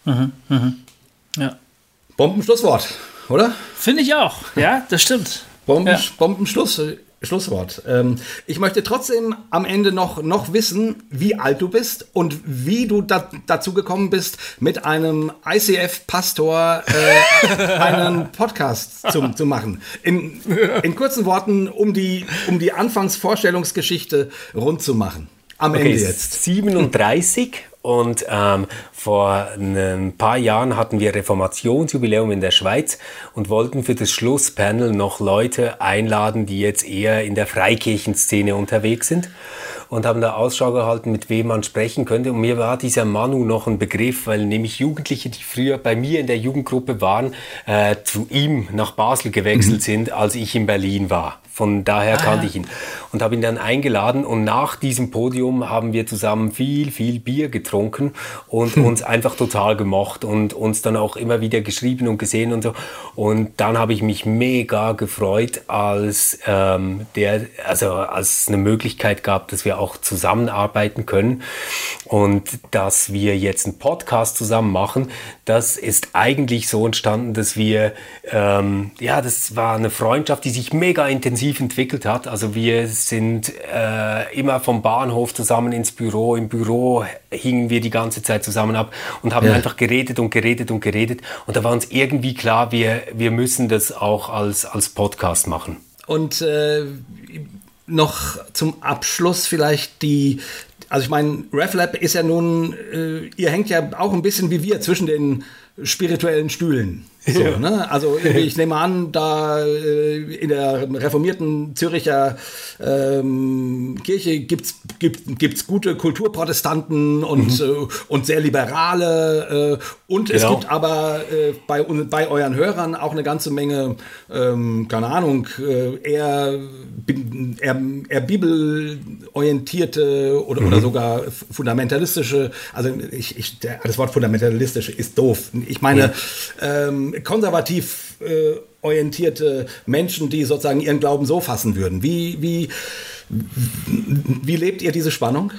Mhm, mhm. Ja. Bombenschlusswort, oder? Finde ich auch. Ja, das stimmt. Bomben, ja. Bombenschluss. Schlusswort. Ähm, ich möchte trotzdem am Ende noch, noch wissen, wie alt du bist und wie du da, dazu gekommen bist, mit einem ICF-Pastor äh, einen Podcast zu, zu machen. In, in kurzen Worten, um die, um die Anfangsvorstellungsgeschichte rund zu machen. Am okay, Ende jetzt. 37 und ähm, vor ein paar Jahren hatten wir Reformationsjubiläum in der Schweiz und wollten für das Schlusspanel noch Leute einladen, die jetzt eher in der Freikirchenszene unterwegs sind und haben da Ausschau gehalten, mit wem man sprechen könnte. Und mir war dieser Manu noch ein Begriff, weil nämlich Jugendliche, die früher bei mir in der Jugendgruppe waren, äh, zu ihm nach Basel gewechselt mhm. sind, als ich in Berlin war. Von daher ah, kannte ich ihn und habe ihn dann eingeladen und nach diesem Podium haben wir zusammen viel, viel Bier getrunken und uns einfach total gemocht und uns dann auch immer wieder geschrieben und gesehen und so. Und dann habe ich mich mega gefreut, als ähm, der, also als es eine Möglichkeit gab, dass wir auch zusammenarbeiten können und dass wir jetzt einen Podcast zusammen machen. Das ist eigentlich so entstanden, dass wir, ähm, ja, das war eine Freundschaft, die sich mega intensiv intensiv entwickelt hat. Also wir sind äh, immer vom Bahnhof zusammen ins Büro. Im Büro hingen wir die ganze Zeit zusammen ab und haben ja. einfach geredet und geredet und geredet. Und da war uns irgendwie klar, wir, wir müssen das auch als, als Podcast machen. Und äh, noch zum Abschluss vielleicht die, also ich meine, RefLab ist ja nun, äh, ihr hängt ja auch ein bisschen wie wir zwischen den spirituellen Stühlen. So, ja. ne? Also ich nehme an, da äh, in der reformierten Züricher ähm, Kirche gibt's gibt, gibt's gute Kulturprotestanten und, mhm. äh, und sehr liberale äh, und genau. es gibt aber äh, bei, bei euren Hörern auch eine ganze Menge, ähm, keine Ahnung, äh, eher, eher, eher bibelorientierte oder, mhm. oder sogar fundamentalistische, also ich, ich, der, das Wort fundamentalistische ist doof. Ich meine, ja. ähm, konservativ äh, orientierte Menschen, die sozusagen ihren Glauben so fassen würden. Wie, wie, wie lebt ihr diese Spannung?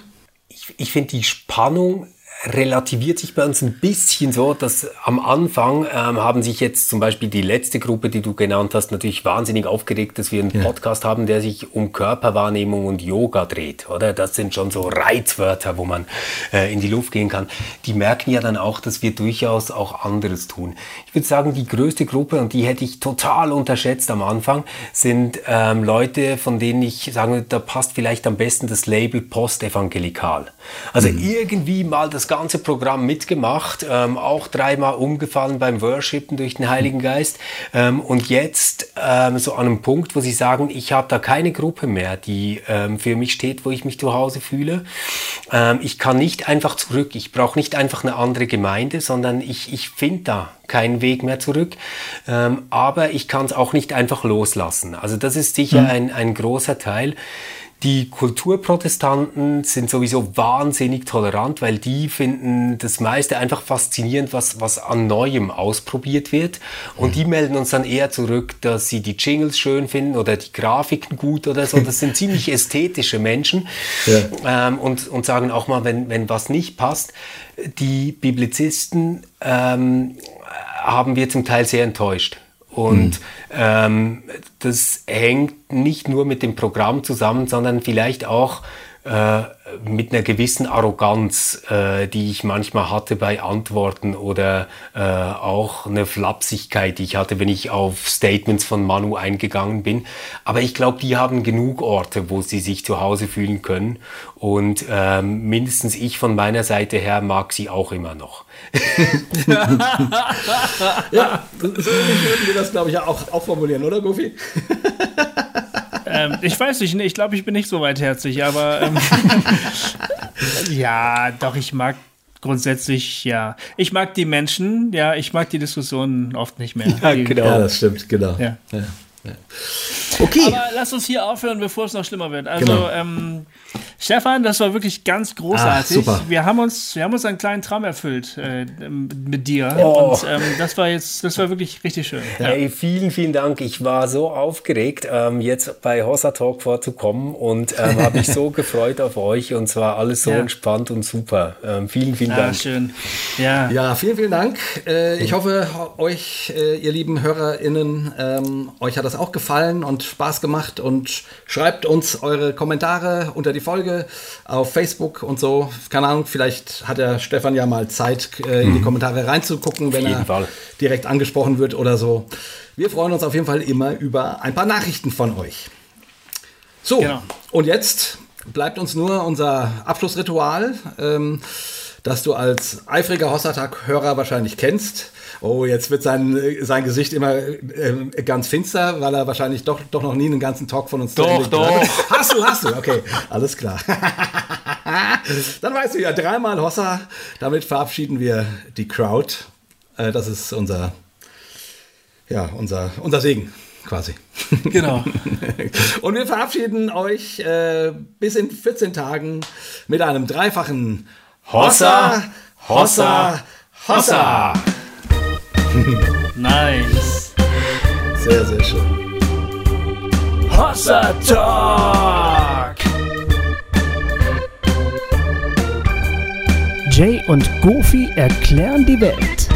Ich, ich finde die Spannung relativiert sich bei uns ein bisschen so, dass am Anfang ähm, haben sich jetzt zum Beispiel die letzte Gruppe, die du genannt hast, natürlich wahnsinnig aufgeregt, dass wir einen ja. Podcast haben, der sich um Körperwahrnehmung und Yoga dreht, oder? Das sind schon so Reizwörter, wo man äh, in die Luft gehen kann. Die merken ja dann auch, dass wir durchaus auch anderes tun. Ich würde sagen, die größte Gruppe, und die hätte ich total unterschätzt am Anfang, sind ähm, Leute, von denen ich sage, da passt vielleicht am besten das Label postevangelikal. Also mhm. irgendwie mal das ganze Programm mitgemacht, ähm, auch dreimal umgefallen beim Worshipen durch den Heiligen Geist ähm, und jetzt ähm, so an einem Punkt, wo sie sagen, ich habe da keine Gruppe mehr, die ähm, für mich steht, wo ich mich zu Hause fühle. Ähm, ich kann nicht einfach zurück, ich brauche nicht einfach eine andere Gemeinde, sondern ich, ich finde da keinen Weg mehr zurück. Ähm, aber ich kann es auch nicht einfach loslassen. Also das ist sicher mhm. ein, ein großer Teil. Die Kulturprotestanten sind sowieso wahnsinnig tolerant, weil die finden das meiste einfach faszinierend, was, was an Neuem ausprobiert wird. Und die melden uns dann eher zurück, dass sie die Jingles schön finden oder die Grafiken gut oder so. Das sind ziemlich ästhetische Menschen ja. ähm, und, und sagen auch mal, wenn, wenn was nicht passt. Die Biblizisten ähm, haben wir zum Teil sehr enttäuscht. Und mhm. ähm, das hängt nicht nur mit dem Programm zusammen, sondern vielleicht auch äh, mit einer gewissen Arroganz, äh, die ich manchmal hatte bei Antworten oder äh, auch eine Flapsigkeit, die ich hatte, wenn ich auf Statements von Manu eingegangen bin. Aber ich glaube, die haben genug Orte, wo sie sich zu Hause fühlen können. Und ähm, mindestens ich von meiner Seite her mag sie auch immer noch. ja, so würden wir das, glaube ich, auch, auch formulieren, oder, Goofy? ähm, ich weiß nicht, ich glaube, ich bin nicht so weitherzig, aber ähm, ja, doch, ich mag grundsätzlich, ja. Ich mag die Menschen, ja, ich mag die Diskussionen oft nicht mehr. Ja, die, genau. Ja, das stimmt, genau. Ja. ja. Okay. Aber lass uns hier aufhören, bevor es noch schlimmer wird. Also, genau. ähm, Stefan, das war wirklich ganz großartig. Ah, super. Wir haben uns, wir haben uns einen kleinen Traum erfüllt äh, mit dir. Oh. Und ähm, das war jetzt, das war wirklich richtig schön. Ja. Hey, vielen, vielen Dank. Ich war so aufgeregt, ähm, jetzt bei Hossa Talk vorzukommen und ähm, habe mich so gefreut auf euch und zwar alles so ja. entspannt und super. Ähm, vielen, vielen ah, Dank. Schön. Ja. ja, vielen, vielen Dank. Äh, ich hoffe, euch, äh, ihr lieben HörerInnen, ähm, euch hat das auch gefallen und Spaß gemacht und schreibt uns eure Kommentare unter die Folge auf Facebook und so. Keine Ahnung, vielleicht hat der Stefan ja mal Zeit, äh, in die mhm. Kommentare reinzugucken, wenn er Fall. direkt angesprochen wird oder so. Wir freuen uns auf jeden Fall immer über ein paar Nachrichten von euch. So, genau. und jetzt bleibt uns nur unser Abschlussritual, ähm, das du als eifriger Hossertag-Hörer wahrscheinlich kennst. Oh, jetzt wird sein, sein Gesicht immer äh, ganz finster, weil er wahrscheinlich doch, doch noch nie einen ganzen Talk von uns Doch, doch. Hat. Hast du, hast du. Okay, alles klar. Dann weißt du ja, dreimal Hossa. Damit verabschieden wir die Crowd. Äh, das ist unser, ja, unser, unser Segen quasi. Genau. Und wir verabschieden euch äh, bis in 14 Tagen mit einem dreifachen Hossa, Hossa. Hossa. nice. Sehr, sehr schön. Hossa Talk! Jay und Goofy erklären die Welt.